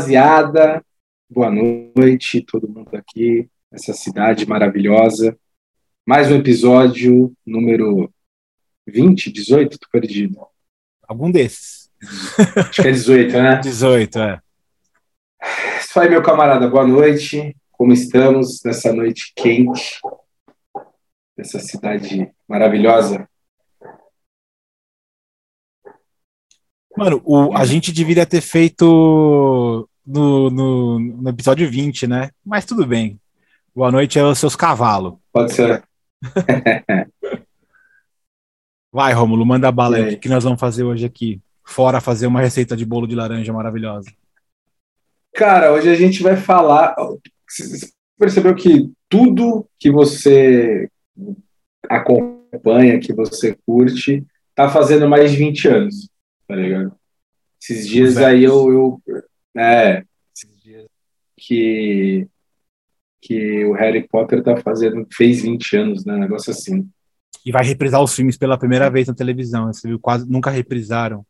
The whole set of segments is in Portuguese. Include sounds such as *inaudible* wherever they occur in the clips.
rapaziada, boa noite, todo mundo aqui nessa cidade maravilhosa. Mais um episódio número 20, 18, tô perdido. Algum desses. Acho que é 18, né? *laughs* 18, é. Isso aí, meu camarada, boa noite. Como estamos nessa noite quente, nessa cidade maravilhosa? Mano, o, a gente deveria ter feito no, no, no, episódio 20, né? Mas tudo bem. Boa noite aos seus cavalos. Pode ser. *laughs* Vai, Rômulo, manda bala aí. O que nós vamos fazer hoje aqui? Fora fazer uma receita de bolo de laranja maravilhosa. Cara, hoje a gente vai falar. Você percebeu que tudo que você acompanha, que você curte, tá fazendo mais de 20 anos tá ligado? Esses dias aí eu, eu. É, esses dias que. Que o Harry Potter tá fazendo. Fez 20 anos, né? Um negócio assim. E vai reprisar os filmes pela primeira vez na televisão. Você viu? Quase nunca reprisaram.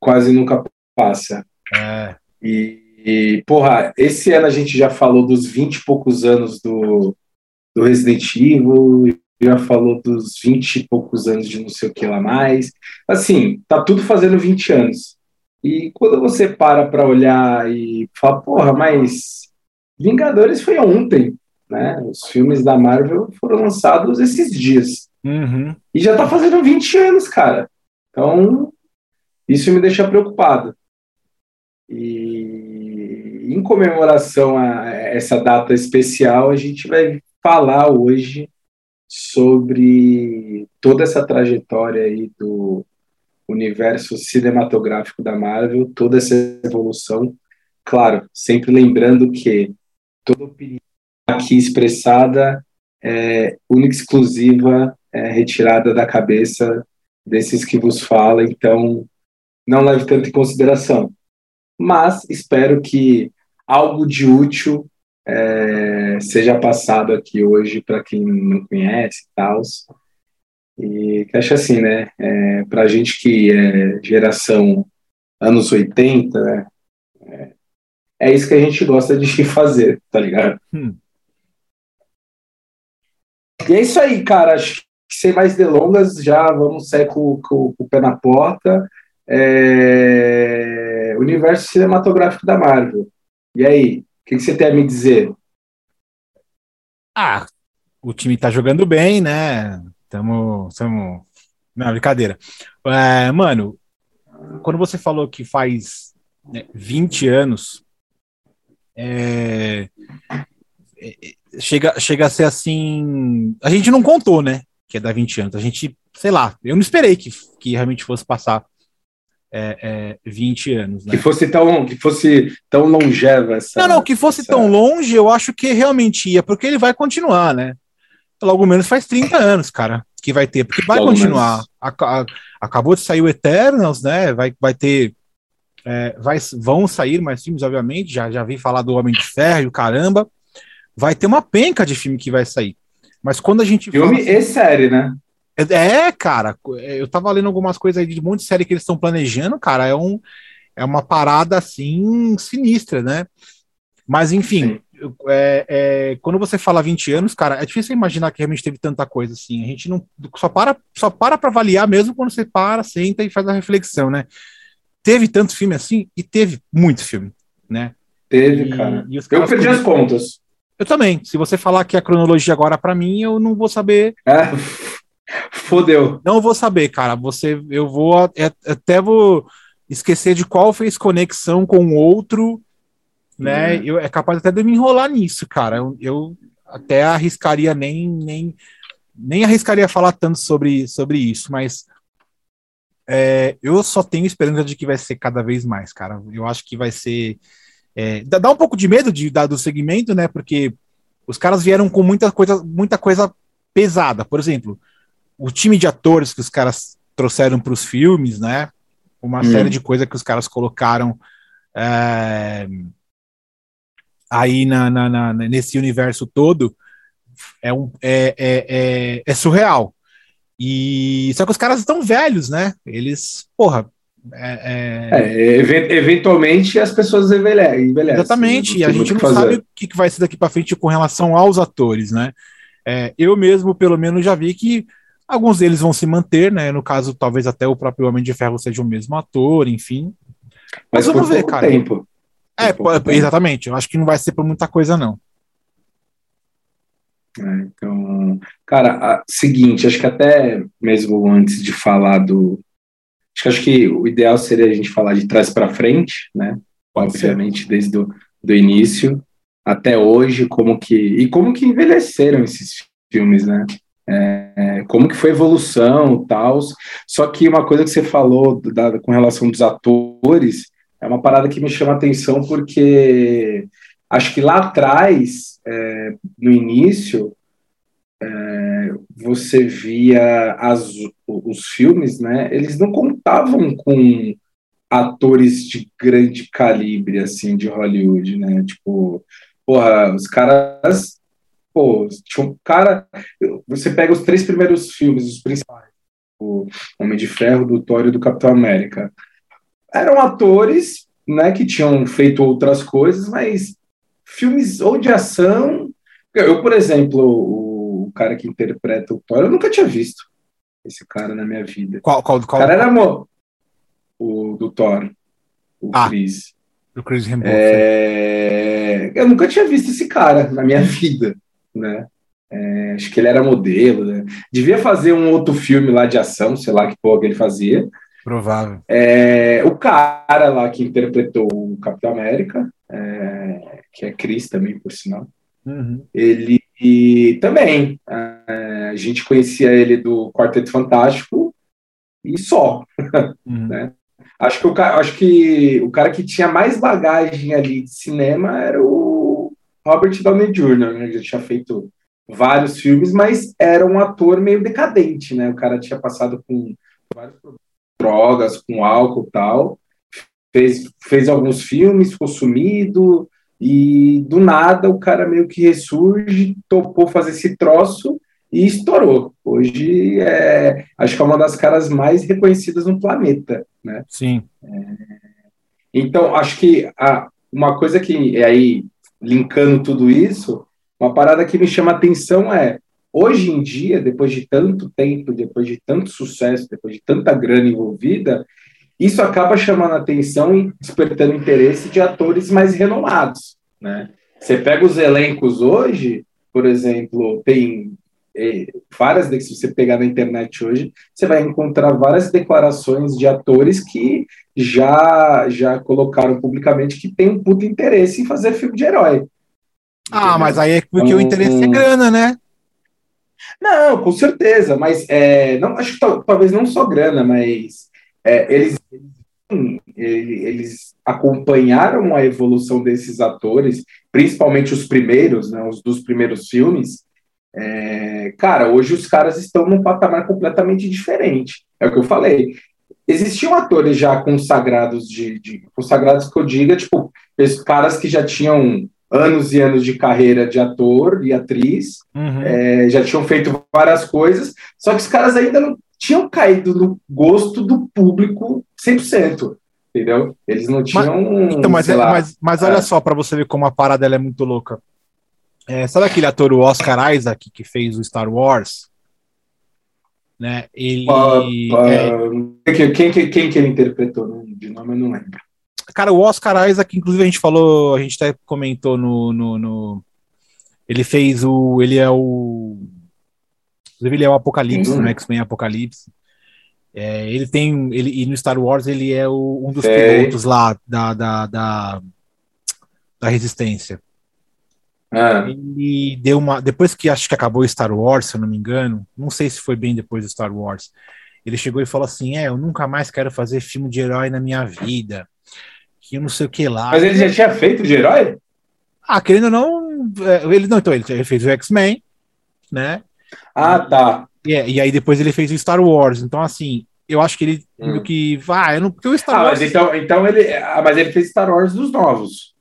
Quase nunca passa. É. E, e, porra, esse ano a gente já falou dos 20 e poucos anos do, do Resident Evil, já falou dos 20 e poucos anos de não sei o que lá mais. Assim, tá tudo fazendo 20 anos. E quando você para para olhar e fala, porra, mas Vingadores foi ontem, né? Os filmes da Marvel foram lançados esses dias. Uhum. E já tá fazendo 20 anos, cara. Então, isso me deixa preocupado. E em comemoração a essa data especial, a gente vai falar hoje sobre toda essa trajetória aí do universo cinematográfico da Marvel, toda essa evolução. Claro, sempre lembrando que toda opinião aqui expressada é única exclusiva, é retirada da cabeça desses que vos falam, então não leve tanto em consideração. Mas espero que algo de útil é, seja passado aqui hoje para quem não conhece e tal. E que acho assim, né? É, para a gente que é geração anos 80, né? É, é, isso que a gente gosta de *laughs* fazer, tá ligado? Hum. E é isso aí, cara. Acho que sem mais delongas, já vamos sair com, com, com o pé na porta. É... Universo cinematográfico da Marvel. E aí, que, que você tem a me dizer? Ah, o time tá jogando bem, né? Tamo. tamo... Não, brincadeira. É, mano, quando você falou que faz né, 20 anos, é, é, chega, chega a ser assim. A gente não contou, né? Que é da 20 anos. A gente, sei lá, eu não esperei que, que realmente fosse passar é, é, 20 anos. Né? Que fosse tão, que fosse tão longeva essa. Não, não, que fosse essa... tão longe, eu acho que realmente ia, porque ele vai continuar, né? Logo menos faz 30 anos, cara, que vai ter, porque vai Logo continuar. acabou de sair o Eternals, né? Vai, vai ter. É, vai, vão sair mais filmes, obviamente. Já, já vi falar do Homem de Ferro e o caramba. Vai ter uma penca de filme que vai sair. Mas quando a gente. Filme fala, e série, né? É, cara, eu tava lendo algumas coisas aí de um monte de série que eles estão planejando, cara, é, um, é uma parada assim sinistra, né? Mas enfim, é, é, quando você fala 20 anos, cara, é difícil imaginar que realmente teve tanta coisa assim. A gente não só para só para para avaliar mesmo quando você para, senta e faz a reflexão, né? Teve tanto filme assim e teve muito filme, né? Teve, e, cara. E eu perdi as contas. Eu também. Se você falar que a cronologia agora para mim, eu não vou saber. É. Fodeu. Não vou saber, cara. Você, eu vou até vou esquecer de qual fez conexão com o outro, né? Eu, é capaz até de me enrolar nisso, cara. Eu, eu até arriscaria nem, nem, nem arriscaria falar tanto sobre, sobre isso, mas é, eu só tenho esperança de que vai ser cada vez mais, cara. Eu acho que vai ser. É, dá, dá, um pouco de medo de, da, do segmento, né? Porque os caras vieram com muita coisa, muita coisa pesada. Por exemplo, o time de atores que os caras trouxeram para os filmes, né? Uma hum. série de coisas que os caras colocaram é, aí na, na, na, nesse universo todo é, um, é, é, é, é, surreal. E só que os caras estão velhos, né? Eles, porra, É, é... é eventualmente as pessoas envelhecem. Exatamente, e a gente não fazer. sabe o que vai ser daqui para frente com relação aos atores, né? É, eu mesmo, pelo menos, já vi que alguns deles vão se manter, né? No caso, talvez até o próprio Homem de Ferro seja o mesmo ator, enfim. Mas, Mas vamos ver, cara. Tempo. É, exatamente. Eu acho que não vai ser por muita coisa, não. É, então, cara, a, seguinte, acho que até mesmo antes de falar do. Acho que, acho que o ideal seria a gente falar de trás para frente, né? Pode Obviamente, ser. desde o do início até hoje, como que. E como que envelheceram esses filmes, né? É, como que foi a evolução tal. Só que uma coisa que você falou da, com relação dos atores é uma parada que me chama atenção porque acho que lá atrás, é, no início, é, você via as, os filmes, né? Eles não contavam com atores de grande calibre, assim, de Hollywood, né? Tipo, porra, os caras, pô, um cara, você pega os três primeiros filmes, os principais, o Homem de Ferro, do Thor e do Capitão América, eram atores, né, que tinham feito outras coisas, mas filmes ou de ação. Eu, por exemplo, o cara que interpreta o Thor, eu nunca tinha visto esse cara na minha vida. Qual, qual, qual? O cara era mo... o do Thor, o ah, Chris. O Chris Hemsworth. É... Eu nunca tinha visto esse cara na minha *laughs* vida, né? É, acho que ele era modelo, né? Devia fazer um outro filme lá de ação, sei lá que porra que ele fazia. Provável. É, o cara lá que interpretou o Capitão América, é, que é Chris também, por sinal, uhum. ele também. É, a gente conhecia ele do Quarteto Fantástico e só. *laughs* Uhum. Né? Acho, que o, acho que o cara que tinha mais bagagem ali de cinema era o Robert Downey Jr., né? Ele tinha feito vários filmes, mas era um ator meio decadente, né? O cara tinha passado com vários problemas drogas, com álcool e tal. Fez, fez alguns filmes, ficou sumido, e do nada o cara meio que ressurge, topou fazer esse troço e estourou. Hoje é, acho que é uma das caras mais reconhecidas no planeta, né? Sim. É, então acho que a, uma coisa que aí linkando tudo isso, uma parada que me chama atenção é Hoje em dia, depois de tanto tempo, depois de tanto sucesso, depois de tanta grana envolvida, isso acaba chamando a atenção e despertando interesse de atores mais renomados, né? Você pega os elencos hoje, por exemplo, tem é, várias, se você pegar na internet hoje, você vai encontrar várias declarações de atores que já já colocaram publicamente que tem um puto interesse em fazer filme de herói. Ah, mas aí é porque então, o interesse é grana, né? Não, com certeza, mas é, não, acho que talvez não só grana, mas é, eles, eles acompanharam a evolução desses atores, principalmente os primeiros, né, os dos primeiros filmes. É, cara, hoje os caras estão num patamar completamente diferente. É o que eu falei. Existiam atores já consagrados de, de consagrados que eu diga, tipo, caras que já tinham anos e anos de carreira de ator e atriz, uhum. é, já tinham feito várias coisas, só que os caras ainda não tinham caído no gosto do público 100%. Entendeu? Eles não tinham. Mas, então, mas, é, lá, mas, mas olha é. só, para você ver como a parada é muito louca. É, sabe aquele ator, o Oscar Isaac, que fez o Star Wars? Né? Ele. é... quem, quem, quem, que ele interpretou? De nome eu não lembro. Cara, o Oscar Isaac, inclusive a gente falou, a gente até comentou no, no, no ele fez o, ele é o, inclusive ele é o Apocalipse, uhum. no X-Men Apocalipse. É, ele tem, ele e no Star Wars ele é o, um dos é. pilotos lá da, da, da, da Resistência. Ah. Ele deu uma, depois que acho que acabou o Star Wars, se eu não me engano, não sei se foi bem depois do Star Wars. Ele chegou e falou assim: É, eu nunca mais quero fazer filme de herói na minha vida que não sei o que lá. Mas ele já tinha feito de herói? Ah, querendo ou não, é, ele não, então ele fez o X-Men, né? Ah, tá. E, e, aí depois ele fez o Star Wars. Então, assim, eu acho que ele hum. que ah, não, porque o Star ah, Wars. Mas então, então ele, ah, mas ele fez Star Wars dos novos.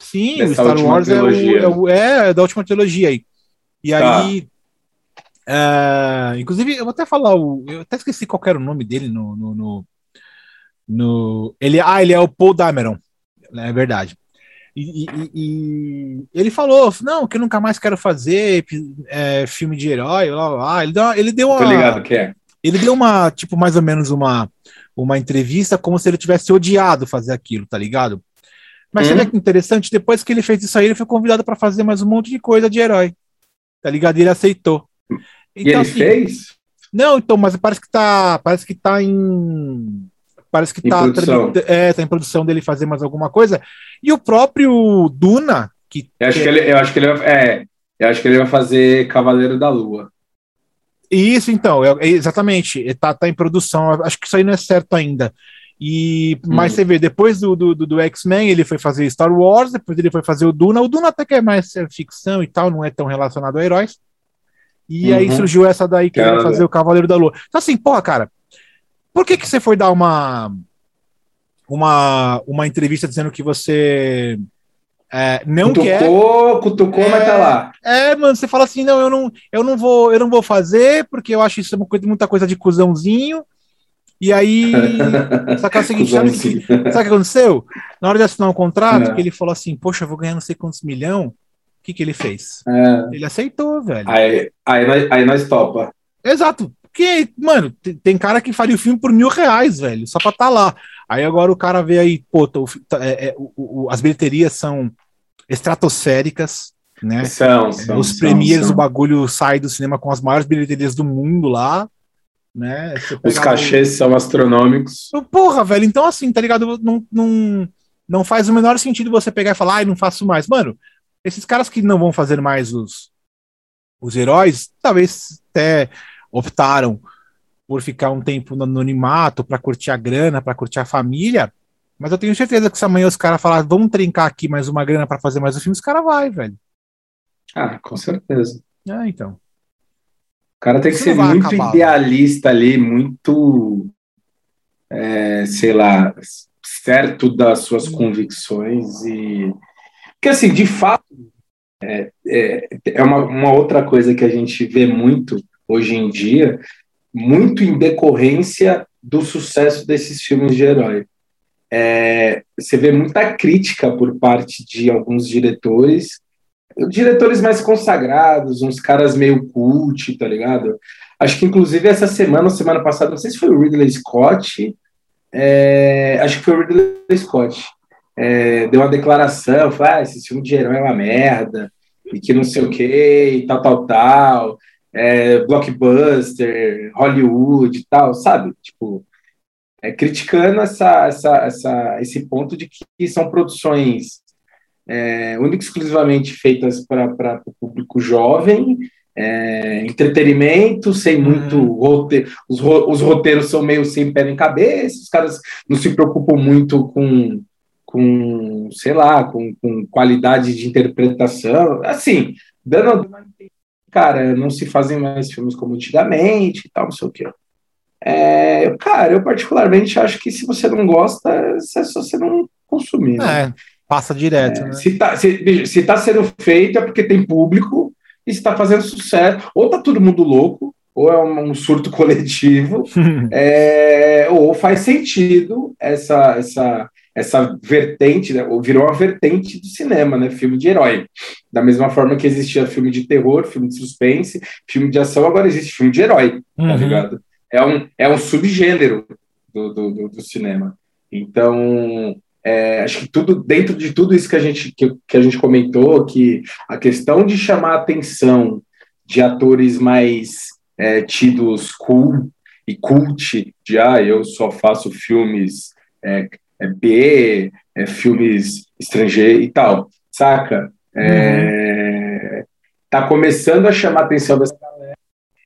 Sim, o Star Wars é, o, é, o, é, da última trilogia aí. E tá. aí, uh, inclusive, eu vou até falar, o, eu até esqueci qual era o nome dele no, no, no no ele, ah, ele é o Paul Dameron, é verdade. E, e, e, ele falou, não, que eu nunca mais quero fazer é, filme de herói, blá, blá, blá. Ele deu, ele deu uma. Tô ligado que é. Ele deu uma, tipo, mais ou menos uma, uma entrevista como se ele tivesse odiado fazer aquilo, tá ligado? Mas hum. que interessante, depois que ele fez isso aí, ele foi convidado para fazer mais um monte de coisa de herói. Tá ligado? E ele aceitou. Então, e ele assim, fez? Não, então, mas parece que tá, parece que tá em parece que tá, é, tá em produção dele fazer mais alguma coisa. E o próprio Duna, que. Eu acho que, ele, eu acho que ele vai, é, eu acho que ele vai fazer Cavaleiro da Lua. Isso, então, é, é, exatamente. Tá, tá em produção. Acho que isso aí não é certo ainda. E, mas hum. você vê, depois do, do, do X-Men, ele foi fazer Star Wars, depois ele foi fazer o Duna. O Duna até que é mais ficção e tal, não é tão relacionado a heróis. E uhum. aí surgiu essa daí que ele vai fazer o Cavaleiro da Lua. Então, assim, porra, cara, por que, que você foi dar uma, uma, uma entrevista dizendo que você é, não cutucou, quer. Cutucou, é, mas tá lá. É, mano, você fala assim, não, eu não, eu não vou, eu não vou fazer, porque eu acho isso muita coisa de cuzãozinho. E aí, *laughs* só que é o seguinte, sabe, que, sabe o que aconteceu? Na hora de assinar um contrato, é. que ele falou assim, poxa, eu vou ganhar não sei quantos milhão, o que, que ele fez? É. Ele aceitou, velho. Aí, aí, nós, aí nós topa. Exato. Porque, mano, tem cara que faria o filme por mil reais, velho, só pra tá lá. Aí agora o cara vê aí, pô, tô, tá, é, é, o, o, as bilheterias são estratosféricas, né? São, são Os premiers, o bagulho sai do cinema com as maiores bilheterias do mundo lá, né? Os cachês o... são astronômicos. Porra, velho, então assim, tá ligado? Não, não, não faz o menor sentido você pegar e falar, ai, não faço mais. Mano, esses caras que não vão fazer mais os, os heróis, talvez até optaram por ficar um tempo no anonimato para curtir a grana, para curtir a família. Mas eu tenho certeza que se amanhã os caras falarem, vamos trincar aqui mais uma grana para fazer mais um filme, os caras vai, velho. Ah, com certeza. É, então. O cara tem que ser muito acabar, idealista ali, muito, é, sei lá, certo das suas convicções e porque assim, de fato, é, é, é uma, uma outra coisa que a gente vê muito hoje em dia, muito em decorrência do sucesso desses filmes de herói. É, você vê muita crítica por parte de alguns diretores, diretores mais consagrados, uns caras meio cult, tá ligado? Acho que inclusive essa semana, semana passada, não sei se foi o Ridley Scott, é, acho que foi o Ridley Scott, é, deu uma declaração, falou, ah, esse filme de herói é uma merda, e que não sei o que, e tal, tal, tal é, blockbuster, Hollywood e tal, sabe? Tipo, é, criticando essa, essa, essa, esse ponto de que são produções é, única e exclusivamente feitas para o público jovem, é, entretenimento, sem muito uhum. roteiro, os, os, roteiros são meio sem pé nem cabeça, os caras não se preocupam muito com, com sei lá, com, com qualidade de interpretação, assim, dando cara, não se fazem mais filmes como antigamente e tal, não sei o quê. É, cara, eu particularmente acho que se você não gosta, é só você não consumir. Né? É, passa direto. É, né? se, tá, se, se tá sendo feito é porque tem público e se tá fazendo sucesso. Ou tá todo mundo louco, ou é um, um surto *laughs* coletivo, *laughs* é, ou faz sentido essa, essa, essa vertente, né, virou uma vertente do cinema, né, filme de herói. Da mesma forma que existia filme de terror, filme de suspense, filme de ação, agora existe filme de herói, tá uhum. tá ligado? É um, é um subgênero do, do, do, do cinema. Então, é, acho que tudo dentro de tudo isso que a gente que, que a gente comentou, que a questão de chamar a atenção de atores mais é, tidos cool e cult, de ah, eu só faço filmes é, é B, é filmes estrangeiros e tal, saca? É, uhum. Tá começando a chamar a atenção dessa galera.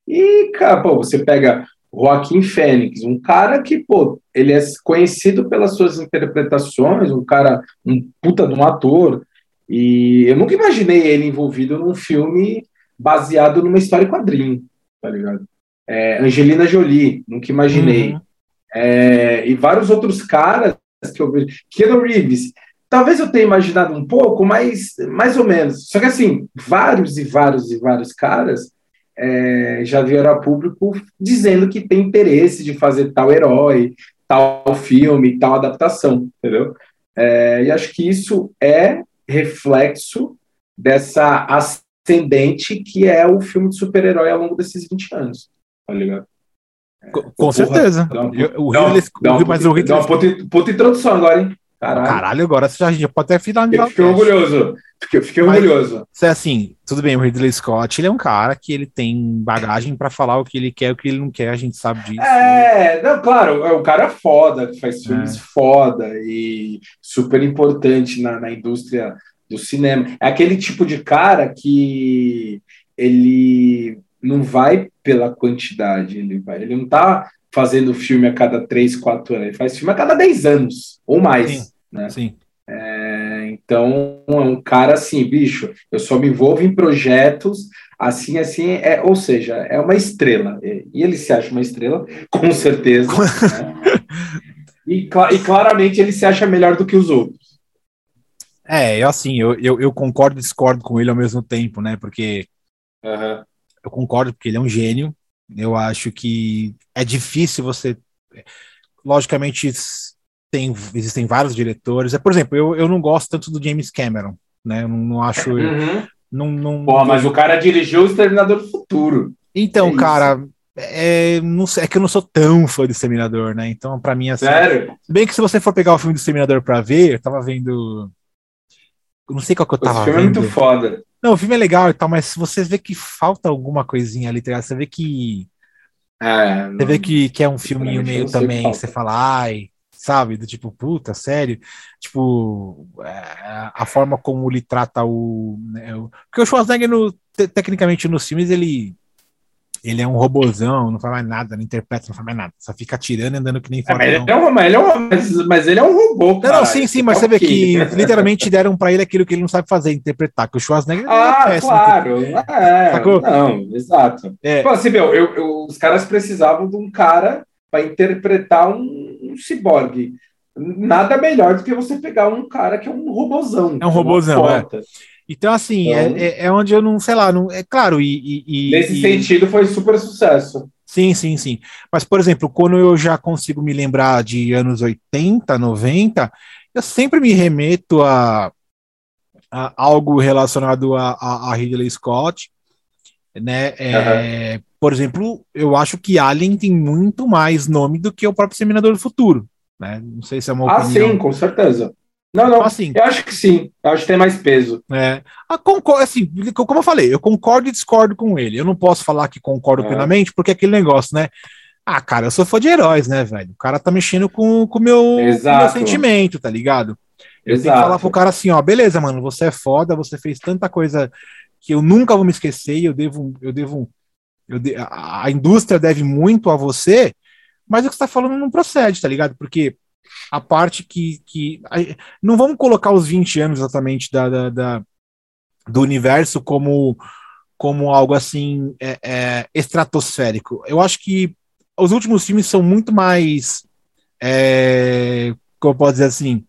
E, cara, pô, você pega Joaquim Fênix, um cara que, pô, ele é conhecido pelas suas interpretações, um cara, um puta de um ator, e eu nunca imaginei ele envolvido num filme baseado numa história em quadrinho, tá ligado? É, Angelina Jolie, nunca imaginei. Uhum. É, e vários outros caras que eu vejo. Keanu Reeves, talvez eu tenha imaginado um pouco, mas mais ou menos. Só que assim, vários e vários e vários caras é, já vieram a público dizendo que tem interesse de fazer tal herói, tal filme, tal adaptação, entendeu? É, e acho que isso é reflexo dessa ascendente que é o filme de super-herói ao longo desses 20 anos, tá ligado? Com, com certeza. O mas o Ridley... Dá uma puta, introdução agora, hein? Caralho. Caralho, agora você já, já pode até finalizar. Eu fiquei orgulhoso. Fiquei, fiquei Mas, orgulhoso. É assim, tudo bem, o Ridley Scott, ele é um cara que ele tem bagagem para falar o que ele quer, o que ele não quer, a gente sabe disso. É, não, claro, é um cara foda, que faz filmes é. foda e super importante na, na indústria do cinema. É aquele tipo de cara que ele não vai pela quantidade, ele vai, ele não tá fazendo filme a cada 3, 4 anos, ele faz filme a cada 10 anos ou mais. Sim, né? sim. É, então, é um cara assim, bicho, eu só me envolvo em projetos assim, assim, é, ou seja, é uma estrela. E ele se acha uma estrela, *laughs* com certeza. né? e, e, claramente ele se acha melhor do que os outros. É, assim, eu, eu, eu concordo e discordo com ele ao mesmo tempo, né? Porque uhum. Eu concordo porque ele é um gênio. Eu acho que é difícil você. Logicamente, tem, existem vários diretores. É, por exemplo, eu, eu não gosto tanto do James Cameron, né? Eu não, não acho. Uhum. Não, não, Pô, mas o cara dirigiu o Exterminador do Futuro. Então, é cara, é, não é que eu não sou tão fã do Exterminador, né? Então, para mim, assim. Sério? Bem que se você for pegar o filme do Exterminador pra ver, eu tava vendo. Eu não sei qual que eu tava Esse filme vendo. é muito foda. Não, o filme é legal e tal, mas se você vê que falta alguma coisinha ali, tá você vê que. É, você vê que, que é um filminho meio também, você fala, ai, sabe? Do tipo, puta, sério? Tipo, é, a forma como ele trata o. Né, porque o Schwarzenegger, no, te, tecnicamente, nos filmes, ele. Ele é um robozão, não faz mais nada, não interpreta, não faz mais nada. Só fica atirando e andando que nem é, mas, ele é um, ele é um, mas, mas ele é um robô, cara. Não, não, sim, sim, mas você vê que *laughs* literalmente deram pra ele aquilo que ele não sabe fazer, interpretar. Que o Schwarzenegger ah, é péssimo. claro. É, não, exato. É. Pô, assim, meu, eu, eu, os caras precisavam de um cara para interpretar um, um ciborgue. Nada melhor do que você pegar um cara que é um robozão. É um robozão, é. Então, assim, então, é, é, é, onde eu não, sei lá, não, é claro, e. e nesse e, sentido, foi super sucesso. Sim, sim, sim. Mas, por exemplo, quando eu já consigo me lembrar de anos 80, 90, eu sempre me remeto a, a algo relacionado a, a, a Ridley Scott, né? É, uhum. Por exemplo, eu acho que Alien tem muito mais nome do que o próprio Seminador do Futuro. Né? Não sei se é uma opinião. Ah, sim, com certeza. Não, não. Assim, eu acho que sim. Eu acho que tem mais peso. É. Ah, concordo, assim, como eu falei, eu concordo e discordo com ele. Eu não posso falar que concordo é. plenamente, porque é aquele negócio, né? Ah, cara, eu sou fã de heróis, né, velho? O cara tá mexendo com o meu, meu, sentimento, tá ligado? Eu Exato. tenho que falar pro cara assim, ó, beleza, mano, você é foda, você fez tanta coisa que eu nunca vou me esquecer, e eu devo, eu devo eu, a, a indústria deve muito a você, mas o que você está falando não procede, tá ligado? Porque a parte que. que não vamos colocar os 20 anos exatamente da, da, da do universo como, como algo assim é, é, estratosférico. Eu acho que os últimos filmes são muito mais. É, como eu posso dizer assim?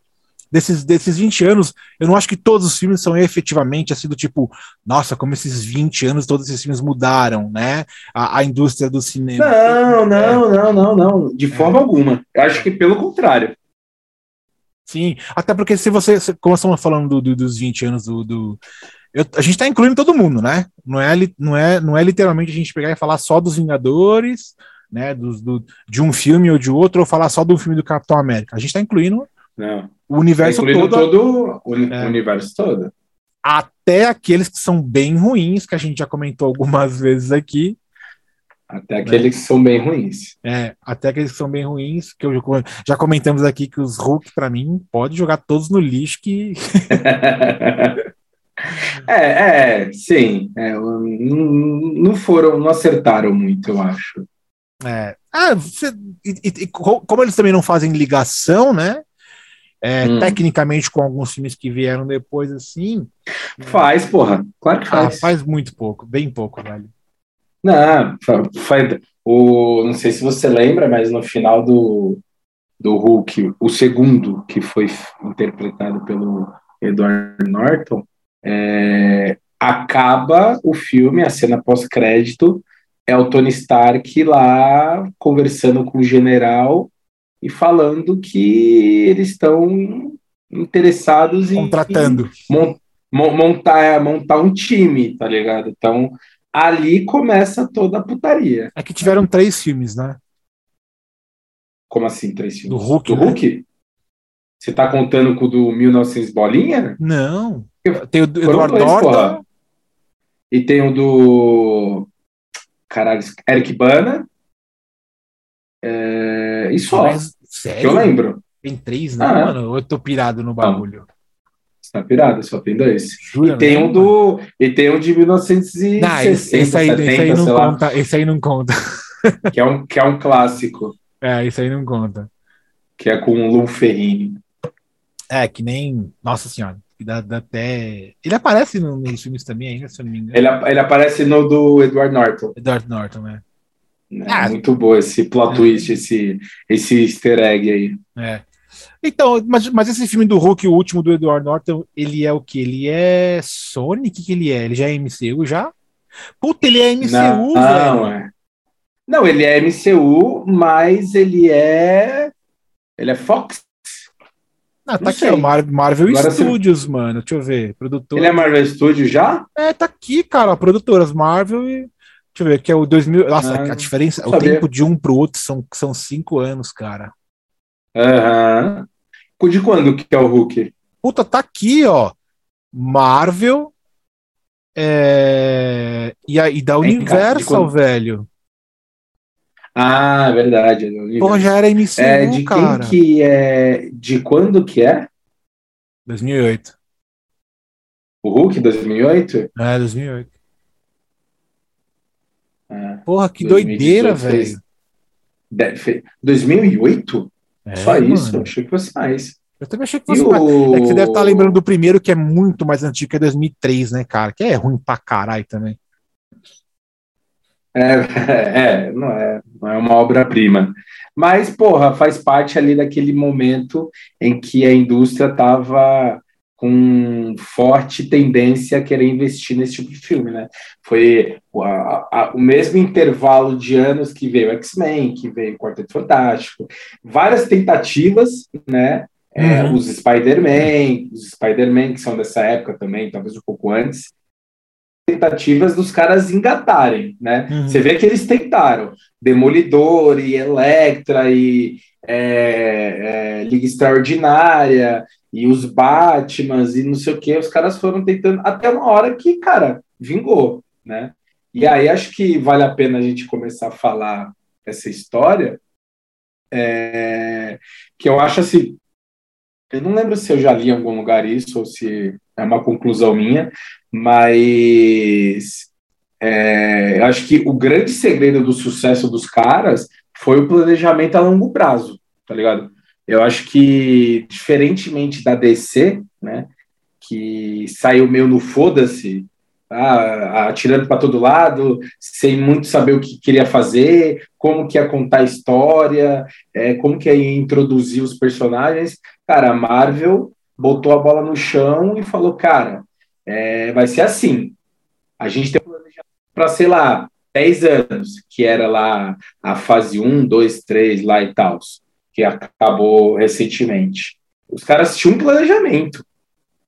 Desses, desses 20 anos, eu não acho que todos os filmes são efetivamente assim do tipo, nossa, como esses 20 anos todos esses filmes mudaram, né? A, a indústria do cinema. Não, não, não, não, não. De é. forma alguma. Eu acho que pelo contrário. Sim, até porque se você, como estamos falando do, do, dos 20 anos do. do eu, a gente está incluindo todo mundo, né? Não é, não, é, não é literalmente a gente pegar e falar só dos Vingadores, né? Dos, do, de um filme ou de outro, ou falar só do filme do Capitão América. A gente está incluindo não. O universo tá todo. todo o é. universo todo. Até aqueles que são bem ruins, que a gente já comentou algumas *laughs* vezes aqui. Até né? aqueles né? que são bem ruins. É, até aqueles que são bem ruins, que eu já comentamos aqui que os Hulk, para mim, pode jogar todos no lixo que. *laughs* é, é, sim. É, não foram, não acertaram muito, eu acho. É. Ah, você, e, e, como eles também não fazem ligação, né? É, hum. tecnicamente com alguns filmes que vieram depois, assim. Faz, porra. Claro que ah, faz. Ah, faz muito pouco, bem pouco, velho. Não, faz, o, não sei se você lembra, mas no final do, do Hulk, o segundo, que foi interpretado pelo Edward Norton, é, acaba o filme, a cena pós-crédito, é o Tony Stark lá conversando com o general e falando que eles estão interessados contratando. em contratando montar, montar um time, tá ligado? Então, ali começa toda a putaria. É que tiveram três filmes, né? Como assim, três filmes? Do Hulk. Do né? Hulk? Você tá contando com o do 1900 Bolinha? Não. Tem o do dois, Norton. E tem o do. Caralho, Eric Bana. É... E só, Mas, que eu sério? lembro. Tem três, não, Ah. mano? Ou eu tô pirado no bagulho? Você tá pirado, só tem dois. Jura E tem mesmo, um do. E tem um de 1960, Não, esse, esse aí, 70, esse aí não sei lá, conta. Esse aí não conta. *laughs* que é, um, que é um clássico, É, esse aí não conta. que é com o Lu Ferrini. É, que nem. Nossa senhora. que Dá, dá até. Ele aparece no- nos filmes também ainda, se eu não me engano. Ele, ele aparece no do Edward Norton. Edward Norton, né? É Ah. muito bom esse plot É. twist, esse, esse easter egg aí. É. Então, mas, mas esse filme do Hulk, o último do Edward Norton, ele é o que? Ele é Sony? O que, que ele é? Ele já é MCU já? Puta, ele é MCU, não, velho. é. Não, ele é MCU, mas ele é. Ele é Fox. Ah, tá não aqui, sei. ó, Mar- Marvel Agora você- Studios, mano. Deixa eu ver. Produtor. Ele é Marvel Studios já? É, tá aqui, cara. Produtoras Marvel e. Deixa eu ver, que é o 2000. Nossa, Ah, a diferença, o sabia. tempo de um pro outro são, são cinco anos, cara. Aham. De quando que é o Hulk? Puta, tá aqui, ó. Marvel. É... E, a, e da É, Universal, quando? velho. Ah, é verdade. é. Porra, já era MCU, É, de cara. quem que é. De quando que é? 2008. O Hulk 2008? É, 2008. É, Porra, que 2018 doideira, velho. deve- 2008? É, Só isso? mano. Achei que fosse mais. Eu também achei que fosse mais. o... É que você deve estar lembrando do primeiro, que é muito mais antigo, que é 2003, né, cara? Que é ruim pra caralho também. É, *laughs* é, não é, não é uma obra-prima. Mas, porra, faz parte ali daquele momento em que a indústria estava com forte tendência a querer investir nesse tipo de filme, né? Foi o- a- a- o mesmo intervalo de anos que veio X-Men, que veio Quarteto Fantástico, várias tentativas, né? É, Uhum. os Spider-Man, os Spider-Man que são dessa época também, talvez um pouco antes, tentativas dos caras engatarem, né? Uhum. Você vê que eles tentaram. Demolidor e Electra e é, é, Liga Extraordinária e os Batmans e não sei o que, os caras foram tentando até uma hora que, cara, vingou, né? E aí acho que vale a pena a gente começar a falar essa história, é, que eu acho assim, eu não lembro se eu já li em algum lugar isso ou se é uma conclusão minha, mas é, acho que o grande segredo do sucesso dos caras foi o planejamento a longo prazo, tá ligado? Eu acho que, diferentemente da DC, né, que saiu meio no foda-se, ah, atirando para todo lado, sem muito saber o que queria fazer, como que ia contar a história, é, como que ia introduzir os personagens. Cara, a Marvel botou a bola no chão e falou, cara, é, vai ser assim. A gente tem um planejamento para, sei lá, 10 anos, que era lá a fase 1, 2, 3 lá e tal, que acabou recentemente. Os caras tinham um planejamento,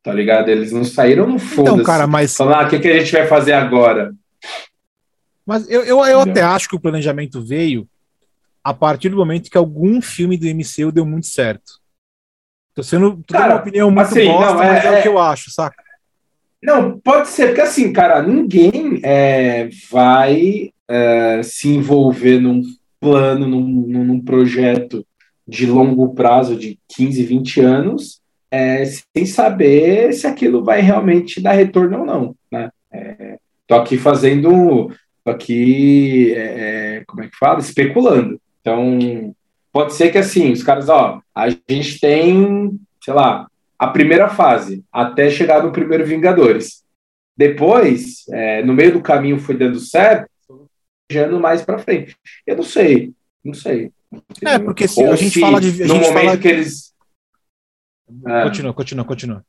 tá ligado? Eles não saíram no foda Então, cara, mas, Falando, ah, o que, que a gente vai fazer agora? mas eu, eu, eu até acho que o planejamento veio a partir do momento que algum filme do MCU deu muito certo. Tô sendo tô Cara, uma opinião muito assim, bosta, não, é- mas é, o é- que eu acho, saca? Não, pode ser, porque assim, cara, ninguém é, vai é, se envolver num plano, num, num num projeto de longo prazo, de 15, 20 anos, é, sem saber se aquilo vai realmente dar retorno ou não, né? É, tô aqui fazendo, tô aqui, é, é, como é que fala? Especulando. Então, pode ser que assim, os caras, ó, a gente tem, sei lá, a primeira fase, até chegar no primeiro Vingadores. Depois, é, no meio do caminho foi dando certo, viajando mais para frente. Eu não sei, não sei. É, porque se Ou a gente fala de- a no gente momento fala- que eles É. Continua, continua, continua.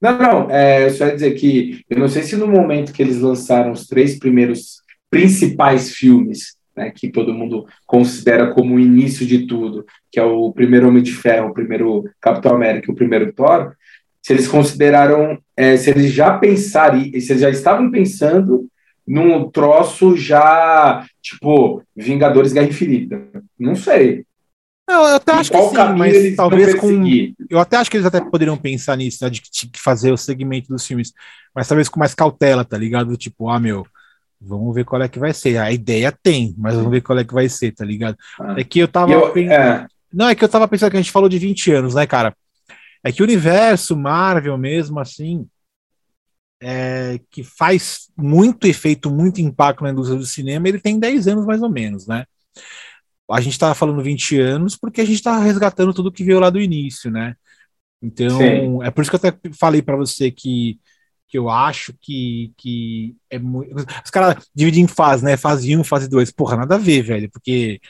Não, não, é, eu só ia dizer que eu não sei se no momento que eles lançaram os três primeiros principais filmes né, que todo mundo considera como o início de tudo, que é o primeiro Homem de Ferro, o primeiro Capitão América, o primeiro Thor, se eles consideraram, é, se eles já pensaram, se eles já estavam pensando num troço já, tipo, Vingadores Guerra Infinita. Não sei. Não, eu até acho que sim, mas talvez com. Eu até acho que eles até poderiam pensar nisso, né, de, de fazer o segmento dos filmes, mas talvez com mais cautela, tá ligado? Tipo, ah, meu, vamos ver qual é que vai ser. A ideia tem, mas vamos ver qual é que vai ser, tá ligado? Ah. É que eu tava. Eu, é... Não, é que eu tava pensando que a gente falou de 20 anos, né, cara? É que o universo Marvel mesmo, assim, é, que faz muito efeito, muito impacto na indústria do cinema, ele tem 10 anos mais ou menos, né? a gente está falando 20 anos porque a gente está resgatando tudo que veio lá do início, né? Então, Sim. é por isso que eu até falei para você que, que eu acho que, que é muito. Os caras dividem em fase, né? Fase 1, fase 2. Porra, nada a ver, velho, porque.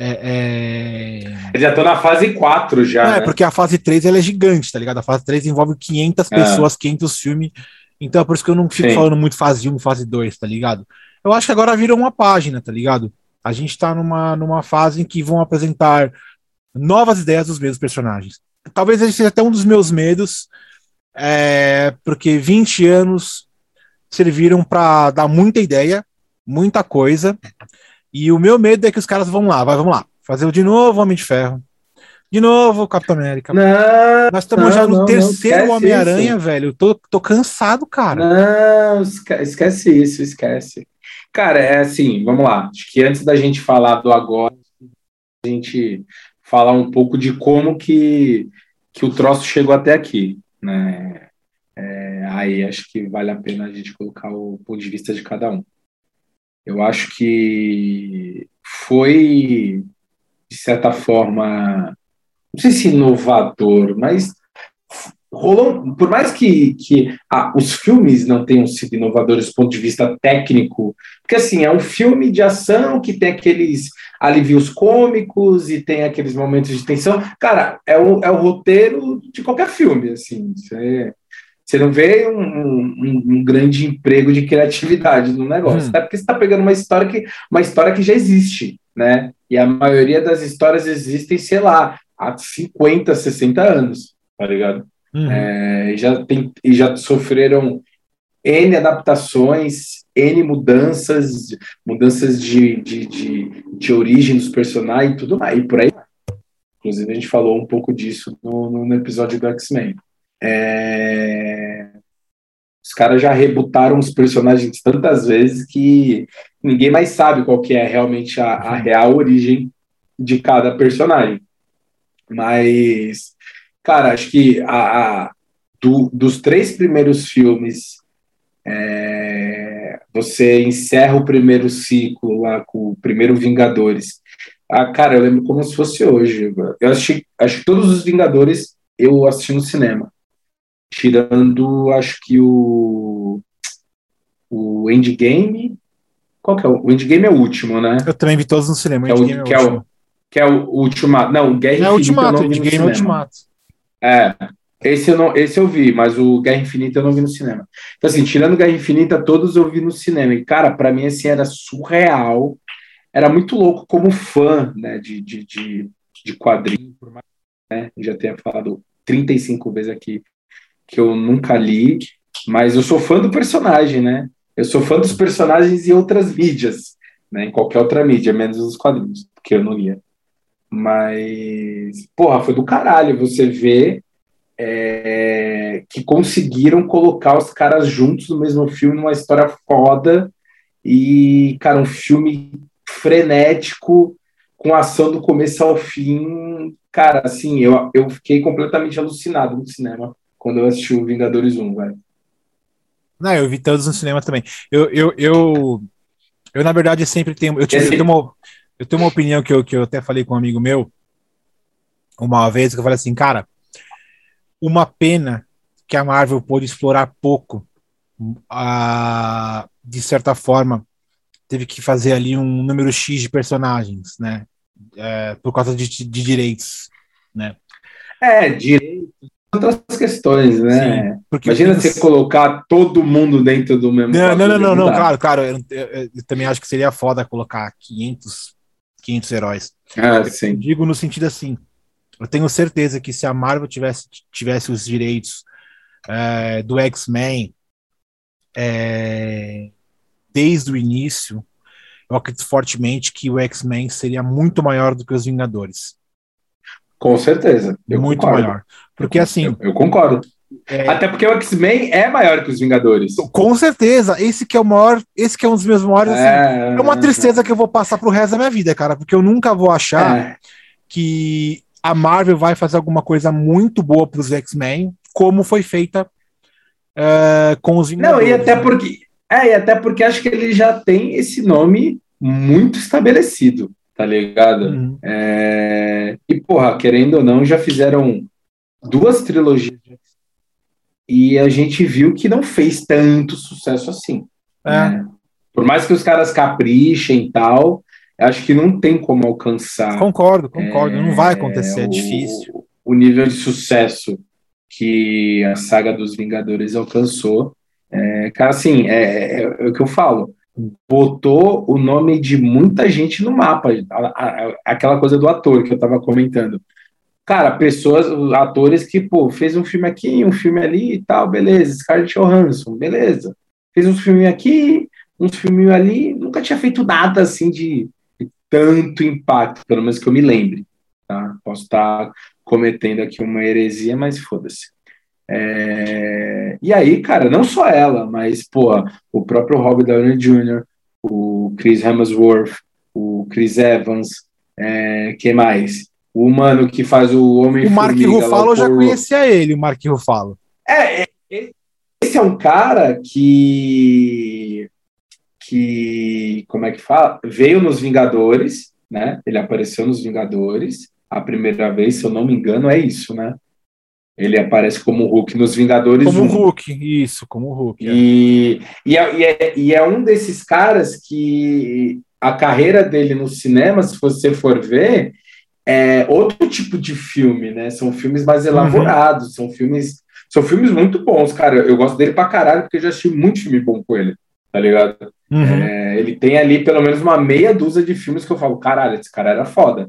É, é... Eles já estão na fase 4 já. Não, é, né? porque a fase 3 ela é gigante, tá ligado? A fase 3 envolve 500 é. pessoas, 500 filmes. Então é por isso que eu não fico Sim. falando muito fase 1, fase 2, tá ligado? Eu acho que agora virou uma página, tá ligado? a gente está numa, numa fase em que vão apresentar novas ideias dos mesmos personagens. Talvez esse seja até um dos meus medos, é, porque 20 anos serviram para dar muita ideia, muita coisa, e o meu medo é que os caras vão lá, vai, vamos lá, fazer de novo Homem de Ferro, de novo Capitão América. Não, Nós estamos já no não, terceiro Homem-Aranha, velho. Tô, tô cansado, cara. Não, esquece isso, esquece. Cara, é assim, vamos lá. Acho que antes da gente falar do agora, a gente falar um pouco de como que, que o troço chegou até aqui, né? É, aí acho que vale a pena a gente colocar o ponto de vista de cada um. Eu acho que foi, de certa forma, não sei se inovador, mas rolou, por mais que, que ah, os filmes não tenham sido inovadores do ponto de vista técnico, porque assim, é um filme de ação que tem aqueles alivios cômicos e tem aqueles momentos de tensão. Cara, é o, é o roteiro de qualquer filme, assim. Você, você não vê um, um, um, grande emprego de criatividade no negócio, hum. até porque você está pegando uma história que uma história que já existe, né? E a maioria das histórias existem, sei lá, há 50, 60 anos, tá ligado? Uhum. É, já, tem, já sofreram N adaptações, N mudanças, mudanças de, de, de, de origem dos personagens e tudo mais, e por aí. Inclusive, a gente falou um pouco disso no, no episódio do X-Men. É... Os caras já rebutaram os personagens tantas vezes que ninguém mais sabe qual que é realmente a, a real origem de cada personagem. Mas Cara, acho que a, a do, dos três primeiros filmes, é, você encerra o primeiro ciclo lá com o primeiro Vingadores. Ah, cara, eu lembro como se fosse hoje. Eu assisti, acho que todos os Vingadores eu assisti no cinema. Tirando, acho que o, o Endgame. Qual que é o, o Endgame é o último, né? Eu também vi todos no cinema. Que é o, que, é o, que é o Ultimato. Não, Guerra Infinita. É o Ultimato, Endgame é o Ultimato. É, esse eu, não, esse eu vi, mas o Guerra Infinita eu não vi no cinema. Então, assim, tirando Guerra Infinita, todos eu vi no cinema. E, cara, para mim, assim, era surreal. Era muito louco como fã, né, de, de, de, de quadrinho, né, já tenha falado 35 vezes aqui que eu nunca li, mas eu sou fã do personagem, né? Eu sou fã dos personagens em outras mídias, né, em qualquer outra mídia, menos os quadrinhos, porque eu não lia. Mas, porra, foi do caralho você ver é, que conseguiram colocar os caras juntos no mesmo filme, numa história foda. E, cara, um filme frenético, com ação do começo ao fim. Cara, assim, eu, eu fiquei completamente alucinado no cinema quando eu assisti o Vingadores 1, velho. Não, eu vi todos no cinema também. Eu, eu, eu, eu na verdade, sempre tenho. Eu, tive, Esse... uma, eu tenho uma opinião que eu, que eu até falei com um amigo meu uma vez, que eu falei assim, cara, uma pena que a Marvel pôde explorar pouco, a, de certa forma, teve que fazer ali um número X de personagens, né? É, por causa de, de direitos, né? É, direitos, outras questões, né? Sim, porque Imagina você colocar todo mundo dentro do mesmo. Não, não, não, não, não, claro, claro. Eu, eu, eu, também acho que seria foda colocar 500, 500 heróis. Ah, sim. digo no sentido assim. Eu tenho certeza que se a Marvel tivesse, tivesse os direitos é, do X-Men é, desde o início, eu acredito fortemente que o X-Men seria muito maior do que os Vingadores. Com certeza. muito concordo. maior. Porque assim. Eu, eu concordo. É... Até porque o X-Men é maior que os Vingadores. Com certeza. Esse que é o maior, esse que é um dos meus maiores. Assim, é, é uma tristeza que eu vou passar pro resto da minha vida, cara, porque eu nunca vou achar é. que a Marvel vai fazer alguma coisa muito boa pros X-Men, como foi feita uh, com os Vingadores. Não, e até né? porque. É, e até porque acho que ele já tem esse nome muito estabelecido, tá ligado? Uhum. É... E, porra, querendo ou não, já fizeram duas trilogias e a gente viu que não fez tanto sucesso assim. É. Né? Por mais que os caras caprichem e tal, acho que não tem como alcançar. Concordo, concordo. É, não vai acontecer, é, é difícil. O, nível de sucesso que a saga dos Vingadores alcançou. É, cara, assim, é, é, é, o que eu falo. Botou o nome de muita gente no mapa. A, a, aquela coisa do ator que eu tava comentando cara, pessoas, atores que, pô, fez um filme aqui, um filme ali e tal, beleza, Scarlett Johansson, beleza. Fez um filme aqui, um filme ali, nunca tinha feito nada assim de, de tanto impacto, pelo menos que eu me lembre, tá? Posso estar cometendo aqui uma heresia, mas foda-se. É... E aí, cara, não só ela, mas, pô, o próprio Robert Downey Jr., o Chris Hemsworth, o Chris Evans, é... que mais? O humano que faz o homem O Mark Ruffalo eu já conhecia ele, o Mark Ruffalo. É, é, esse é um cara que que como é que fala? Veio nos Vingadores, né? Ele apareceu nos Vingadores a primeira vez, se eu não me engano, é isso, né? Ele aparece como Hulk nos Vingadores. Como 1. Hulk, isso, como Hulk. É. E, e, é, e, é, e é um desses caras que a carreira dele no cinema, se você for ver, é outro tipo de filme, né? São filmes mais uhum. elaborados, uhum. são filmes são filmes muito bons, cara. Eu gosto dele pra caralho porque eu já assisti muito filme bom com ele, tá ligado? Uhum. É, ele tem ali pelo menos uma meia dúzia de filmes que eu falo, caralho, esse cara era foda.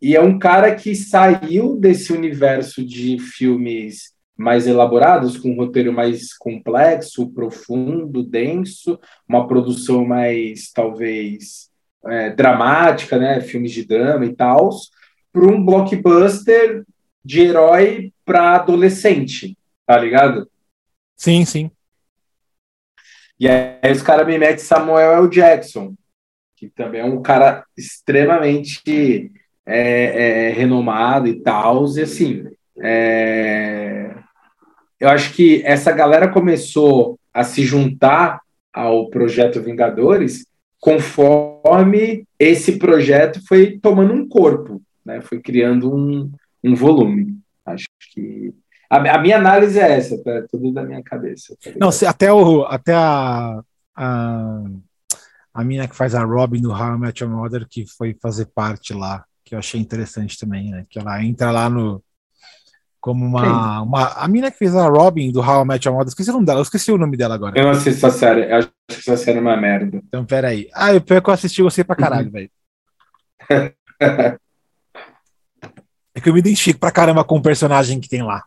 E é um cara que saiu desse universo de filmes mais elaborados, com um roteiro mais complexo, profundo, denso, uma produção mais, talvez, é, dramática, né? Filmes de drama e tal, para um blockbuster de herói para adolescente, tá ligado? Sim, sim. E aí os caras me metem Samuel L. Jackson, que também é um cara extremamente é, é, renomado e tal, e assim, é... eu acho que essa galera começou a se juntar ao projeto Vingadores conforme esse projeto foi tomando um corpo né? Foi criando um, um volume. Acho que a, a, minha análise é essa, tá? Tudo da minha cabeça. Tá Não, se, até o até a, a a mina que faz a Robin do How I Met Your Mother que foi fazer parte lá, que eu achei interessante também, né? Que ela entra lá no como uma, uma a mina que fez a Robin do How I Met Your Mother, esqueci o nome dela, eu esqueci o nome dela agora. Eu não assisto essa série, eu acho que essa série é uma merda. Então, peraí. Ah, eu, eu assisti você pra caralho, uhum. velho. *laughs* É que eu me identifico pra caramba com o personagem que tem lá.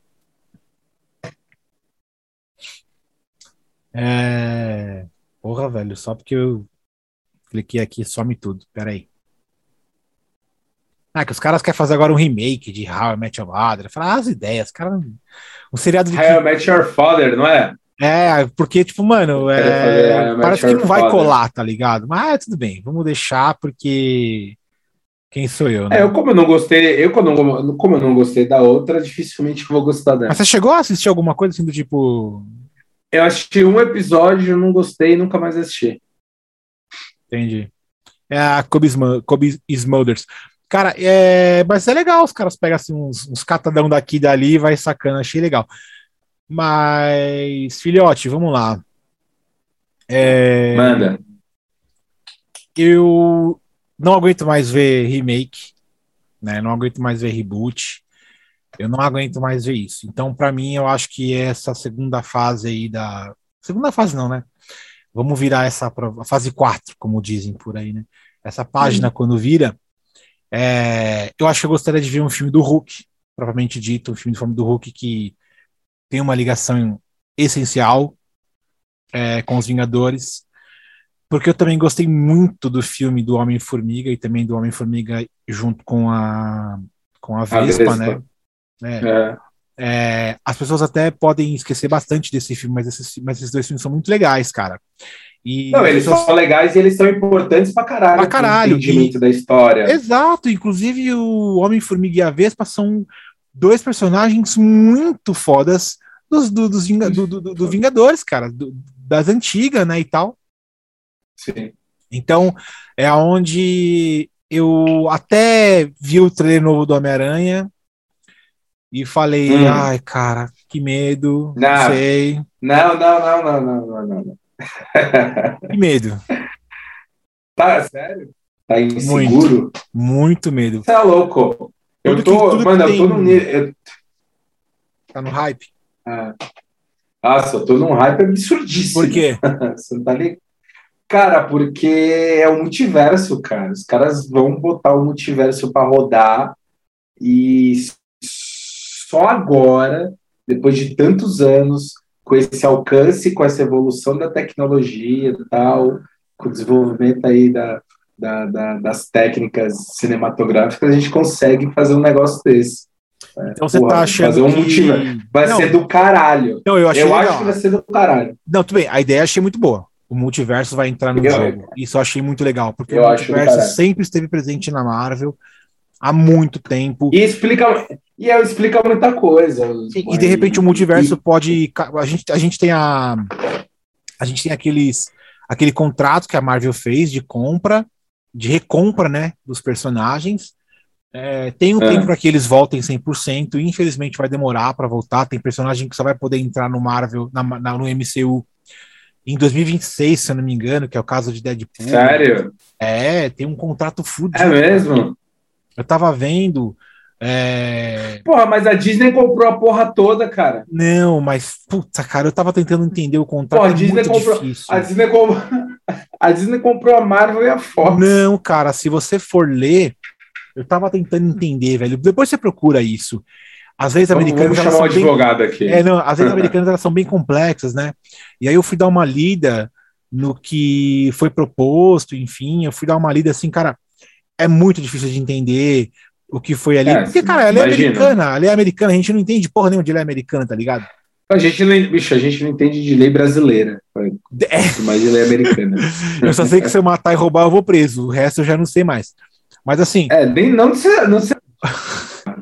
É... Porra, velho, só porque eu cliquei aqui some tudo. Pera aí. Ah, que os caras querem fazer agora um remake de How I Met Your Mother. Falar ah, as ideias, cara. Um seriado de. How I Met Your Father, não é? É, porque, tipo, mano, é... parece que não vai colar, tá ligado? Mas ah, tudo bem, vamos deixar, porque quem sou eu, né? É, eu como eu não gostei, eu como, como eu não gostei da outra, dificilmente vou gostar dela. Mas você chegou a assistir alguma coisa assim do tipo. Eu assisti um episódio, não gostei e nunca mais assisti. Entendi. É a Kobe, Kobe Smulders. Cara, é... mas é legal, os caras pegam assim, uns, uns catadão daqui e dali e vai sacando, achei legal. Mas, filhote, vamos lá. É... Manda. Eu não aguento mais ver remake, né? Não aguento mais ver reboot. Eu não aguento mais ver isso. Então, para mim, eu acho que essa segunda fase aí da. Segunda fase não, né? Vamos virar essa a fase 4, como dizem por aí, né? Essa página, quando vira, é... eu acho que eu gostaria de ver um filme do Hulk, propriamente dito, um filme do filme do Hulk que tem uma ligação essencial é, com os Vingadores, porque eu também gostei muito do filme do Homem-Formiga e também do Homem-Formiga junto com a, com a Vespa, a Vespa. né? É. é. É, as pessoas até podem esquecer bastante desse filme, mas esses, mas esses dois filmes são muito legais, cara. E não, eles pessoas... são legais e eles são importantes pra caralho. Pra caralho. entendimento e... da história. Exato, inclusive o Homem-Formiga e a Vespa são dois personagens muito fodas dos, do, dos Vinga, do, do, do, Vingadores, cara, das antigas, né, e tal. Sim. Então, é onde eu até vi o trailer novo do Homem-Aranha e falei, hum. ai, cara, que medo, não, não sei. Não, não, não, não, não, não, não. *laughs* Que medo. Tá, sério? Tá inseguro? Muito, muito medo. É louco. Eu tudo tô, que, mano, eu tô no eu... Tá no hype? Ah. Nossa, eu tô num hype absurdíssimo. Por quê? *laughs* Você não tá ligado? Cara, porque é o multiverso, cara. Os caras vão botar o multiverso para rodar e só agora, depois de tantos anos, com esse alcance, com essa evolução da tecnologia e tal, com o desenvolvimento aí da, da, da, das técnicas cinematográficas, a gente consegue fazer um negócio desse. É, então você Porra, tá achando fazer um que... Multiverso. Vai não, ser do caralho. Não, eu, eu acho que vai ser do caralho. Não, tudo bem. A ideia eu achei muito boa. O multiverso vai entrar no eu, jogo. Isso eu achei muito legal, porque o multiverso sempre esteve presente na Marvel há muito tempo. E explica e explica muita coisa. E, e de repente o multiverso e... pode a gente a gente tem a a gente tem aqueles aquele contrato que a Marvel fez de compra de recompra, né, dos personagens. É, tem um é. tempo para que eles voltem 100%, e infelizmente vai demorar para voltar. Tem personagem que só vai poder entrar no Marvel, na, na, no MCU em 2026, se eu não me engano, que é o caso de Deadpool. Sério? É, tem um contrato fudido. É mesmo? Eu tava vendo. É... Porra, mas a Disney comprou a porra toda, cara. Não, mas, puta, cara, eu tava tentando entender o contrato. Porra, a é Disney comprou. Difícil. A Disney comprou. *laughs* A Disney comprou a Marvel e a Fox. Não, cara, se você for ler, eu tava tentando entender, velho. Depois você procura isso. Às vezes americanas. Vamos chamar o advogado bem... aqui. É, não, às vezes *laughs* americanas elas são bem complexas, né? E aí eu fui dar uma lida no que foi proposto, enfim, eu fui dar uma lida assim, cara, é muito difícil de entender o que foi ali. É, porque, cara, ela é americana, ela é americana, a gente não entende porra nenhuma de lei americana, tá ligado? A gente não, bicho, a gente não entende de lei brasileira, é. mais de lei americana. *laughs* eu só sei que se eu matar e roubar, eu vou preso. O resto eu já não sei mais. Mas assim. É, nem não. Não, sei. *laughs*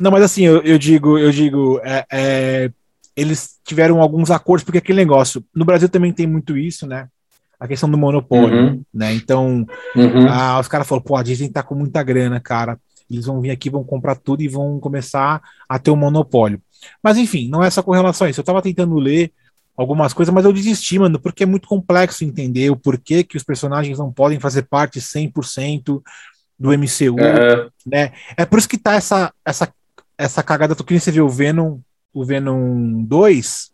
não mas assim, eu, eu digo, eu digo, é, é, eles tiveram alguns acordos, porque aquele negócio. No Brasil também tem muito isso, né? a questão do monopólio, uhum. né? Então, uhum. ah, os caras falaram, pô, a Disney tá com muita grana, cara. Eles vão vir aqui, vão comprar tudo e vão começar a ter um monopólio. Mas enfim, não é só com relação a isso. Eu tava tentando ler algumas coisas, mas eu desisti, mano, porque é muito complexo entender o porquê que os personagens não podem fazer parte 100% do MCU, uhum. né? É por isso que tá essa essa essa cagada, tu queria você ver o Venom, o Venom 2,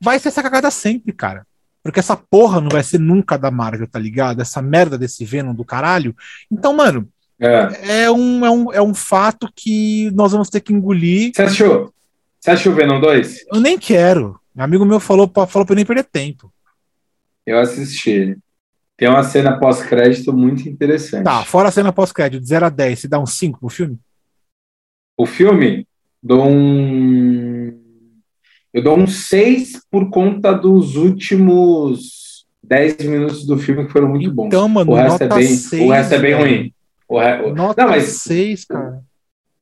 vai ser essa cagada sempre, cara. Porque essa porra não vai ser nunca da Marvel, tá ligado? Essa merda desse Venom do caralho. Então, mano, é. é, um, é, um, é um fato que nós vamos ter que engolir. Você achou? Você achou o Venom 2? Eu nem quero. Um amigo meu falou, falou pra eu nem perder tempo. Eu assisti. Tem uma cena pós-crédito muito interessante. Tá, fora a cena pós-crédito, de 0 a 10, você dá um 5 pro filme? O filme? Dou um eu dou um 6 por conta dos últimos 10 minutos do filme que foram muito bons. Então, mano, o resto, é bem, 6, o resto é bem ruim. O re... Nota Não, mas 6, cara.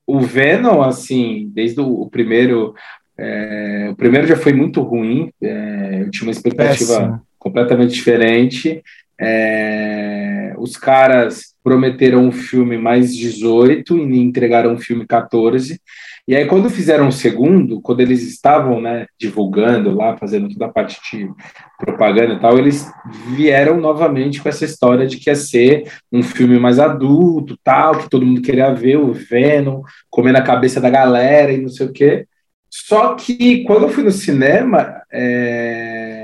O Venom, assim, desde o, primeiro. É... o primeiro já foi muito ruim. É... eu tinha uma expectativa Péssimo. completamente diferente. É... os caras prometeram um filme mais 18 e entregaram um filme 14. E aí, quando fizeram o segundo, quando eles estavam né, divulgando lá, fazendo toda a parte de propaganda e tal, eles vieram novamente com essa história de que ia ser um filme mais adulto, tal, que todo mundo queria ver, o Venom, comendo a cabeça da galera e não sei o quê. Só que quando eu fui no cinema, é...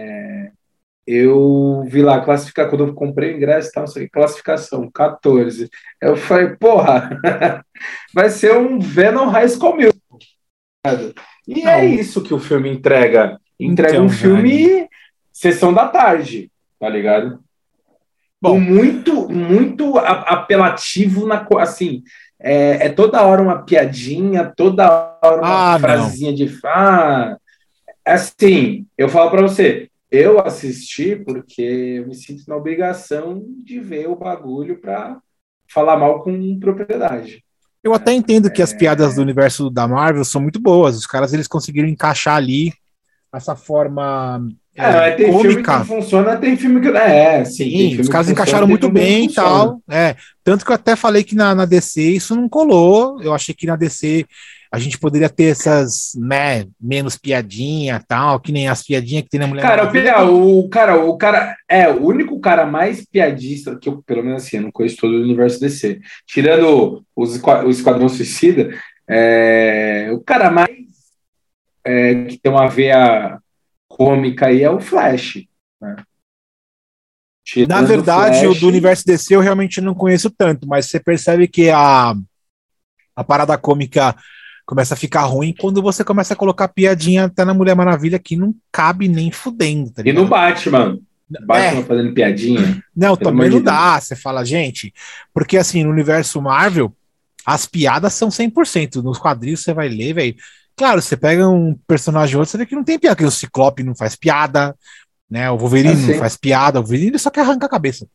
eu vi lá classificar, quando eu comprei o ingresso, tal, classificação 14. Eu falei, porra, *laughs* vai ser um Venom High School Musical. E é Não. é isso que o filme entrega. Entrega então, um filme velho. sessão da tarde, tá ligado? Bom, muito, muito apelativo na assim. É, é, toda hora uma piadinha, toda hora uma ah, frasezinha não. de ah, assim, eu falo para você, eu assisti porque eu me sinto na obrigação de ver o bagulho para falar mal com propriedade. Eu até entendo que as piadas do universo da Marvel são muito boas. Os caras eles conseguiram encaixar ali essa forma é, é tem cômica. filme que funciona, tem filme que é, sim. sim os caras encaixaram muito bem e tal. É, tanto que eu até falei que na, na DC isso não colou. Eu achei que na DC a gente poderia ter essas, né, menos piadinha tal, que nem as piadinhas que tem na mulher. Cara, o, o cara, o cara é o único cara mais piadista que eu, pelo menos assim, eu não conheço todo o universo DC. Tirando os, o Esquadrão Suicida, é, o cara mais é, que tem uma veia cômica aí é o Flash, né? Na verdade, o, o do universo DC eu realmente não conheço tanto, mas você percebe que a, a parada cômica começa a ficar ruim quando você começa a colocar piadinha até na Mulher Maravilha que não cabe nem fudendo. Tá e no Batman. Batman é. fazendo piadinha. Não, também não dá. Você fala, gente, porque assim, no universo Marvel, as piadas são 100%. Nos quadrinhos você vai ler, velho. Claro, você pega um personagem outro, você vê que não tem piada, que o Ciclope não faz piada, né? O Wolverine é não faz piada, o Wolverine só quer arrancar a cabeça.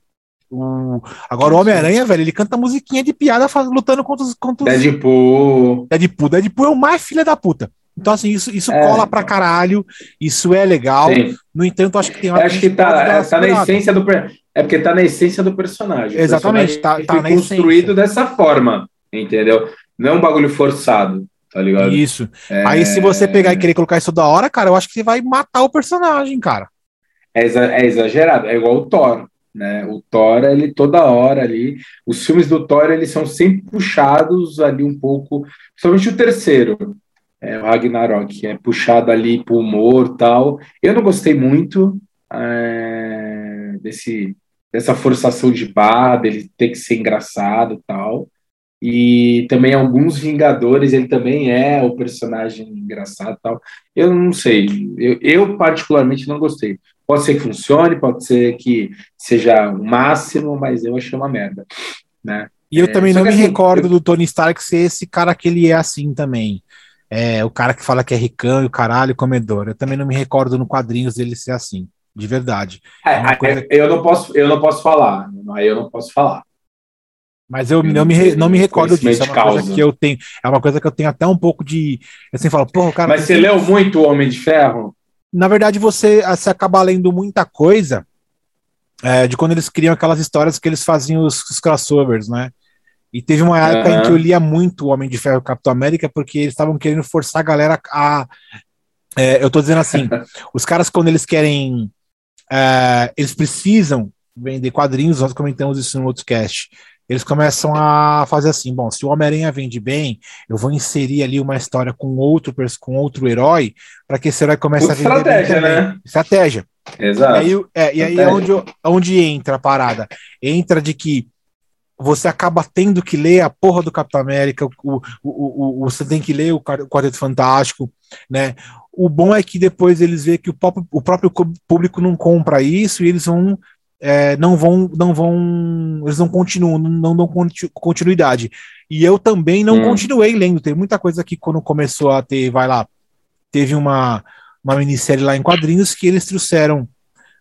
O... Agora o Homem-Aranha, velho, ele canta musiquinha de piada lutando contra os, contra os. Deadpool. Deadpool. Deadpool é o mais filha da puta. Então, assim, isso, isso é. cola pra caralho, isso é legal. Sim. No entanto, acho que tem Acho que, tá, é, tá na essência do. É porque tá na essência do personagem. Exatamente, personagem tá, tá construído dessa forma, entendeu? Não é um bagulho forçado, tá ligado? Isso. É... Aí, se você pegar e querer colocar isso da hora, cara, eu acho que você vai matar o personagem, cara. É, é exagerado, é igual o Thor né? O Thor, ele toda hora ali, os filmes do Thor, eles são sempre puxados ali um pouco, principalmente o terceiro, é, o Ragnarok, é puxado ali pro humor tal. Eu não gostei muito é, desse dessa forçação de barra, dele ter que ser engraçado tal. E também alguns Vingadores, ele também é o personagem engraçado tal. Eu não sei, eu, eu particularmente não gostei. Pode ser que funcione, pode ser que seja o máximo, mas eu achei uma merda, né? E eu é, também não me assim, recordo eu... do Tony Stark ser esse cara que ele é assim também. É, o cara que fala que é ricão e o caralho comedor. Eu também não me recordo no quadrinhos dele ser assim, de verdade. É, é coisa... eu, não posso, eu não posso falar, aí eu não posso falar. Mas eu, eu não, me, não me recordo disso. É uma causa. coisa que eu tenho. É uma coisa que eu tenho até um pouco de. Assim, falo, porra, cara. Mas você leu muito o Homem de Ferro? Na verdade, você, você acaba lendo muita coisa é, de quando eles criam aquelas histórias que eles faziam os, os crossovers, né? E teve uma época uhum. em que eu lia muito o Homem de Ferro e Capitão América, porque eles estavam querendo forçar a galera a. É, eu tô dizendo assim, *laughs* os caras, quando eles querem. É, eles precisam vender quadrinhos, nós comentamos isso no outro cast eles começam a fazer assim: bom, se o Homem-Aranha vende bem, eu vou inserir ali uma história com outro, com outro herói, para que esse herói comece a vender estratégia, né? Estratégia. Exato. E aí, é, e aí é onde, onde entra a parada? Entra de que você acaba tendo que ler a porra do Capitão América, o, o, o, o você tem que ler o Quarteto Fantástico, né? O bom é que depois eles veem que o próprio, o próprio público não compra isso e eles vão é, não vão, não vão, eles não continuam, não dão continuidade. E eu também não hum. continuei lendo. Tem muita coisa que quando começou a ter, vai lá, teve uma, uma minissérie lá em quadrinhos que eles trouxeram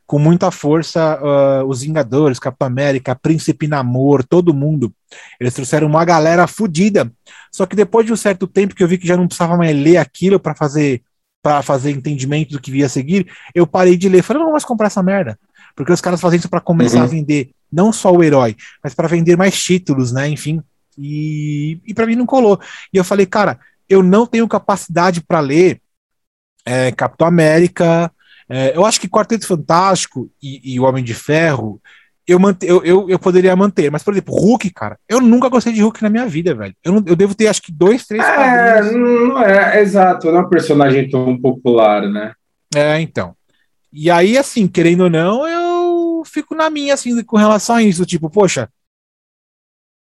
com muita força uh, os Vingadores, Capitão América, Príncipe Namor, todo mundo. Eles trouxeram uma galera fodida. Só que depois de um certo tempo que eu vi que já não precisava mais ler aquilo para fazer para fazer entendimento do que via seguir, eu parei de ler. Falei, não vou mais comprar essa merda. Porque os caras fazem isso para começar uhum. a vender não só o herói, mas para vender mais títulos, né? Enfim. E, e para mim não colou. E eu falei, cara, eu não tenho capacidade para ler é, Capitão América. É, eu acho que Quarteto Fantástico e, e o Homem de Ferro eu, mante, eu, eu, eu, poderia manter. Mas, por exemplo, Hulk, cara, eu nunca gostei de Hulk na minha vida, velho. Eu, não, eu devo ter, acho que, dois, três É, não é, exato. Não é um personagem tão popular, né? É, então. E aí, assim, querendo ou não, eu fico na minha, assim, com relação a isso. Tipo, poxa,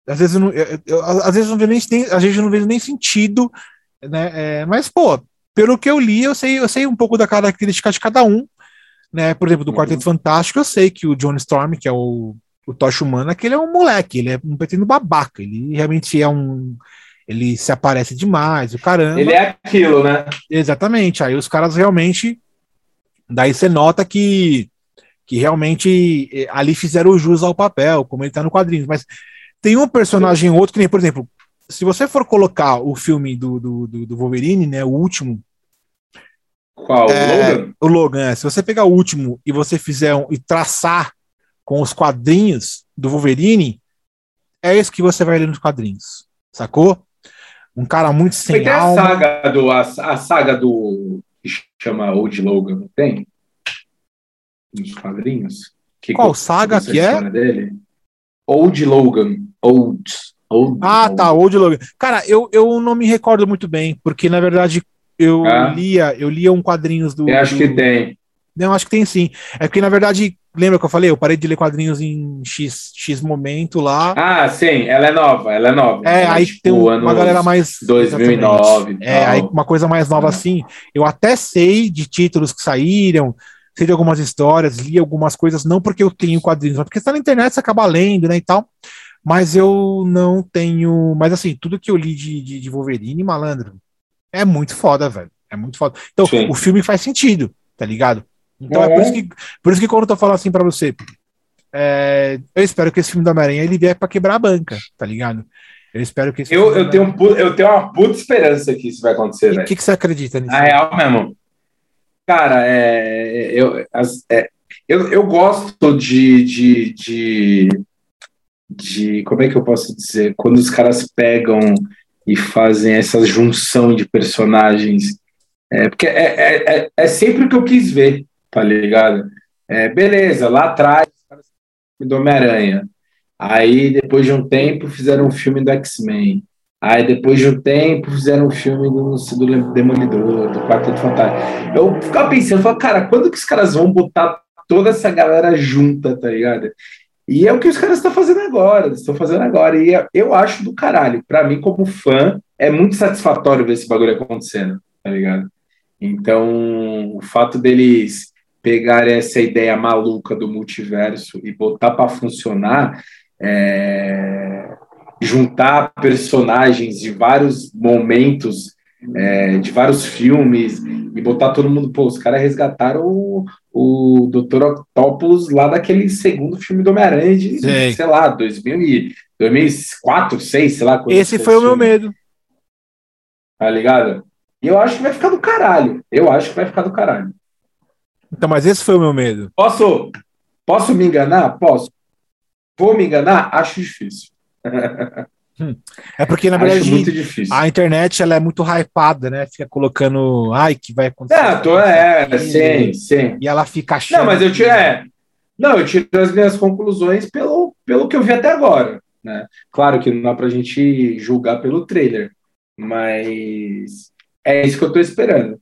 às vezes eu não, eu, eu, às vezes não vejo nem, às vezes não vejo nem sentido, né? É, mas, pô, pelo que eu li, eu sei, eu sei um pouco da característica de cada um né? Por exemplo, do uhum. Quarteto Fantástico, eu sei que o John Storm, que é o, o Tocha Humana, que ele é um moleque, ele é um pequeno babaca, ele realmente é um. Ele se aparece demais, o caramba. Ele é aquilo, né? Exatamente. Aí os caras realmente. Daí você nota que, que realmente eh, ali fizeram jus ao papel, como ele tá no quadrinho. Mas tem um personagem outro que nem, por exemplo, se você for colocar o filme do, do, do Wolverine, né? O último, qual? É, Logan? O Logan. É. Se você pegar o último e você fizer um, e traçar com os quadrinhos do Wolverine, é isso que você vai ler nos quadrinhos. Sacou? Um cara muito sem alma. A saga do, a, a saga do que chama Old Logan, não tem? Nos quadrinhos? Que Qual saga que é? Dele? Old Logan. Old. Old ah, tá, Old Logan. Cara, eu, eu não me recordo muito bem, porque na verdade eu ah. lia, eu lia um quadrinhos do. Eu acho do... que tem. Não, acho que tem sim. É porque, na verdade, lembra que eu falei? Eu parei de ler quadrinhos em X, X momento lá. Ah, sim, ela é nova, ela é nova. É, aí tipo, tem uma galera mais. 2009. É, aí uma coisa mais nova assim. Eu até sei de títulos que saíram, sei de algumas histórias, li algumas coisas, não porque eu tenho quadrinhos, mas porque está na internet, você acaba lendo, né, e tal. Mas eu não tenho. Mas assim, tudo que eu li de, de, de Wolverine, malandro, é muito foda, velho. É muito foda. Então, Sim. o filme faz sentido, tá ligado? Então é, é por, isso que, por isso que quando eu tô falando assim pra você, é, eu espero que esse filme do Homem-Aranha ele vier pra quebrar a banca, tá ligado? Eu espero que eu, eu, tenho, eu tenho uma puta esperança que isso vai acontecer, O que, que você acredita nisso? Na real mesmo. Cara, é, eu, é, eu, eu gosto de, de, de, de. Como é que eu posso dizer? Quando os caras pegam e fazem essa junção de personagens. É, porque é, é, é, é sempre o que eu quis ver, tá ligado? É, beleza, lá atrás, do Homem-Aranha. Aí, depois de um tempo, fizeram um filme do X-Men. Aí, depois de um tempo, fizeram um filme do, do Demolidor, do Quarteto Fantástico. Eu ficava pensando, eu falava, cara, quando que os caras vão botar toda essa galera junta, tá ligado? E é o que os caras estão fazendo agora, estão fazendo agora. E eu acho do caralho. Para mim, como fã, é muito satisfatório ver esse bagulho acontecendo, tá ligado? Então, o fato deles pegar essa ideia maluca do multiverso e botar para funcionar, é... juntar personagens de vários momentos, é... de vários filmes, e botar todo mundo, pô, os caras resgataram o, o Dr. Octopus lá daquele segundo filme do Homem-Aranha de, sei. sei lá, 2000 e, 2004, 2006, sei lá. Esse foi o meu medo. Tá ligado? E eu acho que vai ficar do caralho. Eu acho que vai ficar do caralho. Então, mas esse foi o meu medo. Posso, posso me enganar? Posso. Vou me enganar? Acho difícil. *laughs* Hum. É porque, na verdade, a internet ela é muito hypada, né? Fica colocando, ai, que vai acontecer. É, tô, é, sim, sim. E ela fica achando. Não, mas eu tiro, é, não, eu tiro as minhas conclusões pelo, pelo que eu vi até agora, né? Claro que não dá pra gente julgar pelo trailer, mas é isso que eu tô esperando.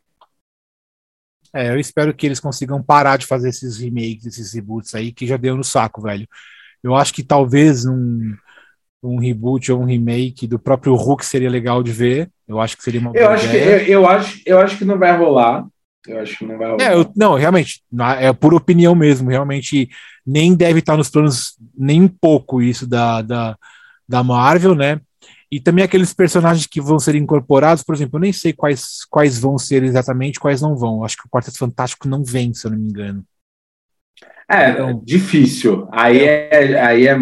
É, eu espero que eles consigam parar de fazer esses remakes, esses reboots aí, que já deu no saco, velho. Eu acho que talvez um um reboot ou um remake do próprio Hulk seria legal de ver. Eu acho que seria uma eu acho ideia. Que, eu, eu, acho, eu acho que não vai rolar. Eu acho que não vai rolar. É, eu, não, realmente, é por opinião mesmo. Realmente nem deve estar nos planos nem um pouco isso da, da, da Marvel, né? E também aqueles personagens que vão ser incorporados, por exemplo, eu nem sei quais, quais vão ser exatamente, quais não vão. Acho que o Quarteto Fantástico não vem, se eu não me engano. É, então, difícil. Aí é, é aí é,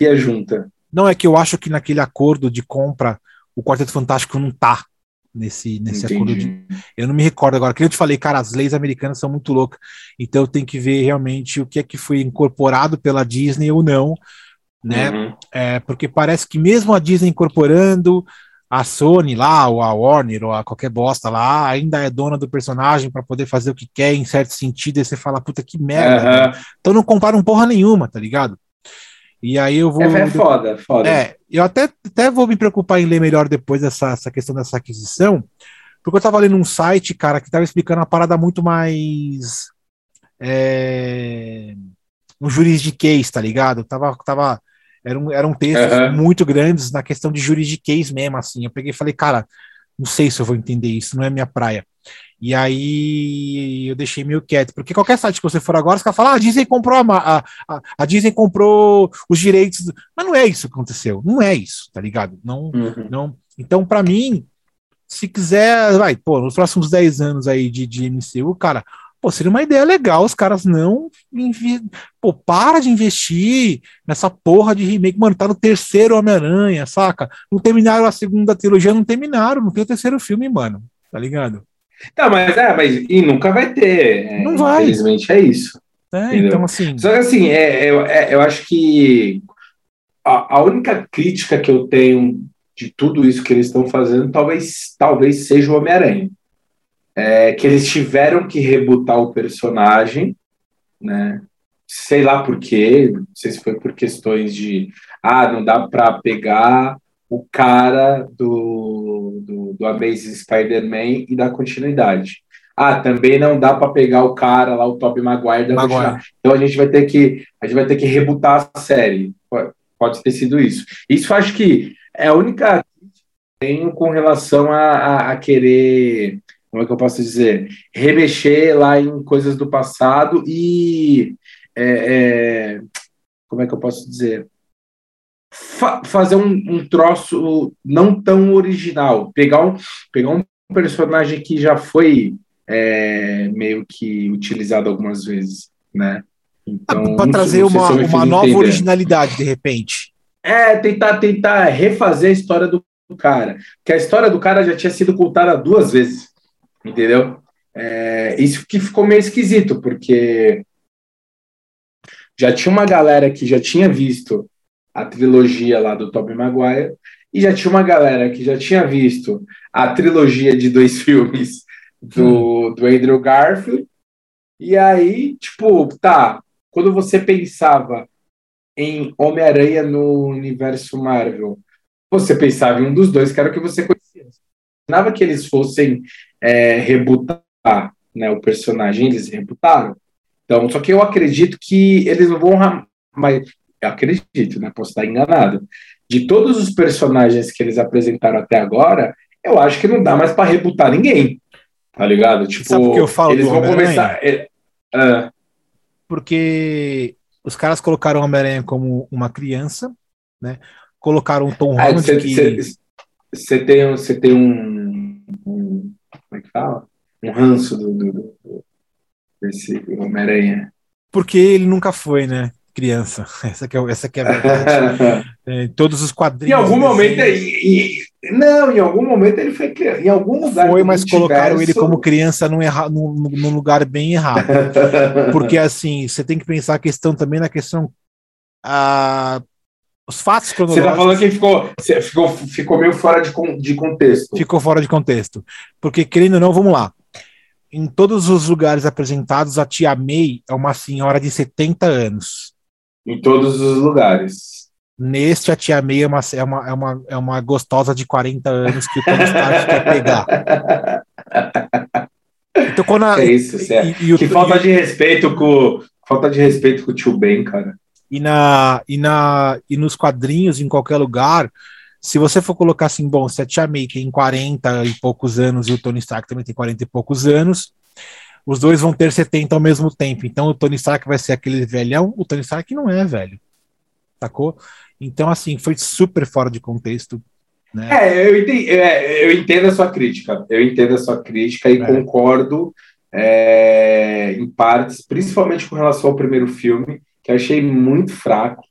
é a junta. Não, é que eu acho que naquele acordo de compra o Quarteto Fantástico não tá nesse, nesse acordo de. Eu não me recordo agora. Que eu te falei, cara, as leis americanas são muito loucas. Então eu tenho que ver realmente o que é que foi incorporado pela Disney ou não, né? Uhum. É, porque parece que mesmo a Disney incorporando, a Sony lá, ou a Warner, ou a qualquer bosta lá, ainda é dona do personagem para poder fazer o que quer em certo sentido, e você fala, puta que merda. Uhum. Então não comparam porra nenhuma, tá ligado? E aí eu vou. É, é foda, foda. É, eu até, até vou me preocupar em ler melhor depois dessa essa questão dessa aquisição, porque eu tava lendo um site, cara, que tava explicando uma parada muito mais. É, um juridiquês, tá ligado? Tava, tava eram, eram textos uhum. muito grandes na questão de juridiquês mesmo, assim. Eu peguei e falei, cara, não sei se eu vou entender isso, não é minha praia. E aí eu deixei meio quieto, porque qualquer site que você for agora, você vai falar, ah, a Disney comprou a, a, a, Disney comprou os direitos, mas não é isso que aconteceu, não é isso, tá ligado? Não, uhum. não. Então, para mim, se quiser, vai, pô, nos próximos 10 anos aí de, de MCU, cara, Pô, seria uma ideia legal os caras não. Pô, para de investir nessa porra de remake. Mano, tá no terceiro Homem-Aranha, saca? Não terminaram a segunda trilogia, não terminaram, não tem o terceiro filme, mano. Tá ligado? Tá, mas é, mas e nunca vai ter. É, não vai. Infelizmente é isso. É, então assim. Só que assim, é, é, é, eu acho que a, a única crítica que eu tenho de tudo isso que eles estão fazendo talvez, talvez seja o Homem-Aranha é, que eles tiveram que rebutar o personagem, né? Sei lá por quê, não sei se foi por questões de ah, não dá para pegar o cara do, do, do Amazing Spider-Man e dar continuidade. Ah, também não dá para pegar o cara lá, o Tobey Maguire, da Maguire. Então a gente vai ter que a gente vai ter que rebutar a série. Pode ter sido isso. Isso acho que é a única que tenho com relação a, a, a querer como é que eu posso dizer, remexer lá em coisas do passado e é, é, como é que eu posso dizer, Fa fazer um, um, troço não tão original, pegar um, pegar um personagem que já foi é, meio que utilizado algumas vezes, né? Então, para trazer uma, uma nova entender. originalidade de repente. É, tentar, tentar refazer a história do cara. Que a história do cara já tinha sido contada duas vezes entendeu? É, isso que ficou meio esquisito, porque já tinha uma galera que já tinha visto a trilogia lá do Tobey Maguire e já tinha uma galera que já tinha visto a trilogia de dois *laughs* filmes do, hum. do Andrew Garfield. E aí, tipo, tá, quando você pensava em Homem-Aranha no universo Marvel, você pensava em um dos dois, que era o que você conhecia. Imaginava que eles fossem é, rebutar né, o personagem, eles rebutaram. Então, só que eu acredito que eles não vão. Mas eu acredito, né? Posso estar enganado. De todos os personagens que eles apresentaram até agora, eu acho que não dá mais para rebutar ninguém. Tá ligado? Tipo, Sabe que eu falo eles vão começar. É, uh, Porque os caras colocaram o Homem-Aranha como uma criança, né? Colocaram o Tom Holland. Você que... tem, você tem um, um como é que fala? Um ranço do, do, do desse Homem-Aranha. Porque ele nunca foi, né? Criança. *laughs* Essa que é, essa que é a verdade. *laughs* é, todos os quadrinhos. Em algum momento. E, e, não, em algum momento ele foi criança. Em algum lugar. Foi, mas colocaram ele como criança num, erra, num, num lugar bem errado. *laughs* Porque, assim, você tem que pensar a questão também na questão. A, os fatos cronológicos. Você está falando que ficou, ficou, ficou meio fora de, de contexto. Ficou fora de contexto. Porque, querendo ou não, vamos lá. Em todos os lugares apresentados, a tia May é uma senhora de 70 anos. Em todos os lugares. Neste, a tia May é uma, é uma, é uma, é uma gostosa de 40 anos que o Tony Stark quer pegar. *laughs* Então, quando a, é isso, e, e, que falta de respeito com falta de respeito com o tio Ben, cara e, na, e, na, e nos quadrinhos, em qualquer lugar, se você for colocar assim, bom, se a Tia May tem 40 e poucos anos e o Tony Stark também tem 40 e poucos anos, os dois vão ter 70 ao mesmo tempo. Então o Tony Stark vai ser aquele velhão, o Tony Stark não é velho. Sacou? Então, assim, foi super fora de contexto. Né? É, eu entendo, é, eu entendo a sua crítica. Eu entendo a sua crítica e é. concordo é, em partes, principalmente com relação ao primeiro filme que achei muito fraco.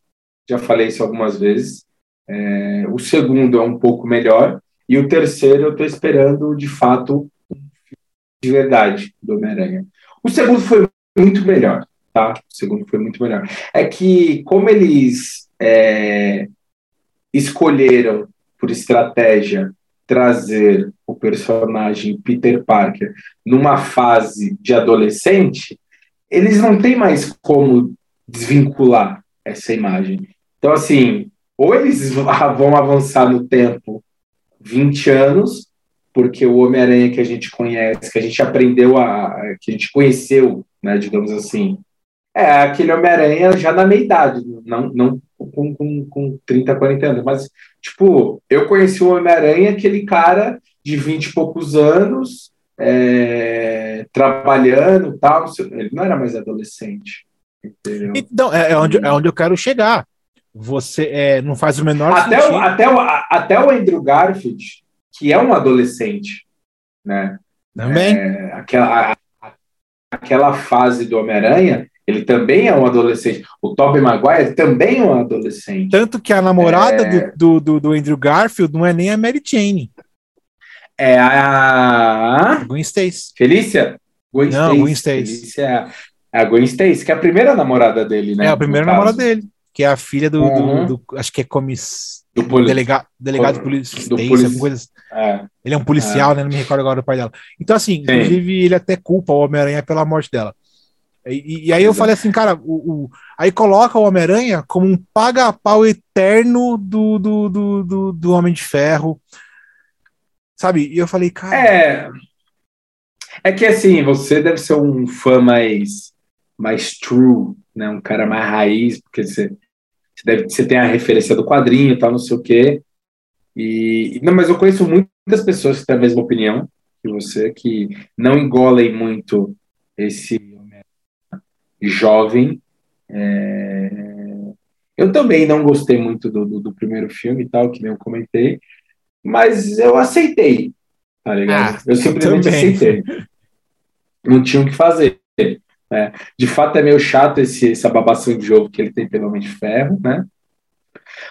Já falei isso algumas vezes. É, o segundo é um pouco melhor. E o terceiro eu estou esperando, de fato, de verdade do Homem-Aranha. O segundo foi muito melhor, tá? O segundo foi muito melhor. É que, como eles é, escolheram por estratégia trazer o personagem Peter Parker numa fase de adolescente, eles não têm mais como desvincular essa imagem. Então, assim, ou eles vão *laughs* avançar no tempo 20 anos, porque o Homem-Aranha que a gente conhece, que a gente aprendeu a. que a gente conheceu, né, digamos assim, é aquele Homem-Aranha já na meia-idade, não, não com, com, com 30, 40 anos, mas, tipo, eu conheci o Homem-Aranha, aquele cara de 20 e poucos anos, é, trabalhando tal, ele não era mais adolescente. Entendeu? Então, é, é, onde, é onde eu quero chegar. Você é, não faz o menor até sentido. O, até, o, até o Andrew Garfield, que é um adolescente, né? Também. É, aquela, a, aquela fase do Homem-Aranha, ele também é um adolescente. O Tobey Maguire também é um adolescente. Tanto que a namorada é... do, do, do, Andrew Garfield não é nem a Mary Jane. É a... Gwen Stacy. Felícia? Gwen não, Stacy. Gwen Stacy. Felícia... É a Gwen Stacy, que é a primeira namorada dele, né? É a primeira namorada dele, que é a filha do, uhum. do, do acho que é comiss... Do poli... delega... delegado de polícia, do polici... coisa... Assim. é. Ele é um policial, é. né? Não me recordo agora do pai dela. Então, assim, Sim. inclusive, ele até culpa o Homem-Aranha pela morte dela. E, e aí eu falei assim, cara, o, o aí coloca o Homem-Aranha como um paga-pau eterno do, do, do, do, do Homem de Ferro. Sabe? E eu falei, cara. É. É que assim, você deve ser um fã mais, mais true, né? Um cara mais raiz, porque você, você, deve, você tem a referência do quadrinho e tal, não sei o quê. E, não, mas eu conheço muitas pessoas que têm a mesma opinião que você, que não engolem muito esse jovem. É... Eu também não gostei muito do, do, do, primeiro filme e tal, que nem eu comentei, mas eu aceitei, tá ligado? Ah, eu simplesmente também. aceitei. Não tinha o que fazer. Né? De fato, é meio chato esse, essa babação de ovo que ele tem pelo Homem de Ferro, né?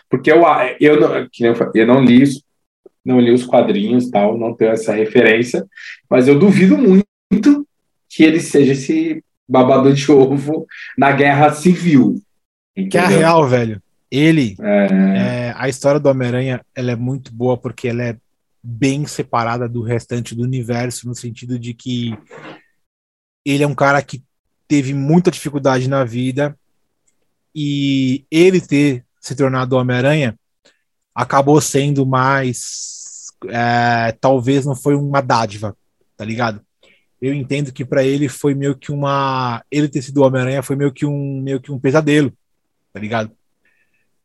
Porque eu, eu, não, eu não li isso, não li os quadrinhos tal, não tenho essa referência, mas eu duvido muito que ele seja esse babador de ovo na guerra civil. Entendeu? Que é a real, velho. Ele, é... É, a história do Homem-Aranha, ela é muito boa porque ela é bem separada do restante do universo, no sentido de que ele é um cara que teve muita dificuldade na vida e ele ter se tornado Homem-Aranha acabou sendo mais. É, talvez não foi uma dádiva, tá ligado? eu entendo que para ele foi meio que uma. Ele ter sido Homem-Aranha foi meio que um meio que um pesadelo, tá ligado?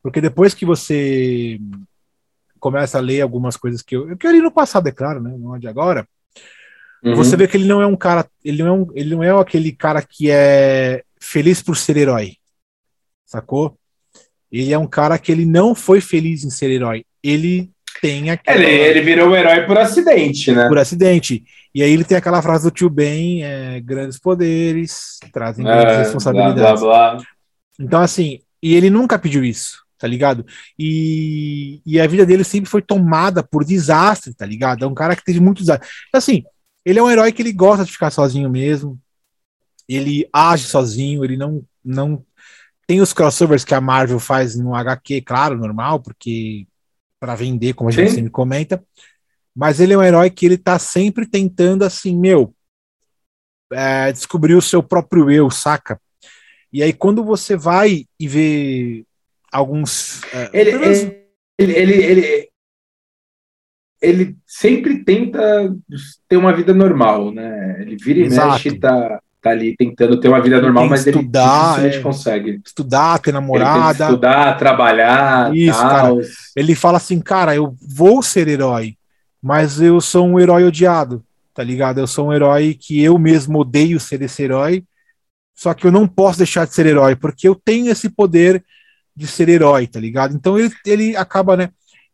Porque depois que você começa a ler algumas coisas que eu, eu quero ir no passado, é claro, né? Não é de agora. Uhum. Você vê que ele não é um cara, ele não é, um, ele não é aquele cara que é feliz por ser herói, sacou? Ele é um cara que ele não foi feliz em ser herói. Ele tem aquela... ele, ele virou um herói por acidente, né? Por acidente. E aí ele tem aquela frase do tio Ben, é, grandes poderes trazem grandes é, responsabilidades. Blá, blá, blá. Então, assim, e ele nunca pediu isso, tá ligado? E, e a vida dele sempre foi tomada por desastre, tá ligado? É um cara que teve muitos desastres. Assim, ele é um herói que ele gosta de ficar sozinho mesmo. Ele age sozinho, ele não, não tem os crossovers que a Marvel faz no HQ, claro, normal, porque para vender, como a gente Sim. sempre comenta. Mas ele é um herói que ele tá sempre tentando, assim, meu, é, descobrir o seu próprio eu, saca? E aí, quando você vai e vê alguns. É, ele, ele, ele, ele, ele, sempre tenta ter uma vida normal, né? Ele vira e Exato. mexe, tá, tá ali tentando ter uma vida normal, mas estudar, ele é, consegue. Estudar, ter namorada. estudar, trabalhar. Isso, cara. Ele fala assim, cara, eu vou ser herói, mas eu sou um herói odiado, tá ligado? Eu sou um herói que eu mesmo odeio ser esse herói, só que eu não posso deixar de ser herói, porque eu tenho esse poder de ser herói, tá ligado? Então ele, ele acaba, né?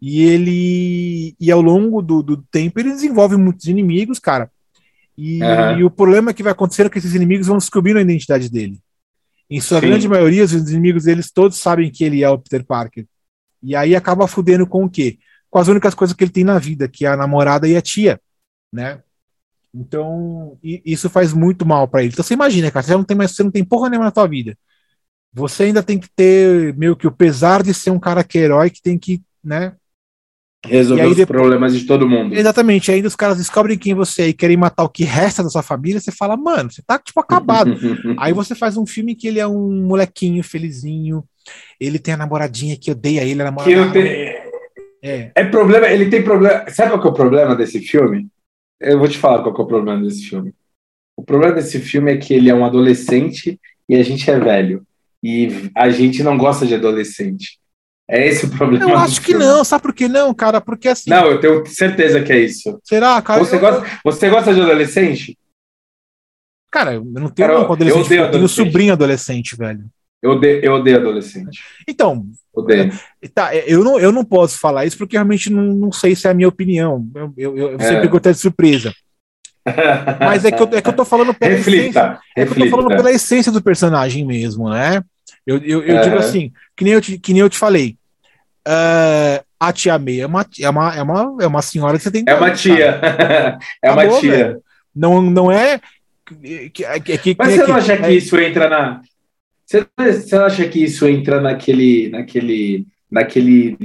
E ele. E ao longo do, do tempo ele desenvolve muitos inimigos, cara e, uhum. e, o problema que vai acontecer é que esses inimigos vão descobrindo a identidade dele. Em sua Sim. grande maioria, os inimigos deles todos sabem que ele é o Peter Parker. E aí acaba fudendo com o quê? Com as únicas coisas que ele tem na vida, que é a namorada e a tia, né? Então, isso faz muito mal para ele. Então você imagina, cara, você não tem mais, você não tem porra nenhuma na tua vida. Você ainda tem que ter meio que o pesar de ser um cara que é herói, que tem que, né, Resolver os depois... problemas de todo mundo. Exatamente. Ainda os caras descobrem quem você é e querem matar o que resta da sua família. Você fala, mano, você tá tipo acabado. *laughs* Aí você faz um filme que ele é um molequinho felizinho. Ele tem a namoradinha que odeia ele, a namorada. Que é. é problema, ele tem problema. Sabe qual é o problema desse filme? Eu vou te falar qual é o problema desse filme. O problema desse filme é que ele é um adolescente e a gente é velho. E a gente não gosta de adolescente. É esse o problema. Eu acho que não, sabe por que não, cara? Porque assim. Não, eu tenho certeza que é isso. Será, cara? Você, eu... gosta, você gosta de adolescente? Cara, eu não tenho cara, um adolescente. Eu, odeio eu tenho sobrinho adolescente, velho. Eu odeio, eu odeio adolescente. Então, odeio. É, tá, eu, não, eu não posso falar isso porque realmente não, não sei se é a minha opinião. Eu, eu, eu é. sempre gostei de surpresa. *laughs* Mas é que, eu, é que eu tô falando pela reflita, essência. É que eu tô falando pela essência do personagem mesmo, né? Eu, eu, eu é. digo assim, que nem eu te, que nem eu te falei. Uh, a tia May é uma, é, uma, é, uma, é uma senhora que você tem que. É uma tia. *laughs* é uma Acabou, tia. Não, não é. Que, que, que, Mas você não acha que isso entra na. Você, você acha que isso entra naquele, naquele, naquele,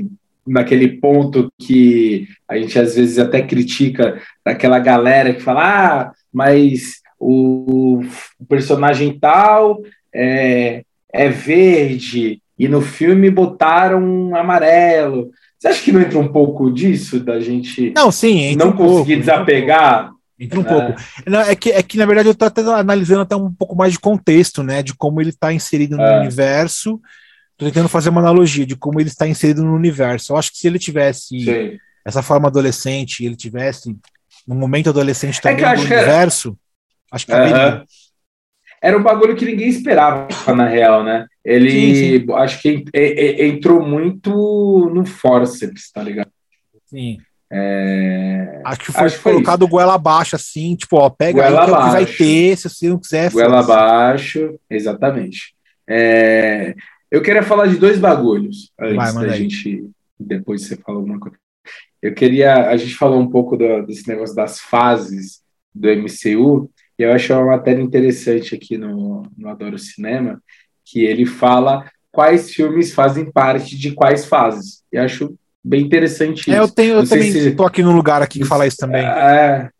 naquele ponto que a gente às vezes até critica daquela galera que fala, ah, mas o, o personagem tal é, é verde e no filme botaram um amarelo. Você acha que não entra um pouco disso da gente não, sim, não um conseguir pouco, desapegar? Entra um é. pouco. Não, é, que, é que, na verdade, eu estou até analisando até um pouco mais de contexto, né? De como ele está inserido no é. universo. Estou tentando fazer uma analogia de como ele está inserido no universo. Eu acho que se ele tivesse sim. essa forma adolescente, ele tivesse no momento adolescente é também é no universo, acho que caberia. Era um bagulho que ninguém esperava, na real, né? Ele, sim, sim. acho que entrou muito no forceps, tá ligado? Sim. É... Acho que foi acho colocado o goela abaixo, assim, tipo, ó, pega goela aí que vai ter, se você não quiser. Goela abaixo, exatamente. É... Eu queria falar de dois bagulhos antes vai, da aí. gente. Depois você fala alguma coisa. Eu queria. A gente falou um pouco do, desse negócio das fases do MCU. E eu acho uma matéria interessante aqui no, no Adoro Cinema, que ele fala quais filmes fazem parte de quais fases. E acho bem interessante é, isso. eu tenho, eu também se... tô aqui no lugar aqui que fala isso também. É,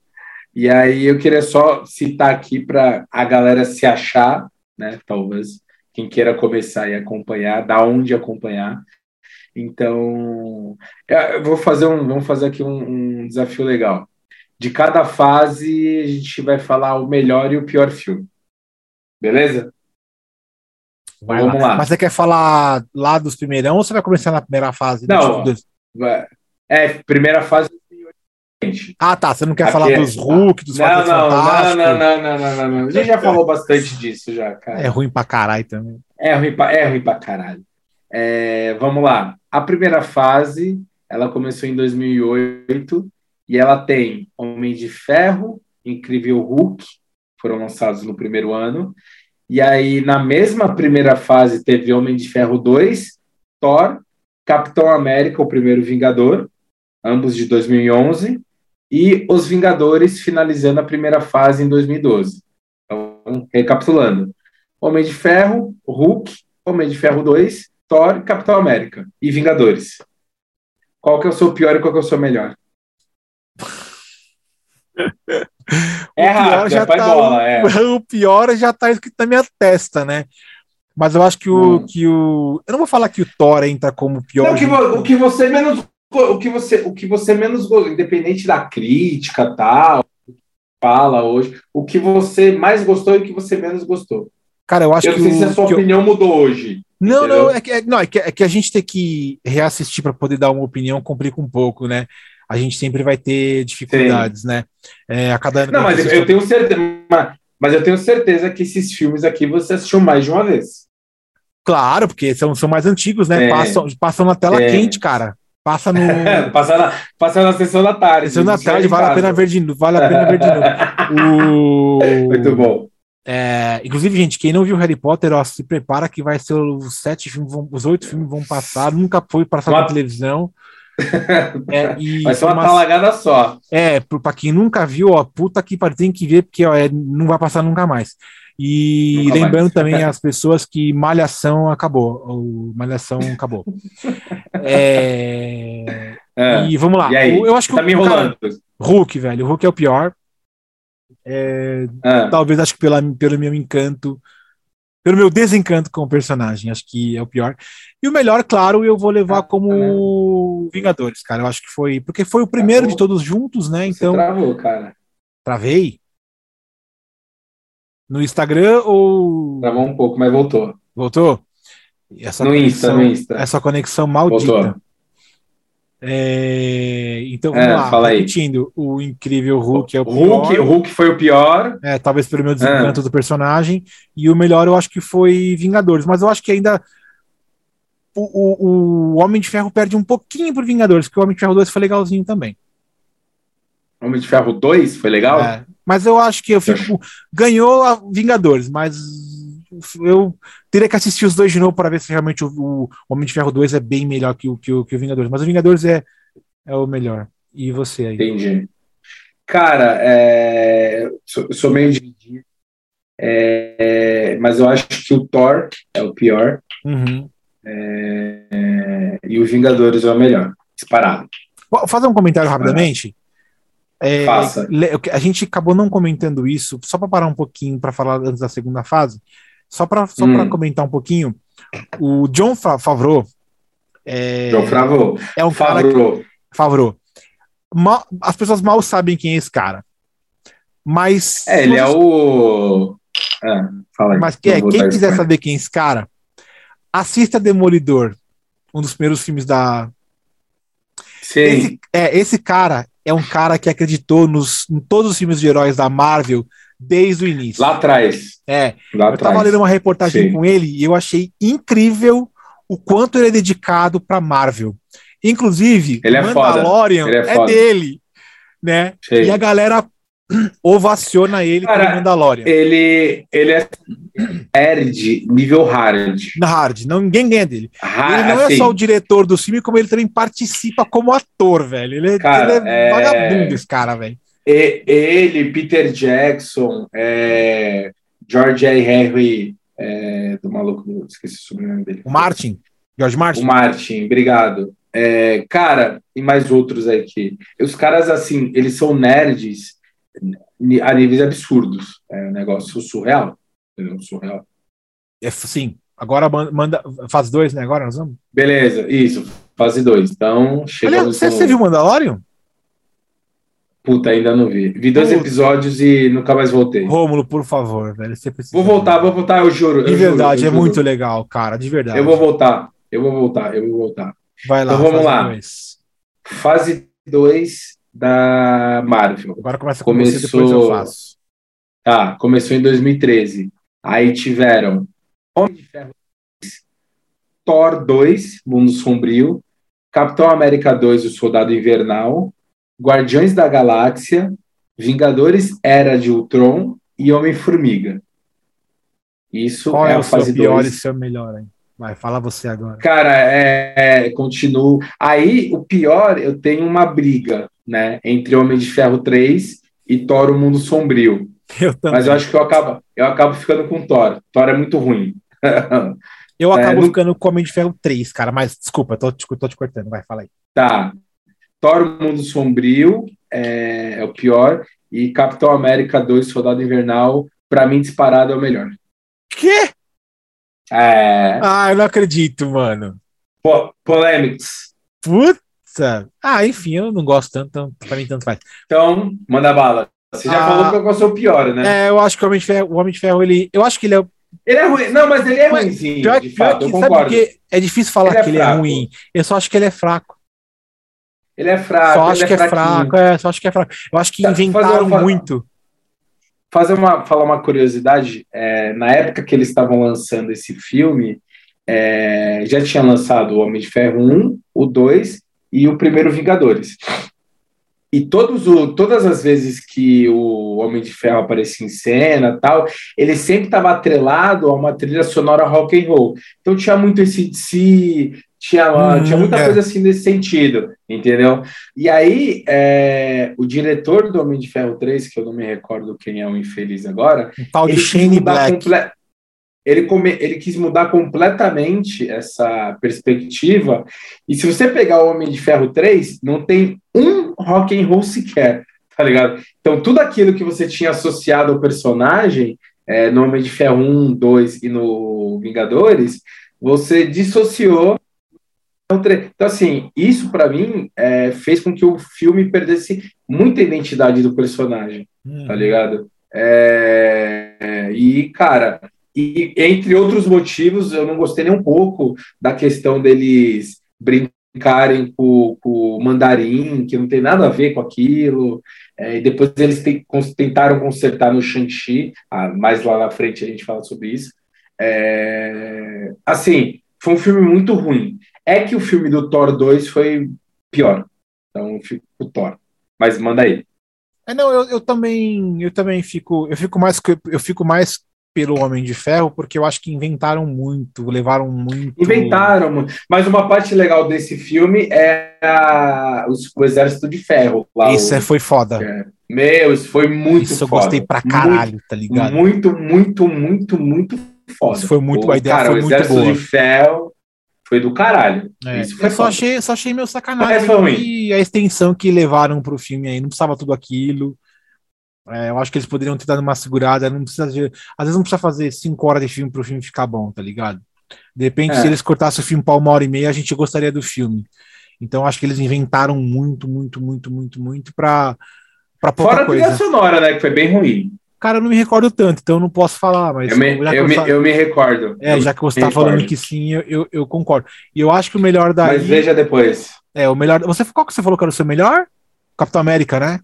e aí eu queria só citar aqui para a galera se achar, né? Talvez quem queira começar e acompanhar, da onde acompanhar. Então, eu vou fazer um, vamos fazer aqui um, um desafio legal de cada fase a gente vai falar o melhor e o pior filme. Beleza? Vai vamos lá. lá. Mas você quer falar lá dos primeirão ou você vai começar na primeira fase? Não. É, primeira fase. Ah, tá. Você não quer falar é- dos Hulk, dos não, Fáteis não, Não, não, não, não, não, não. A gente já falou bastante disso já, cara. É ruim pra caralho também. É ruim pra, é ruim pra caralho. É, vamos lá. A primeira fase, ela começou em 2008 e ela tem Homem de Ferro, Incrível Hulk, foram lançados no primeiro ano. E aí, na mesma primeira fase, teve Homem de Ferro 2, Thor, Capitão América, o primeiro Vingador, ambos de 2011, e Os Vingadores, finalizando a primeira fase em 2012. Então, recapitulando: Homem de Ferro, Hulk, Homem de Ferro 2, Thor, Capitão América e Vingadores. Qual que é o seu pior e qual que é o seu melhor? É rápido, já é tá, bola, é. *laughs* O pior já tá escrito na minha testa, né? Mas eu acho que o, hum. que o. Eu não vou falar que o Thor entra como pior. Não, o, que, o que você menos. O que você, o que você menos independente da crítica tal, fala hoje, o que você mais gostou e o que você menos gostou. Cara, eu acho eu que. Eu não sei o, se a sua opinião eu... mudou hoje. Não, entendeu? não, é que, é, não é, que, é que a gente tem que reassistir para poder dar uma opinião complica um pouco, né? A gente sempre vai ter dificuldades, Sim. né? É, a cada ano. Não, mas eu, tenho certeza, mas eu tenho certeza que esses filmes aqui você assistiu mais de uma vez. Claro, porque são, são mais antigos, né? É. Passam, passam na tela é. quente, cara. Passa no. *laughs* passa, na, passa na sessão da tarde. Sessão da tarde, vale a pena ver de novo. Vale a pena ver de novo. O... Muito bom. É, inclusive, gente, quem não viu Harry Potter, ó, se prepara que vai ser os sete filmes, vão, os oito filmes vão passar, nunca foi passado na televisão. *laughs* É, e vai ser uma, uma talagada só. É, para quem nunca viu, ó, puta que pariu, tem que ver, porque ó, é, não vai passar nunca mais. E nunca lembrando mais. também *laughs* as pessoas que Malhação acabou, Malhação acabou. é, É. *laughs* E vamos lá. E? Eu acho que tá o, me enrolando. Hulk, velho. O Hulk é o pior. É, é. Talvez acho que pela, pelo meu encanto, pelo meu desencanto com o personagem, acho que é o pior. E o melhor, claro, eu vou levar ah, como Vingadores, cara. Eu acho que foi. Porque foi o primeiro travou. de todos juntos, né? Então. Você travou, cara. Travei? No Instagram ou. Travou um pouco, mas voltou. Voltou? Essa no conexão, Insta, no Insta. Essa conexão maldita. Voltou. É, então, vamos é, lá, fala repetindo, aí. o incrível Hulk é o, Hulk, pior. O Hulk foi o pior. É, talvez pelo meu desencanto é. do personagem. E o melhor eu acho que foi Vingadores. Mas eu acho que ainda o, o, o Homem de Ferro perde um pouquinho por Vingadores, porque o Homem de Ferro 2 foi legalzinho também. Homem de Ferro 2 foi legal? É, mas eu acho que eu fico. Ganhou a Vingadores, mas eu teria que assistir os dois de novo para ver se realmente o, o, Homem de Ferro 2 é bem melhor que o, que o, que o Vingadores. Mas o Vingadores é, é o melhor. E você aí? Entendi. Cara, é, sou, sou meio dividido. É, mas eu acho que o Thor é o pior. Uhum. É, e o Vingadores é o melhor. Disparado. Vou fazer um comentário rapidamente. É, Faça. A gente acabou não comentando isso, só para parar um pouquinho para falar antes da segunda fase. Só para só hum. comentar um pouquinho, o John Favreau. É, John Favreau. É um Favreau. cara. Que, Favreau. Mal, as pessoas mal sabem quem é esse cara. Mas. É, ele é o. É, fala mas quem, quem quiser saber quem é esse cara, assista Demolidor, um dos primeiros filmes da. Sim. Esse, é, esse cara é um cara que acreditou nos, em todos os filmes de heróis da Marvel desde o início. Lá atrás. É. Lá eu estava lendo uma reportagem Sim. com ele e eu achei incrível o quanto ele é dedicado para Marvel. Inclusive, ele é Mandalorian ele é, é, dele, né? Sim. E a galera *clears throat* ovaciona ele Cara, Mandalorian. Ele, ele é nerd nível hard. Hard, não, ninguém ganha dele. ele não assim, é só o diretor do filme, como ele também participa como ator, velho. Ele, é, cara, ele é, é vagabundo, esse cara, velho. Ele, Peter Jackson, é, George R. Henry, é, do maluco, esqueci o sobrenome dele. O Martin. George Martin. O Martin, obrigado. É, cara, e mais outros aí que. Os caras, assim, eles são nerds a níveis absurdos. É um negócio surreal. Entendeu? Surreal. É, sim. Agora manda. Fase 2, né? Agora nós vamos? Beleza, isso. Fase 2. Então, chegamos. Você, no... você viu Mandalorian? Puta, ainda não vi. Vi dois Puta. episódios e nunca mais voltei. Rômulo, por favor, velho. Você precisa vou voltar, vou voltar, eu juro. De eu verdade, juro, é juro. muito legal, cara, de verdade. Eu vou voltar, eu vou voltar, eu vou voltar. Vai lá, então vamos lá. Dois. Fase 2 da Marvel. Agora começa com Começou... você, depois eu faço. Tá, começou em 2013. Aí tiveram Homem de Ferro 2, Thor 2, Mundo Sombrio, Capitão América 2, O Soldado Invernal, Guardiões da Galáxia, Vingadores Era de Ultron e Homem-Formiga. Isso Qual é, é a fase 2. pior e seu melhor, hein? Vai, fala você agora. Cara, é, é, continuo. Aí, o pior, eu tenho uma briga, né? Entre Homem de Ferro 3 e Thor, o Mundo Sombrio. *laughs* Eu também. Mas eu acho que eu acabo, eu acabo ficando com Thor. Thor é muito ruim. *laughs* eu acabo é, ficando com Homem de Ferro 3, cara. Mas, desculpa, tô, tô te cortando. Vai, fala aí. Tá. Thor Mundo Sombrio é, é, o pior. E Capitão América 2 Soldado Invernal, para mim, disparado é o melhor. Quê? É. Ah, eu não acredito, mano. Po polêmicos. Puta! Ah, enfim, eu não gosto tanto, então, pra mim tanto faz. Então, manda bala. Você já ah, falou que eu gosto o pior, né? É, eu acho que o Homem de Ferro, o Homem de Ferro ele. Eu acho que ele é. Ele é ruim. Não, mas ele é ruimzinho. Pior, de pior fato, que, eu concordo. é difícil falar ele é que ele é ruim. Eu só acho que ele é fraco. Ele é fraco. Só acho que é, é fraco, é, só acho que é fraco. Eu acho que tá, inventaram fazer, muito. Fazer uma, falar uma curiosidade, é, na época que eles estavam lançando esse filme, é, já tinha lançado o Homem de Ferro 1, o 2 e o primeiro Vingadores. E todos o, todas as vezes que o Homem de Ferro aparecia em cena tal, ele sempre estava atrelado a uma trilha sonora rock and roll. Então tinha muito esse de tinha, hum, tinha muita é. coisa assim nesse sentido, entendeu? E aí, é, o diretor do Homem de Ferro 3, que eu não me recordo quem é o infeliz agora. Um tal de Shane Black. Ele, come, ele quis mudar completamente essa perspectiva. E se você pegar o Homem de Ferro 3, não tem um rock and roll sequer, tá ligado? Então, tudo aquilo que você tinha associado ao personagem, é, no Homem de Ferro 1, 2 e no Vingadores, você dissociou. Então, assim, isso para mim é, fez com que o filme perdesse muita identidade do personagem, uhum. tá ligado? É, e, cara, e entre outros motivos, eu não gostei nem um pouco da questão deles brincarem com, com o mandarim, que não tem nada a ver com aquilo. É, e depois eles te, tentaram consertar no Shang-Chi, ah, mais lá na frente a gente fala sobre isso. É, assim, foi um filme muito ruim. É que o filme do Thor 2 foi pior. Então, fico o Thor. Mas manda aí. É, não, eu, eu também, eu também fico, eu fico mais, eu fico mais pelo Homem de Ferro, porque eu acho que inventaram muito, levaram muito. Inventaram, mas uma parte legal desse filme é a, o, o Exército de Ferro. Lá, isso o, é, foi foda. É, meu, isso foi muito isso foda. eu gostei pra caralho, muito, tá ligado? Muito, muito, muito, muito foda. Isso foi muito, o, a ideia cara, foi o Exército muito boa. de Ferro foi do caralho. É, isso foi eu só achei, só achei meio sacanagem e a extensão que levaram pro filme aí, não precisava tudo aquilo. É, eu acho que eles poderiam ter dado uma segurada, não precisa de, às vezes não precisa fazer cinco horas de filme pro filme ficar bom, tá ligado? De repente, é. se eles cortassem o filme para uma hora e meia, a gente gostaria do filme. Então, acho que eles inventaram muito, muito, muito, muito, muito pra, pra pouca Fora coisa. a trilha sonora, né, que foi bem ruim. Cara, eu não me recordo tanto, então eu não posso falar, mas. Eu me, eu, me, eu me recordo. É, já que você tá falando que sim, eu, eu, eu, concordo. E eu acho que o melhor da. Mas veja depois. É, o melhor. Você, qual que você falou que era o seu melhor? Capitão América, né?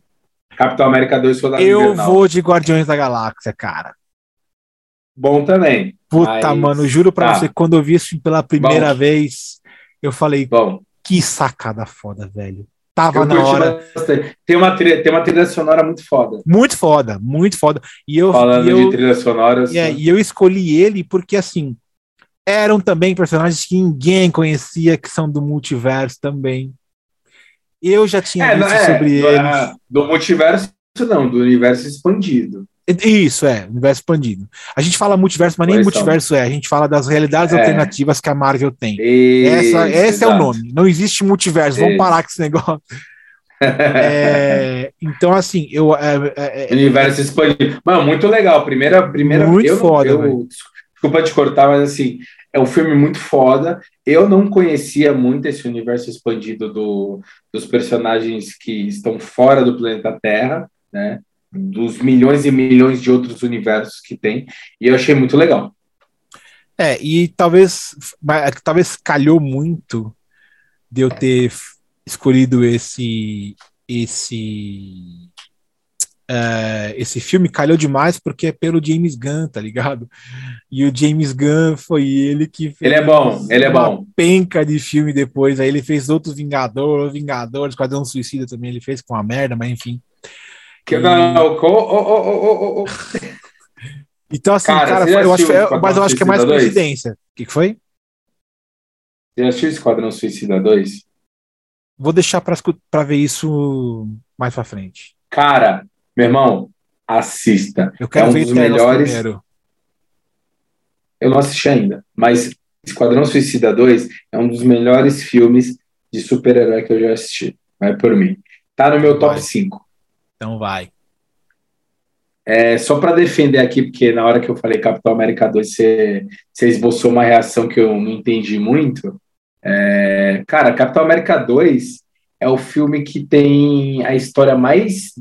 Capitão América 2 Soldado Eu Invernal. vou de Guardiões da Galáxia, cara. Bom também. Puta, mas... mano, juro pra tá. você, quando eu vi isso pela primeira Bom. vez, eu falei, Bom. que sacada foda, velho tava eu na hora. Tem uma, trilha, tem uma trilha sonora muito foda. Muito foda, muito foda. E eu, Falando e eu, de trilha sonora. É, e eu escolhi ele porque, assim, eram também personagens que ninguém conhecia, que são do multiverso também. Eu já tinha é, visto é, sobre do, eles. É, do multiverso, não, do universo expandido. Isso, é, universo expandido. A gente fala multiverso, mas nem pois multiverso são. é. A gente fala das realidades é. alternativas que a Marvel tem. Isso, Essa, esse é o nome. Não existe multiverso. Isso. Vamos parar com esse negócio. *laughs* é, então, assim, eu. É, é, é universo expandido. Mano, muito legal. Primeira. primeira muito eu, foda. Eu, desculpa te cortar, mas assim, é um filme muito foda. Eu não conhecia muito esse universo expandido do, dos personagens que estão fora do planeta Terra, né? Dos milhões e milhões de outros universos que tem, e eu achei muito legal. É, e talvez, talvez calhou muito de eu ter escolhido esse esse uh, esse filme calhou demais porque é pelo James Gunn, tá ligado? E o James Gunn foi ele que fez ele é bom, ele é bom. penca de filme depois, aí ele fez outros Vingadores, Vingadores, Quadrão Suicida também ele fez com a merda, mas enfim. Que, não, oh, oh, oh, Então, assim, cara, cara eu acho, é, mas eu acho que é mais coincidência. O que, que foi? Você assistiu Esquadrão Suicida 2? Vou deixar para ver isso mais para frente. Cara, meu irmão, assista. Eu quero é um ver dos melhores. Primeiro. Eu não assisti ainda, mas Esquadrão Suicida 2 é um dos melhores filmes de super-herói que eu já assisti. Vai por mim. Tá no meu top Vai. 5. Então vai. É, só para defender aqui, porque na hora que eu falei Capitão América 2, você, esboçou uma reação que eu não entendi muito. É, cara, Capitão América 2 é o filme que tem a história mais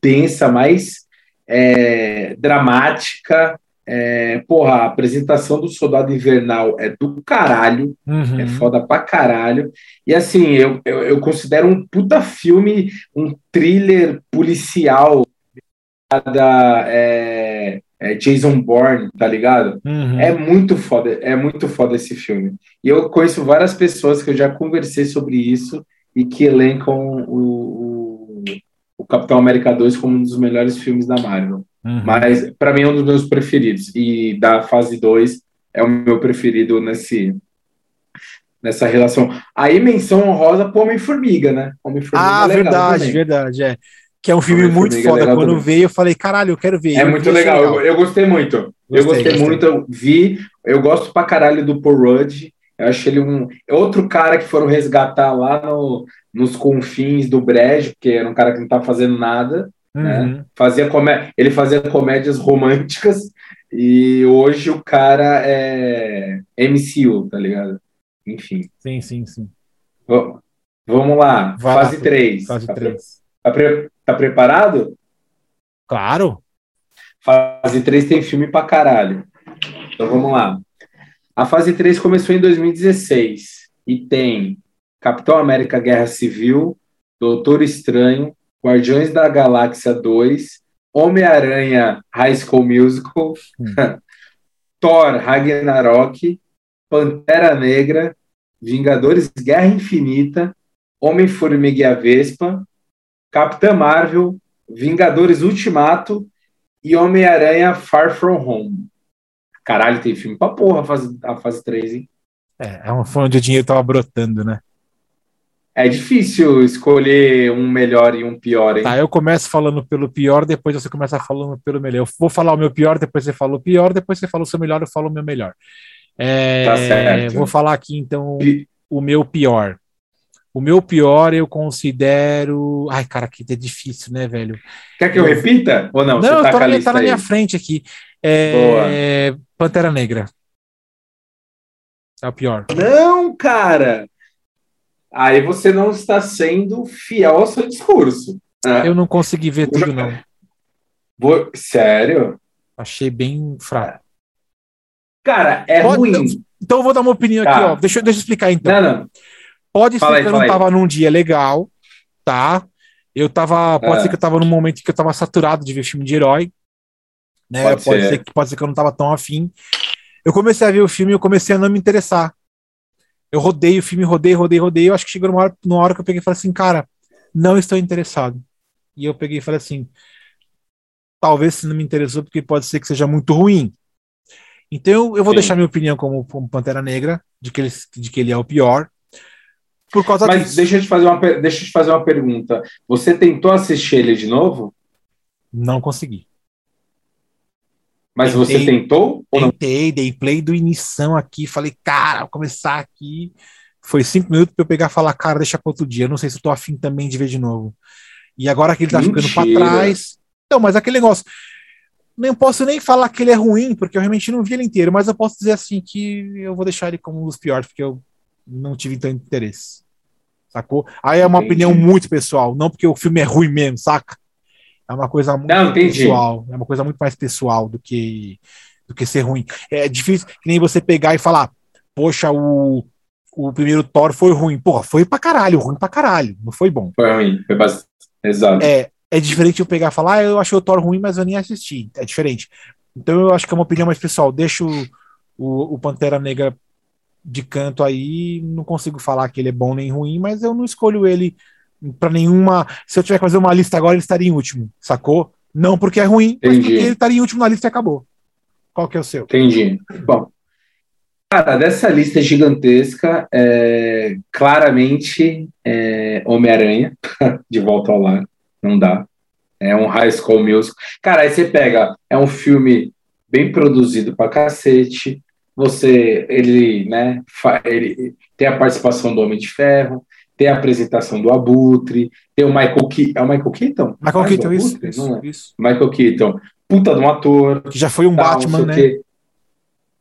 densa, mais é, dramática. É, porra, a apresentação do Soldado Invernal é do caralho, uhum. é foda pra caralho. E assim, eu, eu, eu, considero um puta filme, um thriller policial da é, é Jason Bourne, tá ligado? Uhum. É muito foda, é muito foda esse filme. E eu conheço várias pessoas que eu já conversei sobre isso e que elencam o, o, o Capitão América 2 como um dos melhores filmes da Marvel. Uhum. Mas para mim é um dos meus preferidos. E da fase 2 é o meu preferido nesse, nessa relação. Aí menção honrosa pro Homem-Formiga, né? Homem-Formiga ah, é verdade, também. verdade, é. Que é um filme muito foda. Quando também. veio, eu falei, caralho, eu quero ver. É muito legal, eu, eu, gostei muito. Gostei, eu gostei, gostei, muito, eu vi, eu gosto pra caralho do Paul Rudd. Eu acho ele um outro cara que foram resgatar lá no, nos confins do Brejo, porque era um cara que não tá fazendo nada. Né? Uhum. Né? Fazia comé ele fazia comédias românticas e hoje o cara é MCU, tá ligado? Enfim. Sim, sim, sim. vamos lá, Vai fase 3. Fase tá, 3. Tá, pre tá preparado? Claro. Fase 3 tem filme pra caralho. Então vamos lá. A fase 3 começou em 2016 e tem Capitão América Guerra Civil, Doutor Estranho, Guardiões da Galáxia 2, Homem-Aranha High School Musical, hum. *laughs* Thor Ragnarok, Pantera Negra, Vingadores Guerra Infinita, Homem-Formiga e a Vespa, Capitã Marvel, Vingadores Ultimato e Homem-Aranha Far From Home. Caralho, tem filme pra porra a fase, a fase 3, hein? É, é uma fonte de dinheiro tava brotando, né? É difícil escolher um melhor e um pior, hein? Tá, eu começo falando pelo pior, depois você começa falando pelo melhor. Eu vou falar o meu pior, depois você fala o pior, depois você fala o seu melhor, eu falo o meu melhor. É, tá certo. Vou falar aqui, então, o meu pior. O meu pior eu considero. Ai, cara, aqui é difícil, né, velho? Quer que eu repita? Ou não? Não, tá, tá, na, tá na minha frente aqui. É... Pantera Negra. É o pior. Não, cara! Aí você não está sendo fiel ao seu discurso. Né? Eu não consegui ver tudo, não. Vou... Sério? Achei bem fraco. Cara, é Pode... ruim. Então eu vou dar uma opinião tá. aqui, ó. Deixa, deixa eu explicar então. Não, não. Pode ser que eu não estava num dia legal, tá? Eu tava. Pode é. ser que eu estava num momento que eu estava saturado de ver filme de herói. Né? Pode, pode ser. ser. que, pode ser que eu não estava tão afim. Eu comecei a ver o filme e eu comecei a não me interessar. Eu rodei o filme, rodei, rodei, rodei. Eu acho que chegou numa hora, numa hora que eu peguei e falei assim, cara, não estou interessado. E eu peguei e falei assim, talvez se não me interessou, porque pode ser que seja muito ruim. Então eu vou Sim. deixar minha opinião como, como, Pantera Negra, de que, ele, de que ele é o pior. Por causa Mas disso. deixa eu, te fazer uma, deixa eu te fazer uma pergunta. Você tentou assistir ele de novo? Não consegui. Mas tentei, você tentou? Tentei, dei play do inição aqui, falei, cara, vou começar aqui. Foi cinco minutos para eu pegar e falar, cara, deixa para outro dia. Eu não sei se eu tô afim também de ver de novo. E agora que ele tá Mentira. ficando para trás. Então, mas aquele negócio. Não posso nem falar que ele é ruim, porque eu realmente não vi ele inteiro, mas eu posso dizer assim que eu vou deixar ele como um dos piores, porque eu não tive tanto interesse. Sacou? Aí é uma Entendi. opinião muito pessoal, não porque o filme é ruim mesmo, saca? É uma coisa muito Não, pessoal. É uma coisa muito mais pessoal do que, do que ser ruim. É difícil que nem você pegar e falar, poxa, o, o primeiro Thor foi ruim. Porra, foi pra caralho, ruim pra caralho. Não foi bom. Foi ruim, foi bastante. Exato. É, é diferente eu pegar e falar, ah, eu achei o Thor ruim, mas eu nem assisti. É diferente. Então eu acho que é uma opinião mais pessoal. Deixa o, o, o Pantera Negra de canto aí, não consigo falar que ele é bom nem ruim, mas eu não escolho ele para nenhuma. Se eu tiver que fazer uma lista agora, ele estaria em último, sacou? Não porque é ruim, Entendi. mas porque ele estaria em último na lista e acabou. Qual que é o seu? Entendi. Bom, cara, dessa lista gigantesca, é, claramente é, Homem-Aranha, *laughs* de volta ao lar, não dá. É um high school music. Cara, aí você pega, é um filme bem produzido pra cacete. Você, ele, né, ele tem a participação do Homem de Ferro, tem a apresentação do Abutre, tem o Michael Keaton. É o Michael Keaton? Michael Keaton, isso, isso, é? isso, Michael Keaton. Puta de um ator. Que já foi um tal, Batman, né? Que,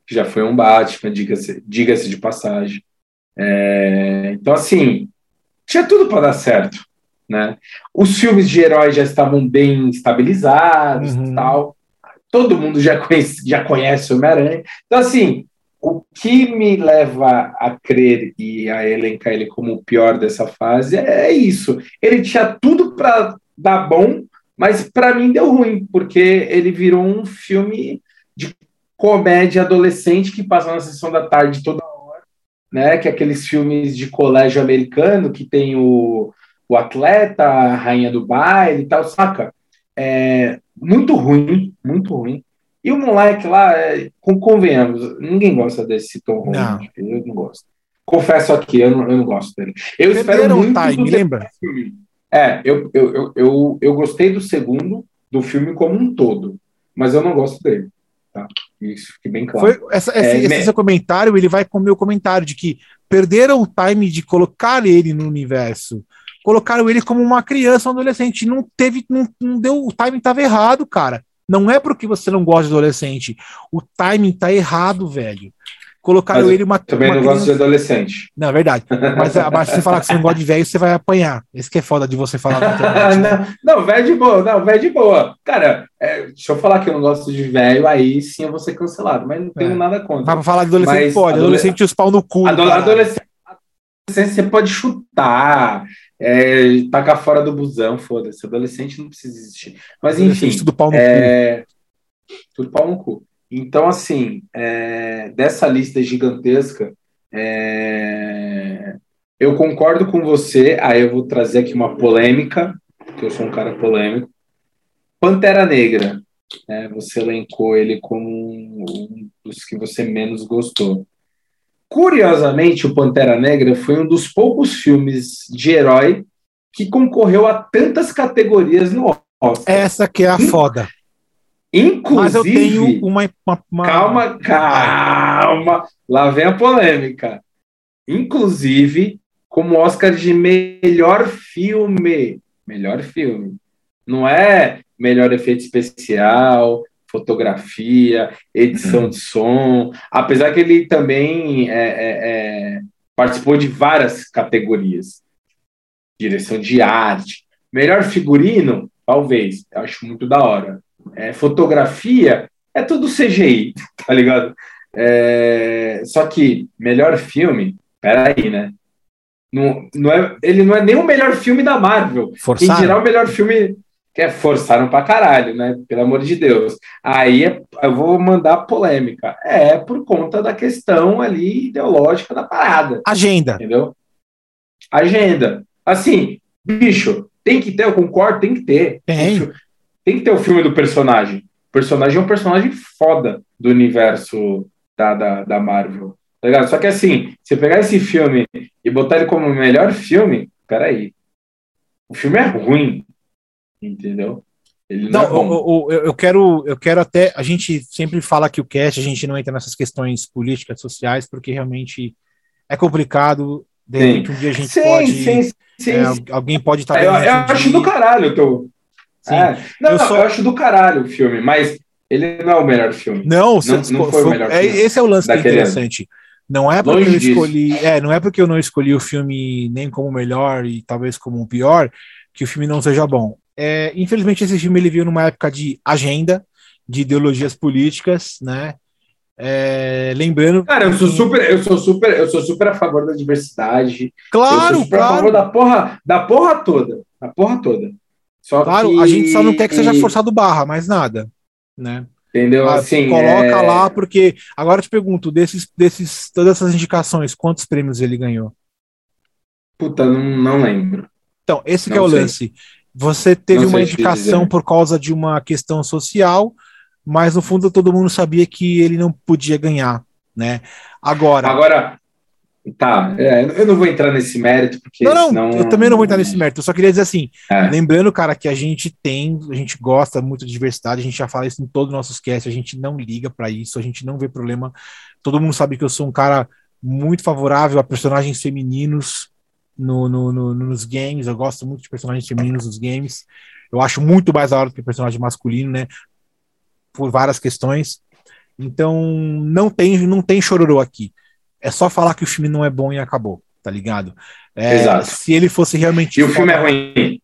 já foi um Batman, diga-se diga de passagem. É, então, assim, tinha tudo para dar certo. Né? Os filmes de heróis já estavam bem estabilizados uhum. tal. Todo mundo já conhece, já conhece o Homem-Aranha. Então, assim, o que me leva a crer e a elencar ele como o pior dessa fase é isso. Ele tinha tudo para dar bom, mas para mim deu ruim, porque ele virou um filme de comédia adolescente que passa na sessão da tarde toda hora, né? Que é aqueles filmes de colégio americano que tem o, o atleta, a rainha do baile e tal, saca? É muito ruim, muito ruim. E o moleque lá, é, convenhamos, ninguém gosta desse Tom Holland. Não. Eu não gosto. Confesso aqui, eu não, eu não gosto dele. Eu espero muito time, lembra? Filme. É, eu, eu, eu, eu, eu gostei do segundo, do filme como um todo, mas eu não gosto dele. tá? Isso fique bem claro. Foi, essa, esse, é, esse seu comentário, ele vai com o meu comentário de que perderam o time de colocar ele no universo. Colocaram ele como uma criança, um adolescente. Não teve, não, não deu, o timing estava errado, cara. Não é porque você não gosta de adolescente. O timing tá errado, velho. Colocaram ele uma. Também uma não criança... gosto de adolescente. Não, é verdade. Mas, mas se você falar que você não gosta de velho, você vai apanhar. Esse que é foda de você falar na *laughs* internet. Né? não, não, velho de boa, não, velho de boa. Cara, é, deixa eu falar que eu não gosto de velho, aí sim eu vou ser cancelado, mas não tenho é. nada contra. Mas pra falar de adolescente, mas pode. Adolescente os pau no cu. Adolescente, adolescente, você pode chutar, é, tacar fora do busão, foda-se. Adolescente não precisa existir. Mas enfim. Tudo pau no é... cu. Tudo pau no cu. Então, assim, é, dessa lista gigantesca, é, eu concordo com você. Aí eu vou trazer aqui uma polêmica, porque eu sou um cara polêmico. Pantera Negra. É, você elencou ele como um, um dos que você menos gostou. Curiosamente, o Pantera Negra foi um dos poucos filmes de herói que concorreu a tantas categorias no Oscar. Essa que é a foda. Inclusive. Mas eu tenho uma, uma, uma, Calma, calma. Lá vem a polêmica. Inclusive, como Oscar de melhor filme. Melhor filme. Não é melhor efeito especial, fotografia, edição de som. Apesar que ele também é, é, é, participou de várias categorias. Direção de arte. Melhor figurino, talvez. Eu acho muito da hora é, fotografia, é tudo CGI, *laughs* tá ligado? É, só que melhor filme, peraí, né? Não, não é, ele não é nem o melhor filme da Marvel. Forçaram. Em geral, o melhor filme que é forçaram pra caralho, né? Pelo amor de Deus. Aí é, eu vou mandar polêmica. É por conta da questão ali ideológica da parada. Agenda. Entendeu? Agenda. Assim, bicho, tem que ter, eu concordo, tem que ter. Tem tem que ter o filme do personagem. O personagem é um personagem foda do universo da, da, da Marvel. Tá ligado? Só que assim, você pegar esse filme e botar ele como o melhor filme, peraí. O filme é ruim. Entendeu? Ele não, não é eu, eu, quero, eu quero até. A gente sempre fala que o cast, a gente não entra nessas questões políticas, sociais, porque realmente é complicado. De repente, um dia a gente sim, pode. Sim, sim, é, alguém pode estar. Tá eu, eu acho do caralho o teu, é. Não, eu, não, só... eu acho do caralho o filme, mas ele não é o melhor filme. Não, não, não foi, foi, o melhor é, filme. Esse é o lance que é interessante. Não é porque Longe eu escolhi, disso. é, não é porque eu não escolhi o filme nem como melhor e talvez como o pior que o filme não seja bom. É, infelizmente esse filme ele veio numa época de agenda, de ideologias políticas, né? É, lembrando. Cara, eu sou super, eu sou super, eu sou super a favor da diversidade. Claro, eu sou super claro. a favor da porra, da porra toda, da porra toda. Só claro, que... a gente só não quer que seja forçado barra, mais nada, né? Entendeu? assim, coloca é... lá porque agora eu te pergunto, desses, desses, todas essas indicações, quantos prêmios ele ganhou? Puta, não, não lembro. Então, esse não que é o sei. lance. Você teve uma indicação por causa de uma questão social, mas no fundo todo mundo sabia que ele não podia ganhar, né? Agora, agora Tá, é, eu não vou entrar nesse mérito, porque. Não, não, senão... eu também não vou entrar nesse mérito. Eu só queria dizer assim: é. lembrando, cara, que a gente tem, a gente gosta muito de diversidade, a gente já fala isso em todos os nossos casts, a gente não liga para isso, a gente não vê problema. Todo mundo sabe que eu sou um cara muito favorável a personagens femininos no, no, no, nos games, eu gosto muito de personagens femininos nos games. Eu acho muito mais da hora do que personagem masculino, né? Por várias questões. Então, não tem, não tem chororô aqui é só falar que o filme não é bom e acabou, tá ligado? É, Exato. Se ele fosse realmente. E o filme é ruim.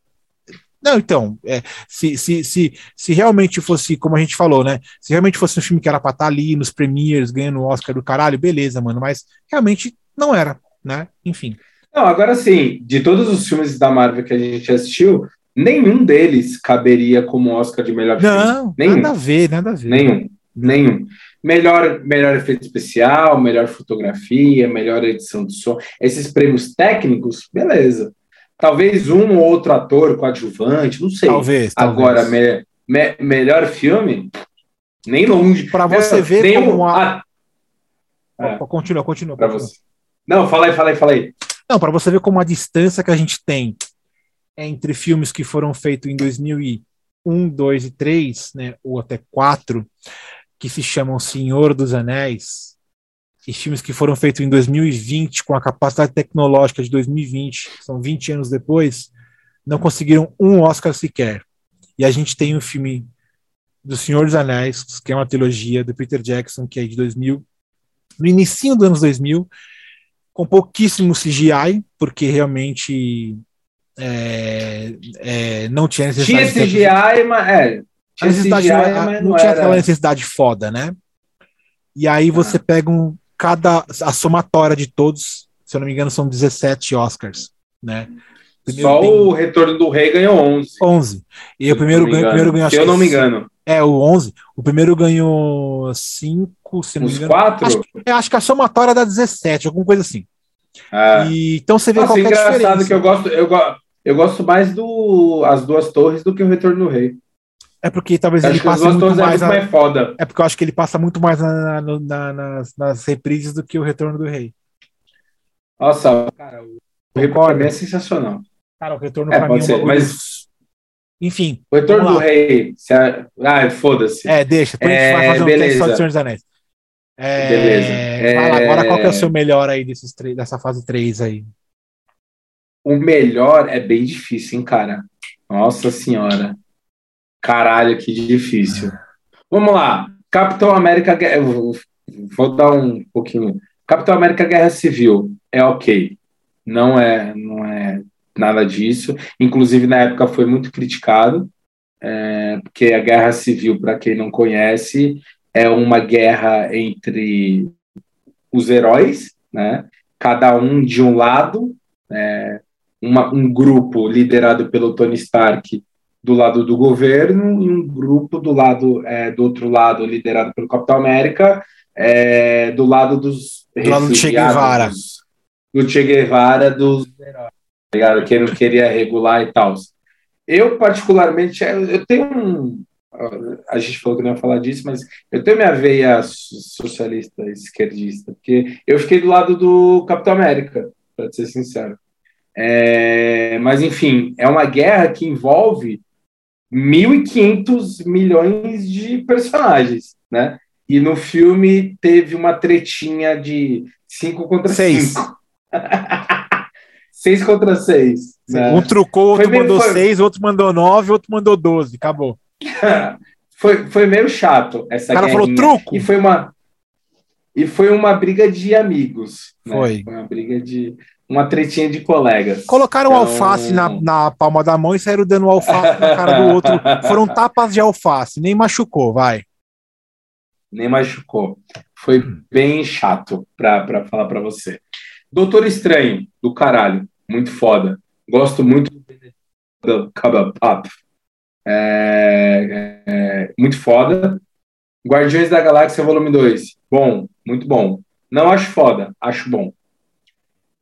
Não, então, é, se, se, se, se realmente fosse, como a gente falou, né? Se realmente fosse um filme que era pra estar tá ali nos premiers, ganhando o Oscar do caralho, beleza, mano, mas realmente não era, né? Enfim. Não, agora sim, de todos os filmes da Marvel que a gente assistiu, nenhum deles caberia como Oscar de melhor filme. Não, nada a ver, nada a ver. Nenhum, nenhum. Melhor, melhor efeito especial, melhor fotografia, melhor edição de som. Esses prêmios técnicos, beleza. Talvez um ou outro ator coadjuvante, não sei. Talvez. Agora, Me, me, melhor filme, nem longe. Para você ver nem como a... a... É. Continua, continua. Para você. Não, fala aí, fala aí, fala aí. Não, para você ver como a distância que a gente tem entre filmes que foram feitos em 2001, 2 e 3, né, ou até 4, que se chamam Senhor dos Anéis, e filmes que foram feitos em 2020, com a capacidade tecnológica de 2020, são 20 anos depois, não conseguiram um Oscar sequer. E a gente tem um filme do Senhor dos Anéis, que é uma trilogia do Peter Jackson, que é de 2000, no início dos anos 2000, com pouquíssimo CGI, porque realmente é, é, não tinha necessidade. Tinha CGI, mas é, tinha CGI, mas não, não tinha era... aquela necessidade foda, né? E aí você ah. pega um, cada a somatória de todos, se eu não me engano, são 17 Oscars, né? Primeiro Só tem... o Retorno do Rei ganhou 11. 11. E o primeiro ganhou, primeiro ganhou, se eu não me engano. É, o 11. O primeiro ganhou 5, se não Os me engano. 4? Acho, acho, que a somatória dá 17, alguma coisa assim. Ah. E, então você vê Nossa, qual é a engraçado que eu gosto, eu, eu gosto mais do As Duas Torres do que o Retorno do Rei. É porque talvez ele passe muito é mais, é, mais foda. é porque eu acho que ele passa muito mais na, na, nas, nas, reprises do que o Retorno do Rei. Nossa, cara, o Retorno é sensacional. Cara, o Retorno é, pra mim é ser, mas... Enfim. O Retorno do Rei. Se a... Ah, foda-se. É, deixa. Depois é, a gente vai é, fazer um beleza. teste só Senhor dos Anéis. É, beleza. Vai lá, agora qual é o seu melhor aí desses três, dessa fase 3 aí? O melhor é bem difícil, hein, cara? Nossa senhora. Caralho, que difícil. Vamos lá. Capitão América. Vou dar um pouquinho. Capitão América Guerra Civil é ok. Não é, não é nada disso. Inclusive, na época foi muito criticado, é, porque a Guerra Civil, para quem não conhece, é uma guerra entre os heróis, né? cada um de um lado, é, uma, um grupo liderado pelo Tony Stark do lado do governo e um grupo do lado é, do outro lado liderado pelo Capitão América é, do lado dos do lado do Che Guevara do Che Guevara dos ligado? que não queria regular e tal eu particularmente eu tenho um a gente falou que não ia falar disso, mas eu tenho minha veia socialista, esquerdista, porque eu fiquei do lado do Capitão América, para ser sincero. É, mas, enfim, é uma guerra que envolve 1.500 milhões de personagens, né? E no filme teve uma tretinha de 5 contra 6. *laughs* 6 contra 6. Né? Um trucou, outro foi mandou 6, outro mandou 9, outro mandou 12. Acabou. *laughs* foi, foi meio chato essa. O cara guerrinha. falou truco. E foi uma, e foi uma briga de amigos. Né? Foi. Foi uma briga de uma tretinha de colegas. Colocaram então... alface na, na palma da mão e saíram dando alface na cara do outro. Foram tapas de alface, nem machucou, vai. Nem machucou. Foi bem chato pra falar pra você. Doutor Estranho, do caralho. Muito foda. Gosto muito do Pop. É, é, muito foda. Guardiões da Galáxia Volume 2. Bom, muito bom. Não acho foda, acho bom.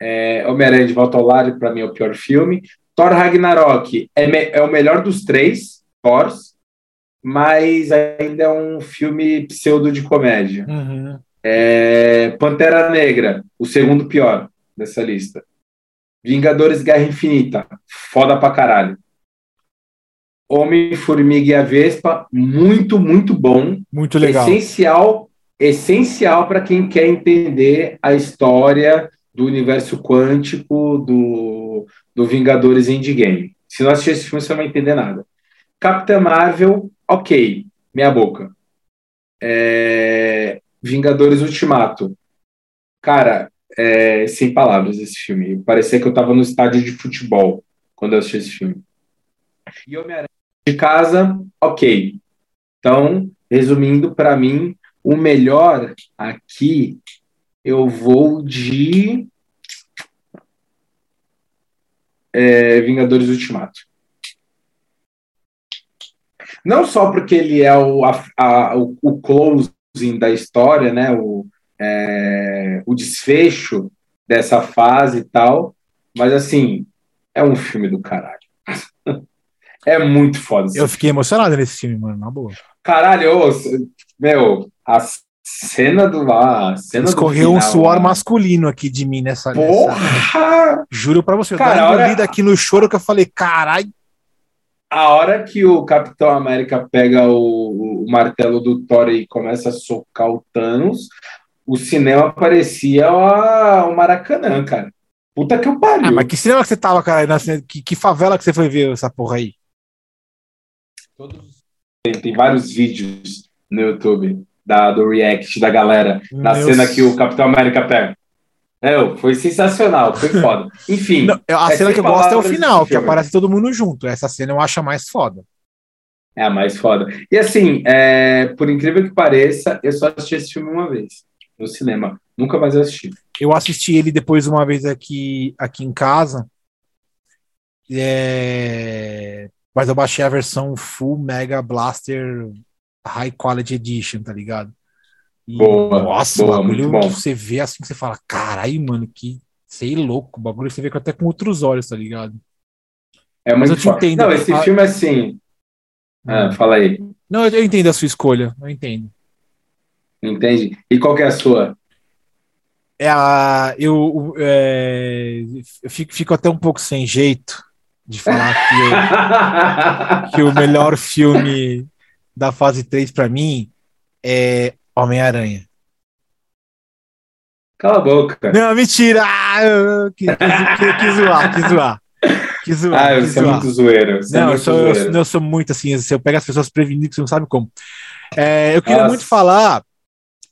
É, Homem-Aranha de Volta ao Lar, para mim, é o pior filme. Thor Ragnarok é, é o melhor dos três Thors, mas ainda é um filme pseudo de comédia. Uhum. É, Pantera Negra, o segundo pior dessa lista. Vingadores Guerra Infinita, foda pra caralho. Homem, Formiga e a Vespa, muito, muito bom. Muito legal. Essencial, essencial para quem quer entender a história do universo quântico do, do Vingadores Endgame. Se não assistir esse filme, você não vai entender nada. Capitã Marvel, ok, meia boca. É... Vingadores Ultimato. Cara, é... sem palavras esse filme. Parecia que eu estava no estádio de futebol quando eu assisti esse filme. E Homem-Aranha de casa, ok. Então, resumindo, para mim, o melhor aqui eu vou de é, Vingadores Ultimato. Não só porque ele é o, a, a, o, o closing da história, né? O, é, o desfecho dessa fase e tal, mas assim, é um filme do caralho. *laughs* é muito foda. Eu fiquei emocionado nesse filme, mano, na boa. Caralho, eu, meu, a cena do lá. Cena Escorreu final, um suor masculino aqui de mim nessa. Porra! Nessa... Juro pra você, eu Cara, tava hora... aqui no choro que eu falei, caralho. A hora que o Capitão América pega o, o, martelo do Thor e começa a socar o Thanos, o cinema parecia o Maracanã, cara. Puta que eu pariu. Ah, mas que cinema que você tava, cara? Que, que favela que você foi ver essa porra aí? Tem, tem vários vídeos no YouTube da, do react da galera na Meu cena que o Capitão América pega. É, foi sensacional, foi foda. *laughs* Enfim. Não, a é cena que eu gosto é o final, que aparece todo mundo junto. Essa cena eu acho a mais foda. É a mais foda. E assim, é, por incrível que pareça, eu só assisti esse filme uma vez no cinema. Nunca mais assisti. Eu assisti ele depois uma vez aqui, aqui em casa. É... Mas eu baixei a versão Full Mega Blaster High Quality Edition, tá ligado? E, boa, nossa, boa, o bagulho que você vê assim, você fala, caralho, mano, que sei louco, o bagulho você vê até com outros olhos, tá ligado? É muito Mas eu te entendo. Não, esse a... filme é assim. Ah, hum. fala aí. Não, eu entendo a sua escolha, eu entendo. Entende? E qual que é a sua? É a, eu, é, eu fico, fico, até um pouco sem jeito de falar que, *laughs* que o melhor filme da fase 3 para mim é Homem-Aranha. Cala a boca. Não, mentira! Ah, quis, quis, quis zoar, quis zoar. Quis zoar, ah, você é muito zoeiro. Não, é muito eu, sou, zoeiro. Eu, eu, sou muito assim, eu pego as pessoas prevenidas que você não sabe como. É, eu queria Nossa. muito falar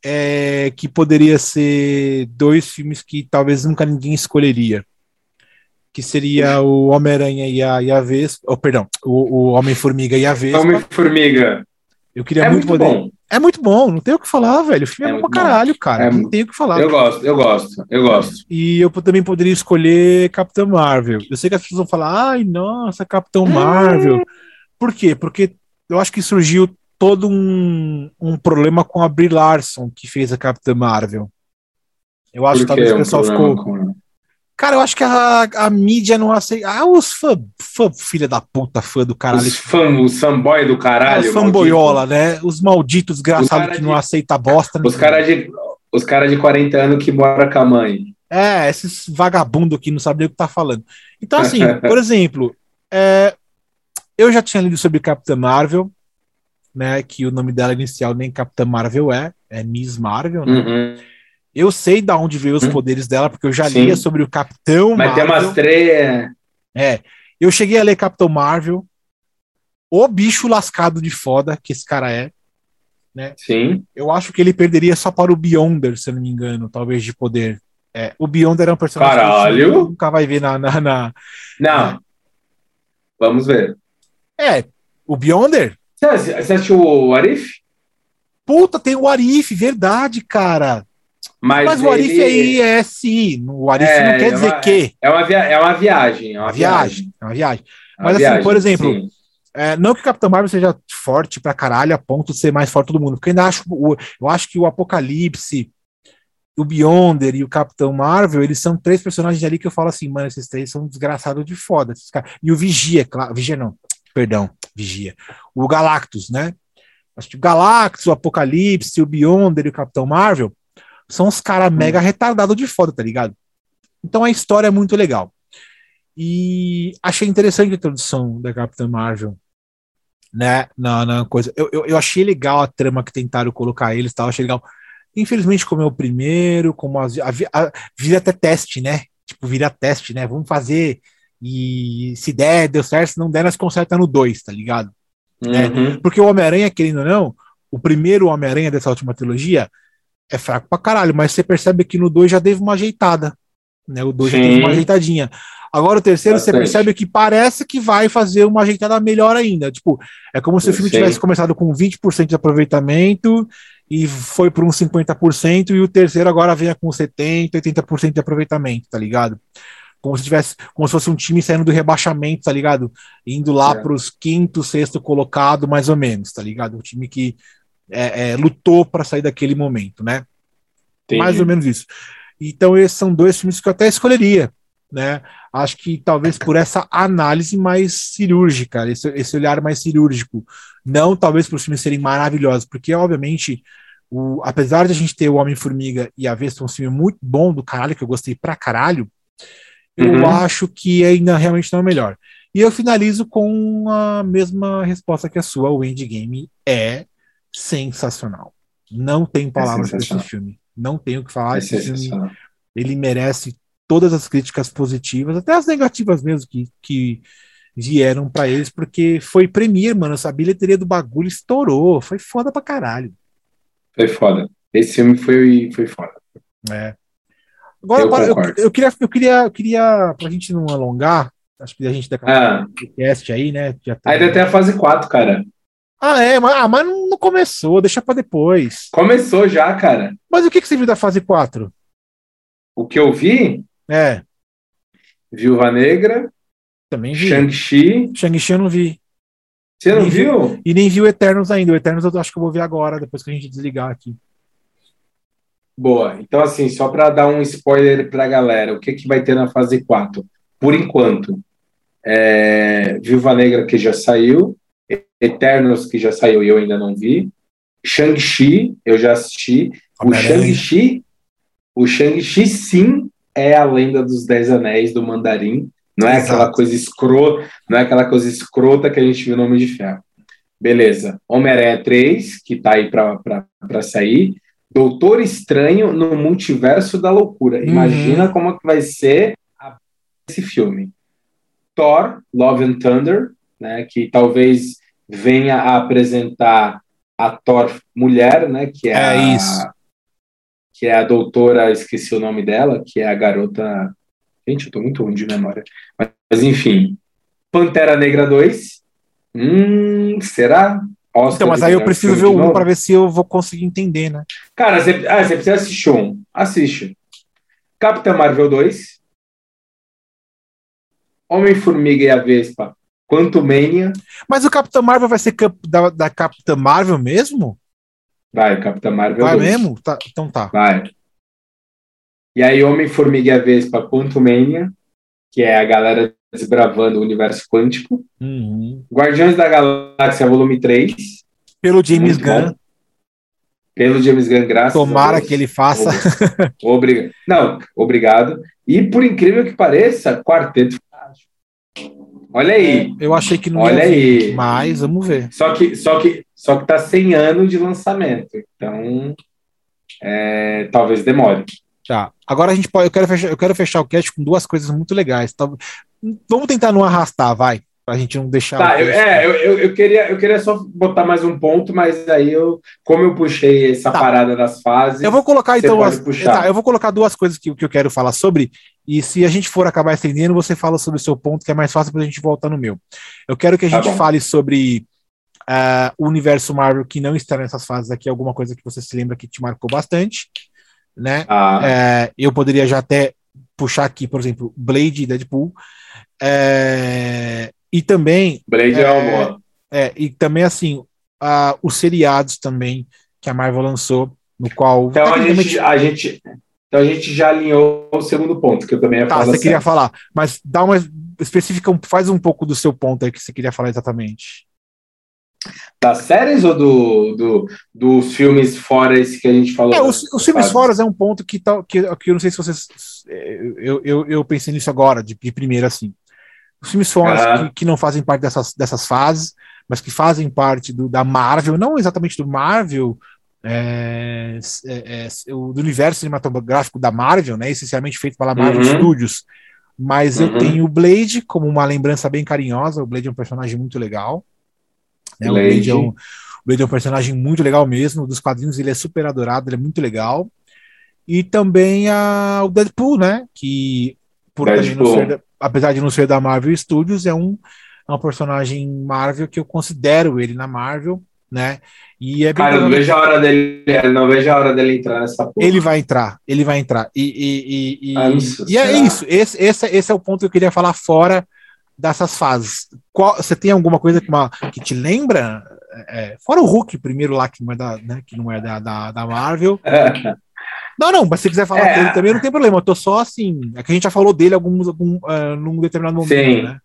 é, que poderia ser dois filmes que talvez nunca ninguém escolheria. Que seria o Homem-Aranha e a, e a Vespa. Oh, perdão, o, o Homem-Formiga e a Vespa. Homem-Formiga. Eu queria é muito, muito poder. Bom. É muito bom, não tem o que falar, velho. O filme é, é bom pra caralho, cara. É, não tem o que falar. Eu gosto, eu gosto, eu gosto. E eu também poderia escolher Capitão Marvel. Eu sei que as pessoas vão falar, ai, nossa, Capitão Marvel. Por quê? Porque eu acho que surgiu todo um, um problema com a Brie Larson, que fez a Capitã Marvel. Eu acho que talvez o pessoal ficou. Com... Cara, eu acho que a, a mídia não aceita. Ah, os fã, fã, filha da puta, fã do caralho. Os fã, os fanboy do caralho. Os fanboyola, né? Os malditos desgraçados que de, não aceita bosta. Os caras de, os cara de 40 anos que moram com a mãe. É, esses vagabundos que não sabem o que tá falando. Então, assim, *laughs* por exemplo, é, eu já tinha lido sobre Capitã Marvel, né? Que o nome dela inicial nem Capitã Marvel é, é Miss Marvel, né? Uhum. Eu sei da onde veio os uhum. poderes dela, porque eu já Sim. lia sobre o Capitão Mas Marvel. tem umas três. É. Eu cheguei a ler Capitão Marvel, o bicho lascado de foda que esse cara é. Né? Sim. Eu acho que ele perderia só para o Beyonder, se eu não me engano, talvez de poder. É, o Beyonder é um personagem Caralho. que nunca vai ver na. na, na não. Vamos ver. É, o Beyonder você, assistiu o Arif? Puta, tem o Arif, verdade, cara. Mas, Mas o Arif aí é sim. O Arif é, não quer é dizer uma, que. É uma, via, é uma viagem. É uma viagem. viagem. É uma viagem. É Mas assim, por exemplo, é, não que o Capitão Marvel seja forte pra caralho a ponto de ser mais forte do mundo, porque eu ainda acho, eu acho que o Apocalipse, o Beyonder e o Capitão Marvel, eles são três personagens ali que eu falo assim, mano, esses três são desgraçados de foda. E o Vigia, claro, Vigia não, perdão, Vigia. O Galactus, né? Acho que o Galactus, o Apocalipse, o Beyonder e o Capitão Marvel são os caras hum. mega retardados de foda, tá ligado? Então a história é muito legal. E achei interessante a introdução da Capitã Marvel, né? Na, na coisa. Eu, eu, eu, achei legal a trama que tentaram colocar eles, tal, achei legal. Infelizmente, como é o primeiro, como a, a, a, vira até teste, né? Tipo, vira teste, né? Vamos fazer e se der, deu certo, se não der, nós conserta no 2, tá ligado? Né? Uhum. Né? Porque o Homem-Aranha, querendo ou não, o primeiro Homem-Aranha dessa última trilogia é fraco pra caralho, mas você percebe que no 2 já teve uma ajeitada. Né? O 2 já teve uma ajeitadinha. Agora o terceiro, Bastante. você percebe que parece que vai fazer uma ajeitada melhor ainda. Tipo, é como se o filme Sim. tivesse começado com 20% de aproveitamento e foi para uns 50%, e o terceiro agora venha com 70%, 80% de aproveitamento, tá ligado? como se tivesse, como se fosse um time saindo do rebaixamento, tá ligado? Indo lá é. para os quinto, sexto colocado, mais ou menos, tá ligado? Um time que é, é, lutou para sair daquele momento, né? Entendi. Mais ou menos isso. Então, esses são dois filmes que eu até escolheria, né? Acho que talvez por essa análise mais cirúrgica, esse, esse olhar mais cirúrgico. Não talvez por os filmes serem maravilhosos, porque, obviamente, o, apesar de a gente ter o Homem-Formiga e a Vespa, um filme muito bom do caralho, que eu gostei pra caralho, eu uhum. acho que ainda realmente não é melhor. E eu finalizo com a mesma resposta que a sua. O Endgame é sensacional. Não tem palavras é para esse filme. Não tenho o que falar. É esse filme ele merece todas as críticas positivas, até as negativas mesmo que, que vieram para eles, porque foi premier, mano. Essa bilheteria do bagulho estourou. Foi foda pra caralho. Foi foda. Esse filme foi, foi foda. É. Agora, eu, eu, eu, queria, eu queria, eu queria, pra gente não alongar, acho que a gente daqui ah. podcast aí, né? Já tem... Ainda tem a fase 4, cara. Ah, é, mas, ah, mas não começou, deixa pra depois. Começou já, cara. Mas o que, que você viu da fase 4? O que eu vi? É. Viúva Negra. Também vi. Shang-Chi. Shang-Chi eu não vi. Você não viu? Vi, e nem viu Eternos ainda. O Eternos eu acho que eu vou ver agora, depois que a gente desligar aqui. Boa. Então, assim, só para dar um spoiler para a galera, o que, que vai ter na fase 4? Por enquanto, é... Viúva Negra, que já saiu, Eternos, que já saiu e eu ainda não vi, Shang-Chi, eu já assisti. O Shang-Chi, o Shang-Chi, sim, é a lenda dos Dez Anéis do Mandarim. Não é Exato. aquela coisa escrota, não é aquela coisa escrota que a gente viu no Homem de Ferro. Beleza. Homem-Aranha 3, que tá aí para sair. Doutor Estranho no Multiverso da Loucura. Uhum. Imagina como é que vai ser esse filme. Thor, Love and Thunder, né, que talvez venha a apresentar a Thor mulher, né, que é, é a, isso. que é a doutora, esqueci o nome dela, que é a garota. Gente, eu tô muito ruim de memória. Mas, mas enfim, Pantera Negra 2. Hum, será? Oscar então, mas aí eu preciso ver o um para ver se eu vou conseguir entender, né? Cara, você, ah, você precisa assistir um. Assiste. Capitã Marvel 2. Homem-Formiga e a Vespa. Quantumania. Mas o Capitã Marvel vai ser da, da Capitã Marvel mesmo? Vai, Capitã Marvel Vai 2. mesmo? Tá, então tá. Vai. E aí, Homem-Formiga e a Vespa Quantumania, que é a galera desbravando o universo quântico. Uhum. Guardiões da Galáxia, volume 3. Pelo James Gunn. Bom. Pelo James Gunn, graças Tomara que ele faça. Obrigado. Não, obrigado. E por incrível que pareça, Quarteto Olha aí. Eu achei que não Olha ia aí. mas vamos ver. Só que, só que, só que tá 100 anos de lançamento. Então, é, talvez demore. Tá. Agora a gente pode. Eu quero fechar, eu quero fechar o cast com duas coisas muito legais. Tá? Vamos tentar não arrastar, vai. Pra gente não deixar. Tá, eu, é, eu, eu, eu, queria, eu queria só botar mais um ponto, mas aí eu, como eu puxei essa tá. parada das fases. Eu vou colocar então. As, tá, eu vou colocar duas coisas que, que eu quero falar sobre. E se a gente for acabar estendendo, você fala sobre o seu ponto, que é mais fácil para a gente voltar no meu. Eu quero que a tá gente tá fale sobre uh, o universo Marvel que não está nessas fases aqui, alguma coisa que você se lembra que te marcou bastante né? Ah. É, eu poderia já até puxar aqui, por exemplo, Blade e Deadpool. É, e também. Blade é, é É, e também, assim, a, os seriados também que a Marvel lançou, no qual. Então a gente, a gente, então a gente já alinhou o segundo ponto, que eu também ia tá, falar. Você queria falar, mas dá uma específica, faz um pouco do seu ponto aí que você queria falar exatamente. Das séries ou do, do, dos filmes fora esse que a gente falou? É, os, os filmes fora é um ponto que, tá, que, que eu não sei se vocês. Eu, eu, eu pensei nisso agora, de, de primeira, assim. Os filmes uhum. que, que, não fazem parte dessas, dessas fases, mas que fazem parte do, da Marvel, não exatamente do Marvel, é, é, é, do universo cinematográfico da Marvel, né, essencialmente feito pela Marvel uhum. Studios. Mas uhum. eu tenho o Blade como uma lembrança bem carinhosa. O Blade é um personagem muito legal. Né? O, Blade é um, o Blade é um personagem muito legal mesmo. Dos quadrinhos ele é super adorado, ele é muito legal. E também a, o Deadpool, né? Que por ser, apesar de não ser da Marvel Studios, é um, é um personagem Marvel que eu considero ele na Marvel, né? E é Cara, não vejo a hora dele, não vejo a hora dele entrar nessa porra. Ele vai entrar, ele vai entrar. E, e, e, e, e é isso. Esse, esse, esse é o ponto que eu queria falar fora dessas fases. Qual, você tem alguma coisa que, uma, que te lembra? É, fora o Hulk primeiro lá, que não é da, né, que não é da, da, da Marvel. *laughs* Não, não, mas se quiser falar é. dele também, não tem problema. Eu tô só assim. É que a gente já falou dele alguns, algum, uh, num determinado momento, Sim. né?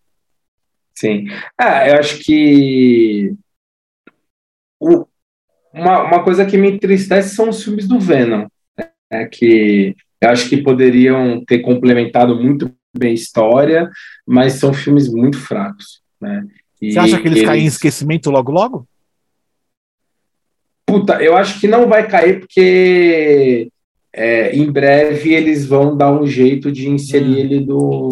Sim. É, eu acho que o, uma, uma coisa que me entristece são os filmes do Venom. É que eu acho que poderiam ter complementado muito bem a história, mas são filmes muito fracos, né? E Você acha que eles, eles caem em esquecimento logo logo? Puta, eu acho que não vai cair porque é, em breve eles vão dar um jeito de inserir hum, ele do,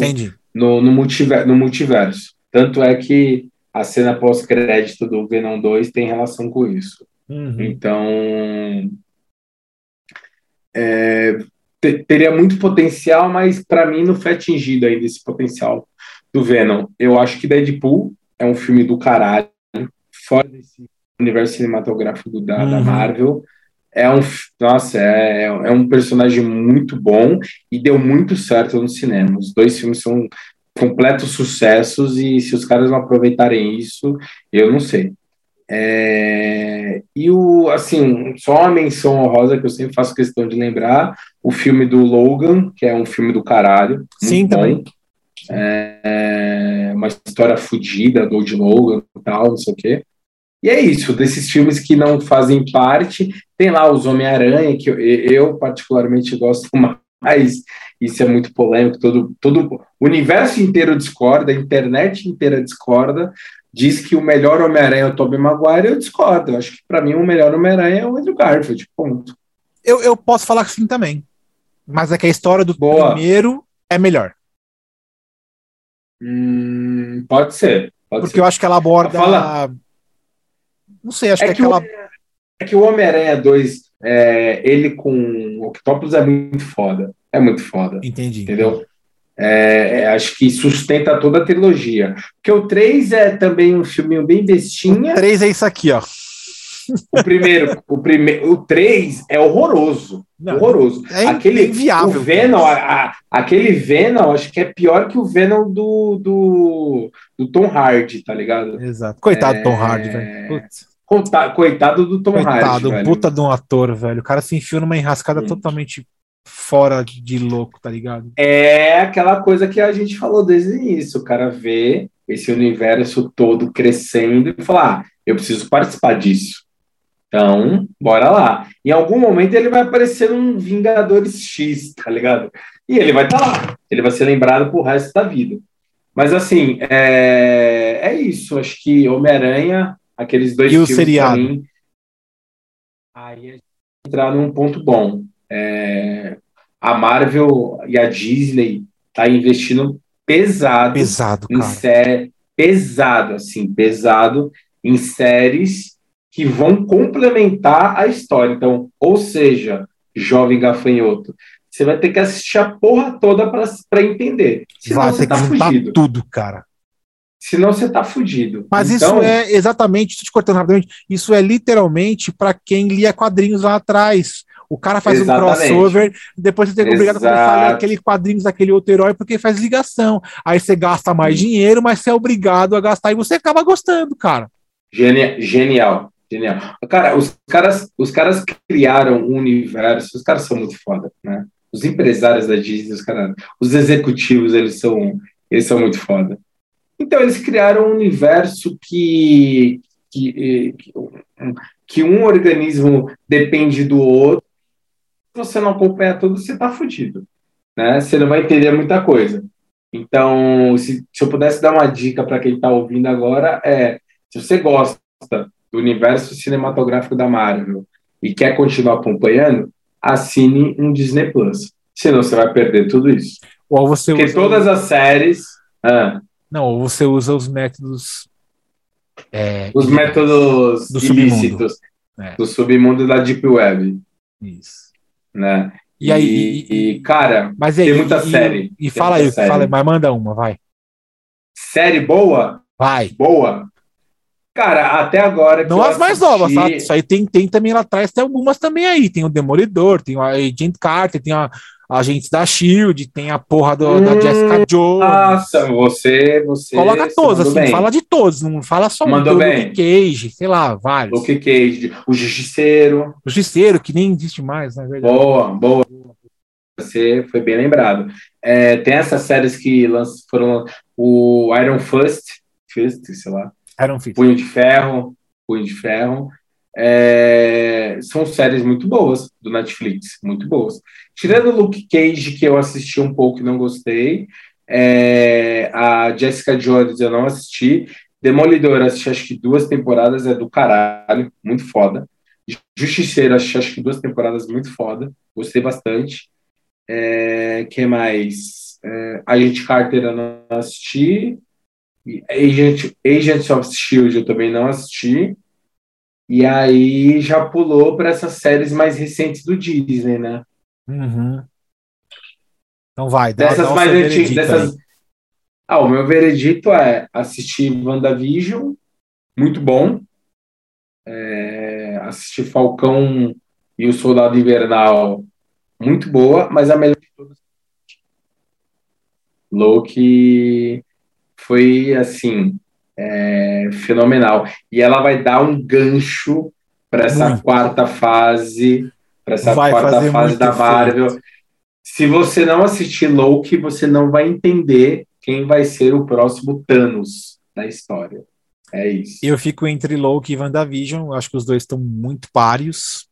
no, no, multiver, no multiverso. Tanto é que a cena pós-crédito do Venom 2 tem relação com isso. Uhum. Então, é, teria muito potencial, mas para mim não foi atingido ainda esse potencial do Venom. Eu acho que Deadpool é um filme do caralho, fora desse universo cinematográfico da, uhum. da Marvel. É um, nossa, é, é um personagem muito bom e deu muito certo no cinema. Os dois filmes são completos sucessos e se os caras não aproveitarem isso, eu não sei. É, e o assim, só uma menção honrosa que eu sempre faço questão de lembrar, o filme do Logan, que é um filme do caralho. Sim, também. É, uma história fodida do Old Logan e tal, não sei o quê. E é isso, desses filmes que não fazem parte, tem lá os Homem-Aranha, que eu, eu, particularmente gosto *laughs* mais, isso é muito polêmico, todo, todo o universo inteiro discorda, a internet inteira discorda, diz que o melhor Homem-Aranha é o Tobey Maguire, eu discordo. Eu acho que para mim o melhor Homem-Aranha é o Andrew Garfield, ponto. Eu, eu posso falar que sim também. Mas é que a história do Boa. primeiro é melhor. Hum, pode ser. Pode Porque ser. eu acho que ela aborda. Fala... Não sei, acho é que, que aquela. O, é que o Homem-Aranha 2, é, ele com o Octopus é muito foda. É muito foda. Entendi. Entendeu? É, é, acho que sustenta toda a trilogia. Porque o 3 é também um filminho bem bestinha. O 3 é isso aqui, ó. O primeiro, o primeiro, o 3 é horroroso. Não, horroroso. É aquele inviável. O Venom, a, a, aquele Venom, acho que é pior que o Venom do, do, do Tom Hardy, tá ligado? Exato. Coitado é... do Tom Hardy, velho. Coitado do Tom Coitado, Hardy. Coitado, puta de um ator, velho. O cara se enfiou numa enrascada Sim. totalmente fora de louco, tá ligado? É aquela coisa que a gente falou desde o início. O cara vê esse universo todo crescendo e fala: ah, eu preciso participar disso. Então, bora lá. Em algum momento ele vai aparecer um Vingadores X, tá ligado? E ele vai estar tá lá. Ele vai ser lembrado pro resto da vida. Mas assim, é, é isso. Acho que Homem-Aranha, aqueles dois e filmes o seriado? Mim, aí a gente entrar num ponto bom. É, a Marvel e a Disney tá investindo pesado, pesado em série, pesado assim, pesado em séries que vão complementar a história. Então, ou seja, jovem gafanhoto, você vai ter que assistir a porra toda para entender. Senão vai você tá fugido. tudo, cara. Senão você tá fudido. Mas então, isso é exatamente, te cortando rapidamente, isso é literalmente para quem lia quadrinhos lá atrás. O cara faz Exatamente. um crossover, depois você tem que obrigado a começar aquele quadrinhos daquele outro herói porque faz ligação. Aí você gasta mais dinheiro, mas você é obrigado a gastar e você acaba gostando, cara. Genial, genial, genial. Cara, os caras, os caras criaram um universo, os caras são muito foda, né? Os empresários da Disney, os caras, os executivos, eles são, eles são muito foda. Então eles criaram um universo que, que, que, um organismo depende do outro você não acompanha tudo, você está fudido. Né? Você não vai entender muita coisa. Então, se, se eu pudesse dar uma dica para quem está ouvindo agora, é: se você gosta do universo cinematográfico da Marvel e quer continuar acompanhando, assine um Disney Plus. Senão você vai perder tudo isso. Ou você Porque usa todas as séries. Ah, não, ou você usa os métodos. É, os métodos do ilícitos submundo. É. do submundo da Deep Web. Isso né? E aí, e, e cara, mas aí, tem muita e, série. E, fala aí, série. fala aí, mas manda uma, vai. Série boa? Vai. Boa. Cara, até agora. Não as mais novas, tá? Isso aí tem, tem também lá atrás, tem algumas também aí. Tem o Demolidor, tem o Agent Carter, tem a, agentes da Shield, tem a porra do, hum, da Jessica Jones. Nossa, você, você. Coloca todos, assim, bem. fala de todos, não fala só mandou do bem. Luke Cage, sei lá, vários. Luke Cage, o Justiceiro. O Justiceiro, que nem existe mais, na verdade. Boa, boa. Você foi bem lembrado. É, tem essas séries que foram o Iron Fist, Fist, sei lá. Iron Fist. Punho de Ferro, Punho de Ferro. É, são séries muito boas do Netflix, muito boas. Tirando Luke Cage, que eu assisti um pouco e não gostei, É, a Jessica Jones eu não assisti. Demolidor, assisti acho que duas temporadas, é do caralho, muito foda. Justiceiro, assisti acho que duas temporadas, muito foda, gostei bastante. É, que mais? É, Agent Carter eu não assisti. Agent, Agents of Shield eu também não assisti. E aí já pulou para essas séries mais recentes do Disney, né? Uhum. Então vai, dá, dessas dá mais antigas. Dessas... Ah, o meu veredito é assistir WandaVision, muito bom. É, assistir Falcão e o Soldado Invernal, muito boa, mas a melhor de todas. Loki foi assim é, fenomenal. E ela vai dar um gancho para essa muito. quarta fase, para essa vai quarta fase da Marvel. Efeito. Se você não assistir Loki, você não vai entender quem vai ser o próximo Thanos da história. É isso. Eu fico entre Loki e WandaVision. Acho que os dois estão muito páreos.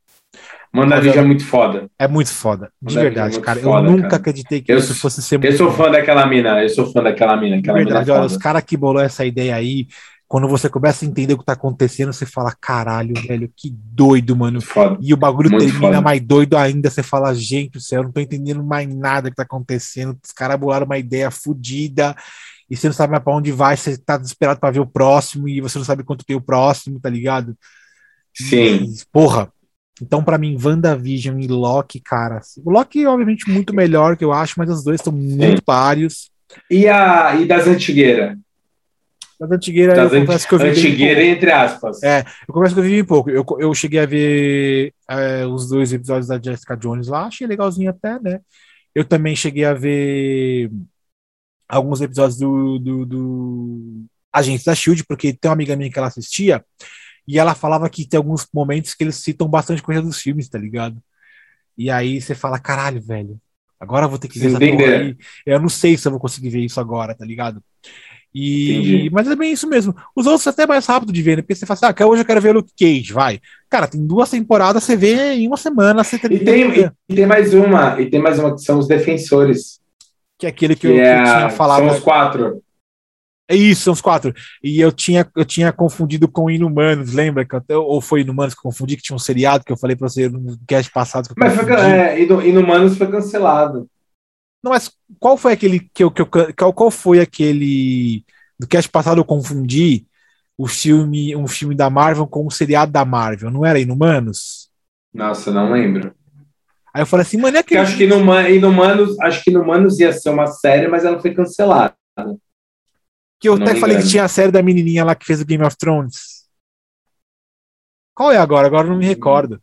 WandaVision é muito foda. É muito foda. De verdade, é cara. Foda, eu nunca cara. acreditei que eu, isso fosse ser Eu sou fã daquela mina. Eu sou fã daquela mina. Aquela de verdade, mina olha, os caras que bolou essa ideia aí, quando você começa a entender o que tá acontecendo, você fala, caralho, velho, que doido, mano. Foda. E o bagulho muito termina foda. mais doido ainda. Você fala, gente do céu, eu não tô entendendo mais nada que tá acontecendo. Os caras bolaram uma ideia fodida e você não sabe mais pra onde vai, você tá desesperado pra ver o próximo e você não sabe quanto tem o próximo, tá ligado? Sim. E, porra, então, para mim, WandaVision e Loki, cara. O Loki, obviamente, muito melhor que eu acho, mas os dois estão muito páreos. E, a, e das antigueiras? Das antigueiras, das eu confesso que eu vi. Antigueira, entre aspas. É, eu confesso que eu vi um pouco. Eu, eu cheguei a ver é, os dois episódios da Jessica Jones lá, achei legalzinho até, né? Eu também cheguei a ver alguns episódios do, do, do Agente da Shield, porque tem uma amiga minha que ela assistia. E ela falava que tem alguns momentos que eles citam bastante coisa dos filmes, tá ligado? E aí você fala, caralho, velho, agora eu vou ter que ver essa porra aí. Eu não sei se eu vou conseguir ver isso agora, tá ligado? E, mas é bem isso mesmo. Os outros é até mais rápido de ver, né? Porque você fala assim, ah, hoje eu quero ver Luke Cage, vai. Cara, tem duas temporadas, você vê em uma semana, você tem. E tem, e tem mais uma, e tem mais uma que são os defensores. Que é aquele que, que eu, é, que eu tinha falado. São os quatro. É isso, são os quatro. E eu tinha, eu tinha confundido com Inumanos, lembra? Que até, ou foi Inumanos que eu confundi, que tinha um seriado que eu falei pra você no cast passado. mas foi, é, Inumanos foi cancelado. Não, mas qual foi aquele que eu, que eu qual, qual foi aquele do cast passado eu confundi o filme, um filme da Marvel com um seriado da Marvel, não era Inumanos? Nossa, não lembro. Aí eu falei assim, mano, é que. Acho que Inumanos, acho que Inumanos ia ser uma série, mas ela foi cancelada. Que eu até falei que tinha a série da menininha lá que fez o Game of Thrones. Qual é agora? Agora não me recordo.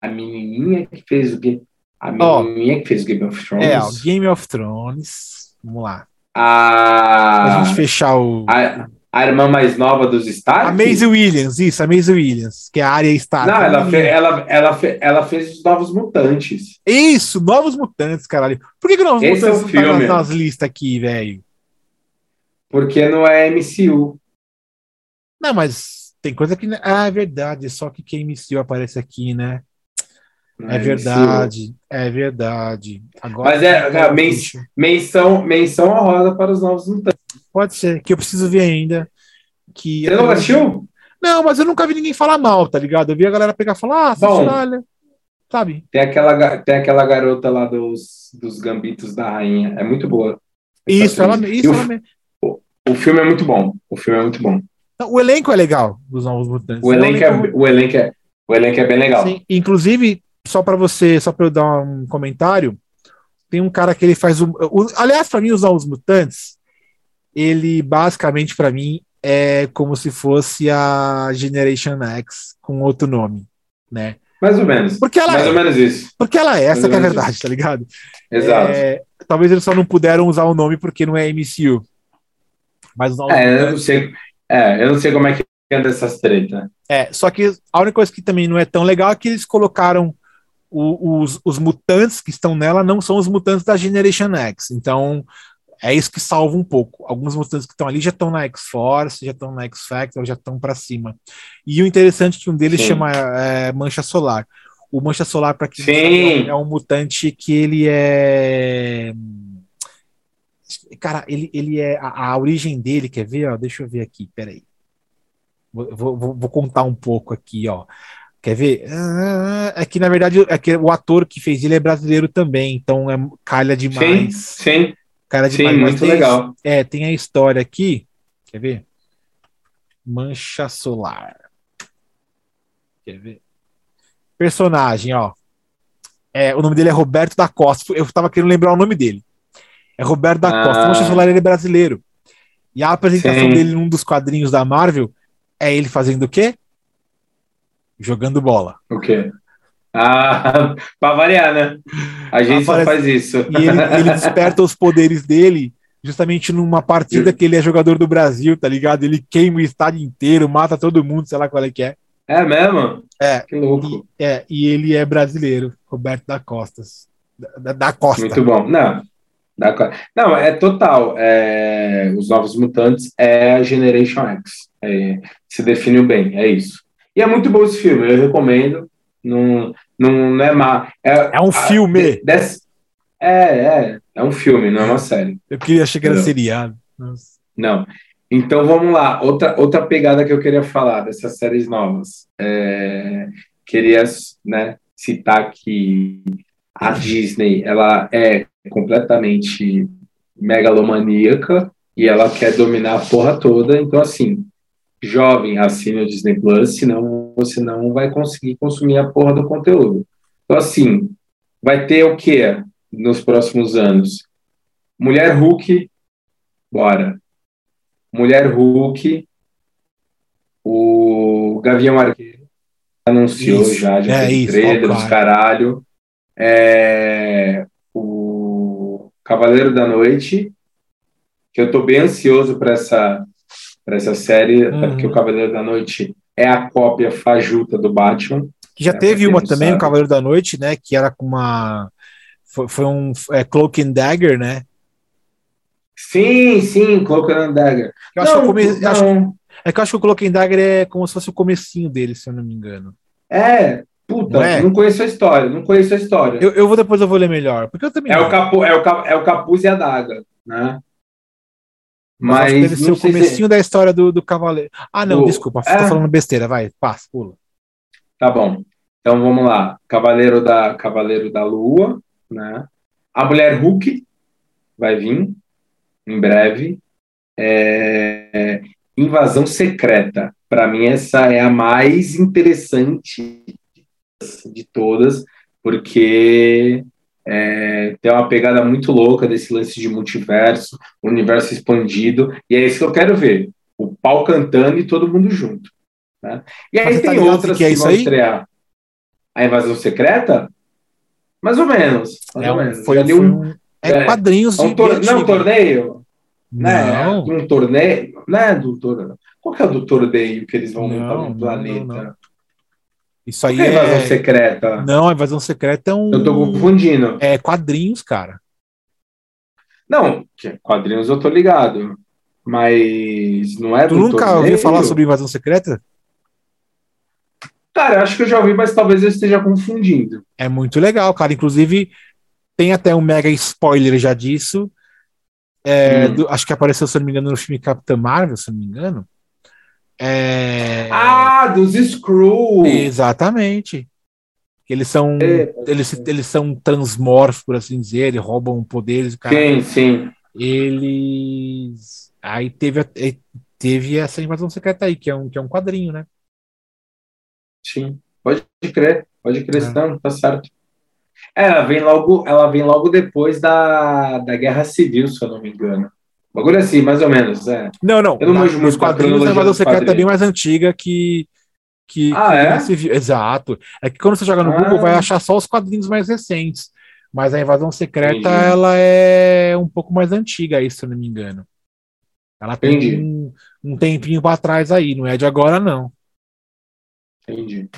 A, menininha que fez o Game A menininha oh, que fez o Game of Thrones. É, o Game of Thrones. Vamos lá. A... a gente fechar o. A, a irmã mais nova dos Stark? A Maisie Williams, isso, a Maisie Williams, que é a área Stark. Não, ela, fe, ela, ela, fe, ela fez os Novos Mutantes. Isso, Novos Mutantes, caralho. Por que, que Novos Esse Mutantes é o filme. Tá nas, nas listas aqui, velho? Porque não é MCU. Não, mas tem coisa que. Ah, é verdade. Só que quem MCU aparece aqui, né? É, é verdade, MCU. é verdade. Agora, mas é, é menção, menção honrosa para os novos mutantes. Pode ser, que eu preciso ver ainda. Que Você não assistiu? Não, mas eu nunca vi ninguém falar mal, tá ligado? Eu vi a galera pegar e falar, ah, Bom, olha, sabe? Tem aquela, tem aquela garota lá dos, dos gambitos da rainha. É muito boa. Isso, ela, isso, ela, o filme é muito bom. O filme é muito bom. O elenco é legal dos Novos Mutantes. O elenco, é, o elenco, é, o elenco é bem legal. Sim, inclusive, só para você, só para eu dar um comentário, tem um cara que ele faz o, o aliás, para mim os Novos Mutantes, ele basicamente para mim é como se fosse a Generation X com outro nome, né? Mais ou menos. Porque ela Mais é, ou menos isso. Porque ela é, essa que é a verdade, isso. tá ligado? Exato. É, talvez eles só não puderam usar o nome porque não é MCU. Mas é, eu não sei, é, eu não sei como é que anda essas tretas. É, só que a única coisa que também não é tão legal é que eles colocaram o, os, os mutantes que estão nela não são os mutantes da Generation X. Então, é isso que salva um pouco. Alguns mutantes que estão ali já estão na X-Force, já estão na X-Factor, já estão para cima. E o interessante é que um deles Sim. chama é, Mancha Solar. O Mancha Solar, para quem sabe, é um mutante que ele é cara, ele, ele é. A, a, origem dele, quer ver? Ó, deixa eu ver aqui, peraí. Vou, vou, vou contar um pouco aqui, ó. Quer ver? É que, na verdade, é que o ator que fez ele é brasileiro também, então é calha demais. Sim, sim. Calha demais. Sim, muito legal. É, tem a história aqui. Quer ver? Mancha Solar. Quer ver? Personagem, ó. É, o nome dele é Roberto da Costa. Eu estava querendo lembrar o nome dele. É Roberto da ah. Costa. Mancha Solar ele é brasileiro. E a apresentação Sim. dele num dos quadrinhos da Marvel é ele fazendo o quê? Jogando bola. O quê? Ah, *laughs* pra variar, né? A gente Aparece... só faz isso. E ele, ele desperta os poderes dele justamente numa partida que ele é jogador do Brasil, tá ligado? Ele queima o estádio inteiro, mata todo mundo, sei lá qual é que é. É mesmo? É. Que louco. E, é, e ele é brasileiro, Roberto da Costas. Da, da Costa. Muito bom. Não, não é total. É, os Novos Mutantes é a Generation X. É, se definiu bem, é isso. E é muito bom esse filme, eu recomendo. Não, não, não é má. É, é um filme. Desse, é, é, é um filme, não é uma série. Eu queria achar que era seriado. Nossa. Não. Então vamos lá. Outra, outra pegada que eu queria falar dessas séries novas. É, queria né, citar que a Disney ela é completamente megalomaníaca e ela quer dominar a porra toda. Então, assim, jovem, assine o Disney Plus, senão você não vai conseguir consumir a porra do conteúdo. Então, assim, vai ter o quê? nos próximos anos? Mulher Hulk, bora. Mulher Hulk, o Gavião Arqueiro anunciou isso. já, já é isso, trailer dos caralho. É, Cavaleiro da Noite, que eu tô bem ansioso para essa para essa série, uhum. porque o Cavaleiro da Noite é a cópia fajuta do Batman. Que já é, teve uma também, sabe. o Cavaleiro da Noite, né? Que era com uma foi, foi um é, Cloak and Dagger, né? Sim, sim, Cloak and Dagger. Eu acho não, que eu come... acho... É que eu acho que o Cloak and Dagger é como se fosse o comecinho dele, se eu não me engano. É, puta, não, é? não conheço a história, não conheço a história. Eu, eu vou depois eu vou ler melhor, porque eu também. É, o, capu, é, o, é o capuz e a daga, né? Mas, Mas deve ser o comecinho se... da história do, do cavaleiro. Ah, não, o... desculpa, é... tô falando besteira, vai, passa, pula. Tá bom. Então vamos lá. Cavaleiro da Cavaleiro da Lua, né? A mulher Hulk vai vir em breve. É... Invasão secreta. Para mim, essa é a mais interessante de todas, porque é, tem uma pegada muito louca desse lance de multiverso, universo expandido, e é isso que eu quero ver. O pau cantando e todo mundo junto. Né? E aí tem tá outras que, é que vão estrear. A invasão secreta? Mais ou menos. Mais é, ou menos. Foi, foi um, é, é, quadrinhos é um tor Não, um torneio? Né? Não. Um torneio? Não é do torneio. Qual que é o do torneio que eles vão montar no planeta? Não, não. Isso aí é invasão secreta. Não, a invasão secreta é um. Eu tô confundindo. É quadrinhos, cara. Não, quadrinhos eu tô ligado. Mas não é tu nunca torneio? ouviu falar sobre invasão secreta? Cara, eu acho que eu já ouvi, mas talvez eu esteja confundindo. É muito legal, cara. Inclusive, tem até um mega spoiler já disso. É, hum. do, acho que apareceu, se não me engano, no filme Capitã Marvel, se não me engano. É... Ah, dos Screw! Exatamente. Eles são, é, eles, eles são transmorfos, por assim dizer, eles roubam poderes. Cara. Sim, sim. Eles. Aí teve, teve essa invasão secreta aí, que é um, que é um quadrinho, né? Sim, pode crer, pode crer, é. não, tá certo. É, ela vem logo, ela vem logo depois da, da Guerra Civil, se eu não me engano. Bagulho assim, mais ou menos, é. Não, não. Eu não manjo muito quadrinhos, a Invasão Secreta é bem mais antiga que que, ah, que é? Exato. É que quando você joga no ah. Google, vai achar só os quadrinhos mais recentes. Mas a Invasão Secreta, Entendi. ela é um pouco mais antiga aí, se eu não me engano. Ela tem um, um, tempinho para trás aí, não é de agora, não. Entendi.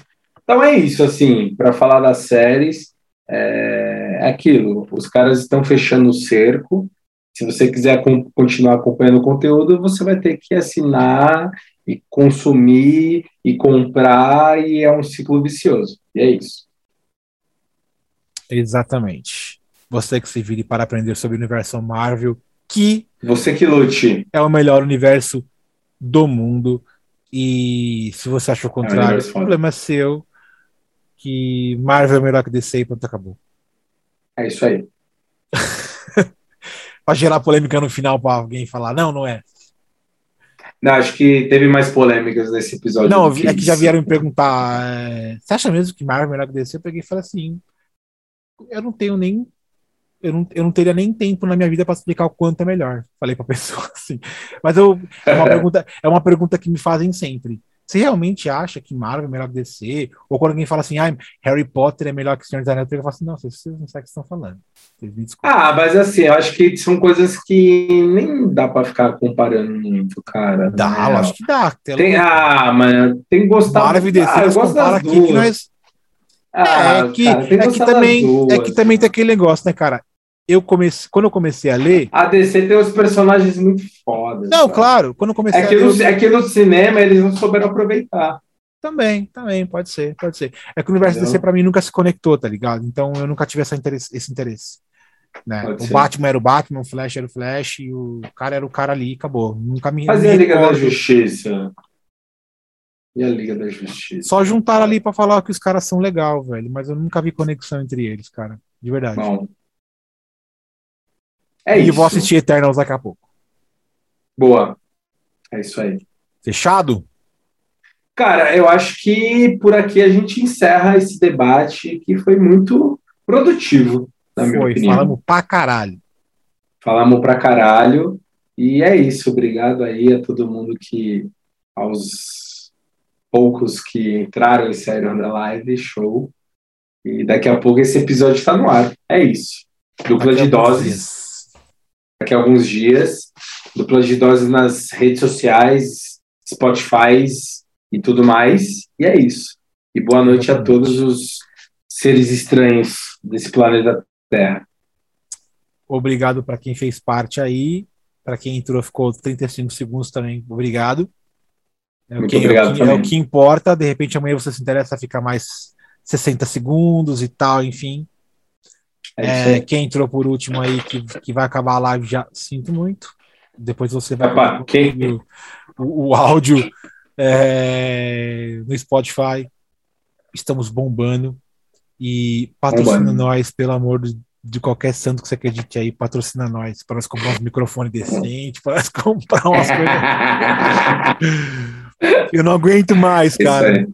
Então é isso, assim, para falar das séries, é, é aquilo. Os caras estão fechando o cerco. Se você quiser continuar acompanhando o conteúdo, você vai ter que assinar e consumir e comprar, e é um ciclo vicioso. E é isso. Exatamente. Você que se vire para aprender sobre o universo Marvel, que. Você que lute. É o melhor universo do mundo. E se você achou o contrário, é o problema é seu. Que Marvel é melhor que DC e pronto, acabou. É isso aí. *laughs* pra gerar polêmica no final pra alguém falar, não, não é. Não, acho que teve mais polêmicas nesse episódio. Não, é que já vieram me perguntar. É, você acha mesmo que Marvel é melhor que DC? Eu peguei e falei assim. Eu não tenho nem. Eu não, eu não teria nem tempo na minha vida para explicar o quanto é melhor. Falei pra *laughs* pessoa assim. Mas eu, é, uma *laughs* pergunta, é uma pergunta que me fazem sempre. Você realmente acha que Marvel é melhor que DC? Ou quando alguém fala assim, ah, Harry Potter é melhor que Senhor dos Anéis, eu falo assim, não, vocês não sabem o que estão falando. Ah, mas assim, eu acho que são coisas que nem dá pra ficar comparando muito, cara. Dá, né? eu acho que dá. Tem, ah, mas tem que gostar. DC, ah, eu gosto das aqui que nós... Ah, é, que, cara, é, que também, duas, é que também tem aquele negócio, né, cara? eu comecei, quando eu comecei a ler. A DC tem uns personagens muito fodas. Não, cara. claro, quando eu comecei é que a ler. No, é que no cinema eles não souberam aproveitar. Também, também, pode ser, pode ser. É que o universo Entendeu? DC pra mim nunca se conectou, tá ligado? Então eu nunca tive essa interesse, esse interesse. Né? o ser. Batman era o Batman, o Flash era o Flash, e o cara era o cara ali, acabou. Nunca me. Mas a Liga da Justiça? E a Liga da Justiça? Só juntaram ali para falar que os caras são legal, velho. Mas eu nunca vi conexão entre eles, cara. De verdade. Bom, é e isso. vou assistir Eternals daqui a pouco. Boa. É isso aí. Fechado? Cara, eu acho que por aqui a gente encerra esse debate que foi muito produtivo, na foi. Falamos pra caralho. Falamos pra caralho. E é isso. Obrigado aí a todo mundo que, aos poucos que entraram e saíram da live, show. E daqui a pouco esse episódio está no ar. É isso. Dupla de doses daqui a alguns dias. Dupla de doses nas redes sociais, Spotify e tudo mais. E é isso. E boa noite a todos os seres estranhos desse planeta Terra. Obrigado para quem fez parte aí. Para quem entrou, ficou 35 segundos também. Obrigado. É o, que, obrigado é, o que, é o que importa. De repente, amanhã você se interessa a ficar mais 60 segundos e tal, enfim. É, é quem entrou por último aí, que, que vai acabar a live, já sinto muito. Depois você vai Epa, quem? O, o, áudio é, no Spotify. Estamos bombando. E patrocina bombando. nós, pelo amor de, de, qualquer santo que você acredite aí, patrocina nós, para nós comprar uns microfones decentes, *laughs* para nós comprar umas coisas. *laughs* Eu não aguento mais, cara.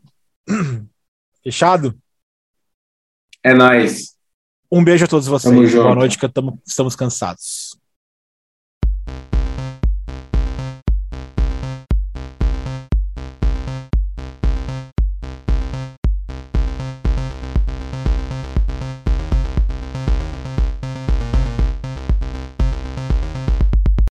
*clears throat* Fechado? É nóis. Um beijo a todos vocês. Boa noite, que estamos cansados.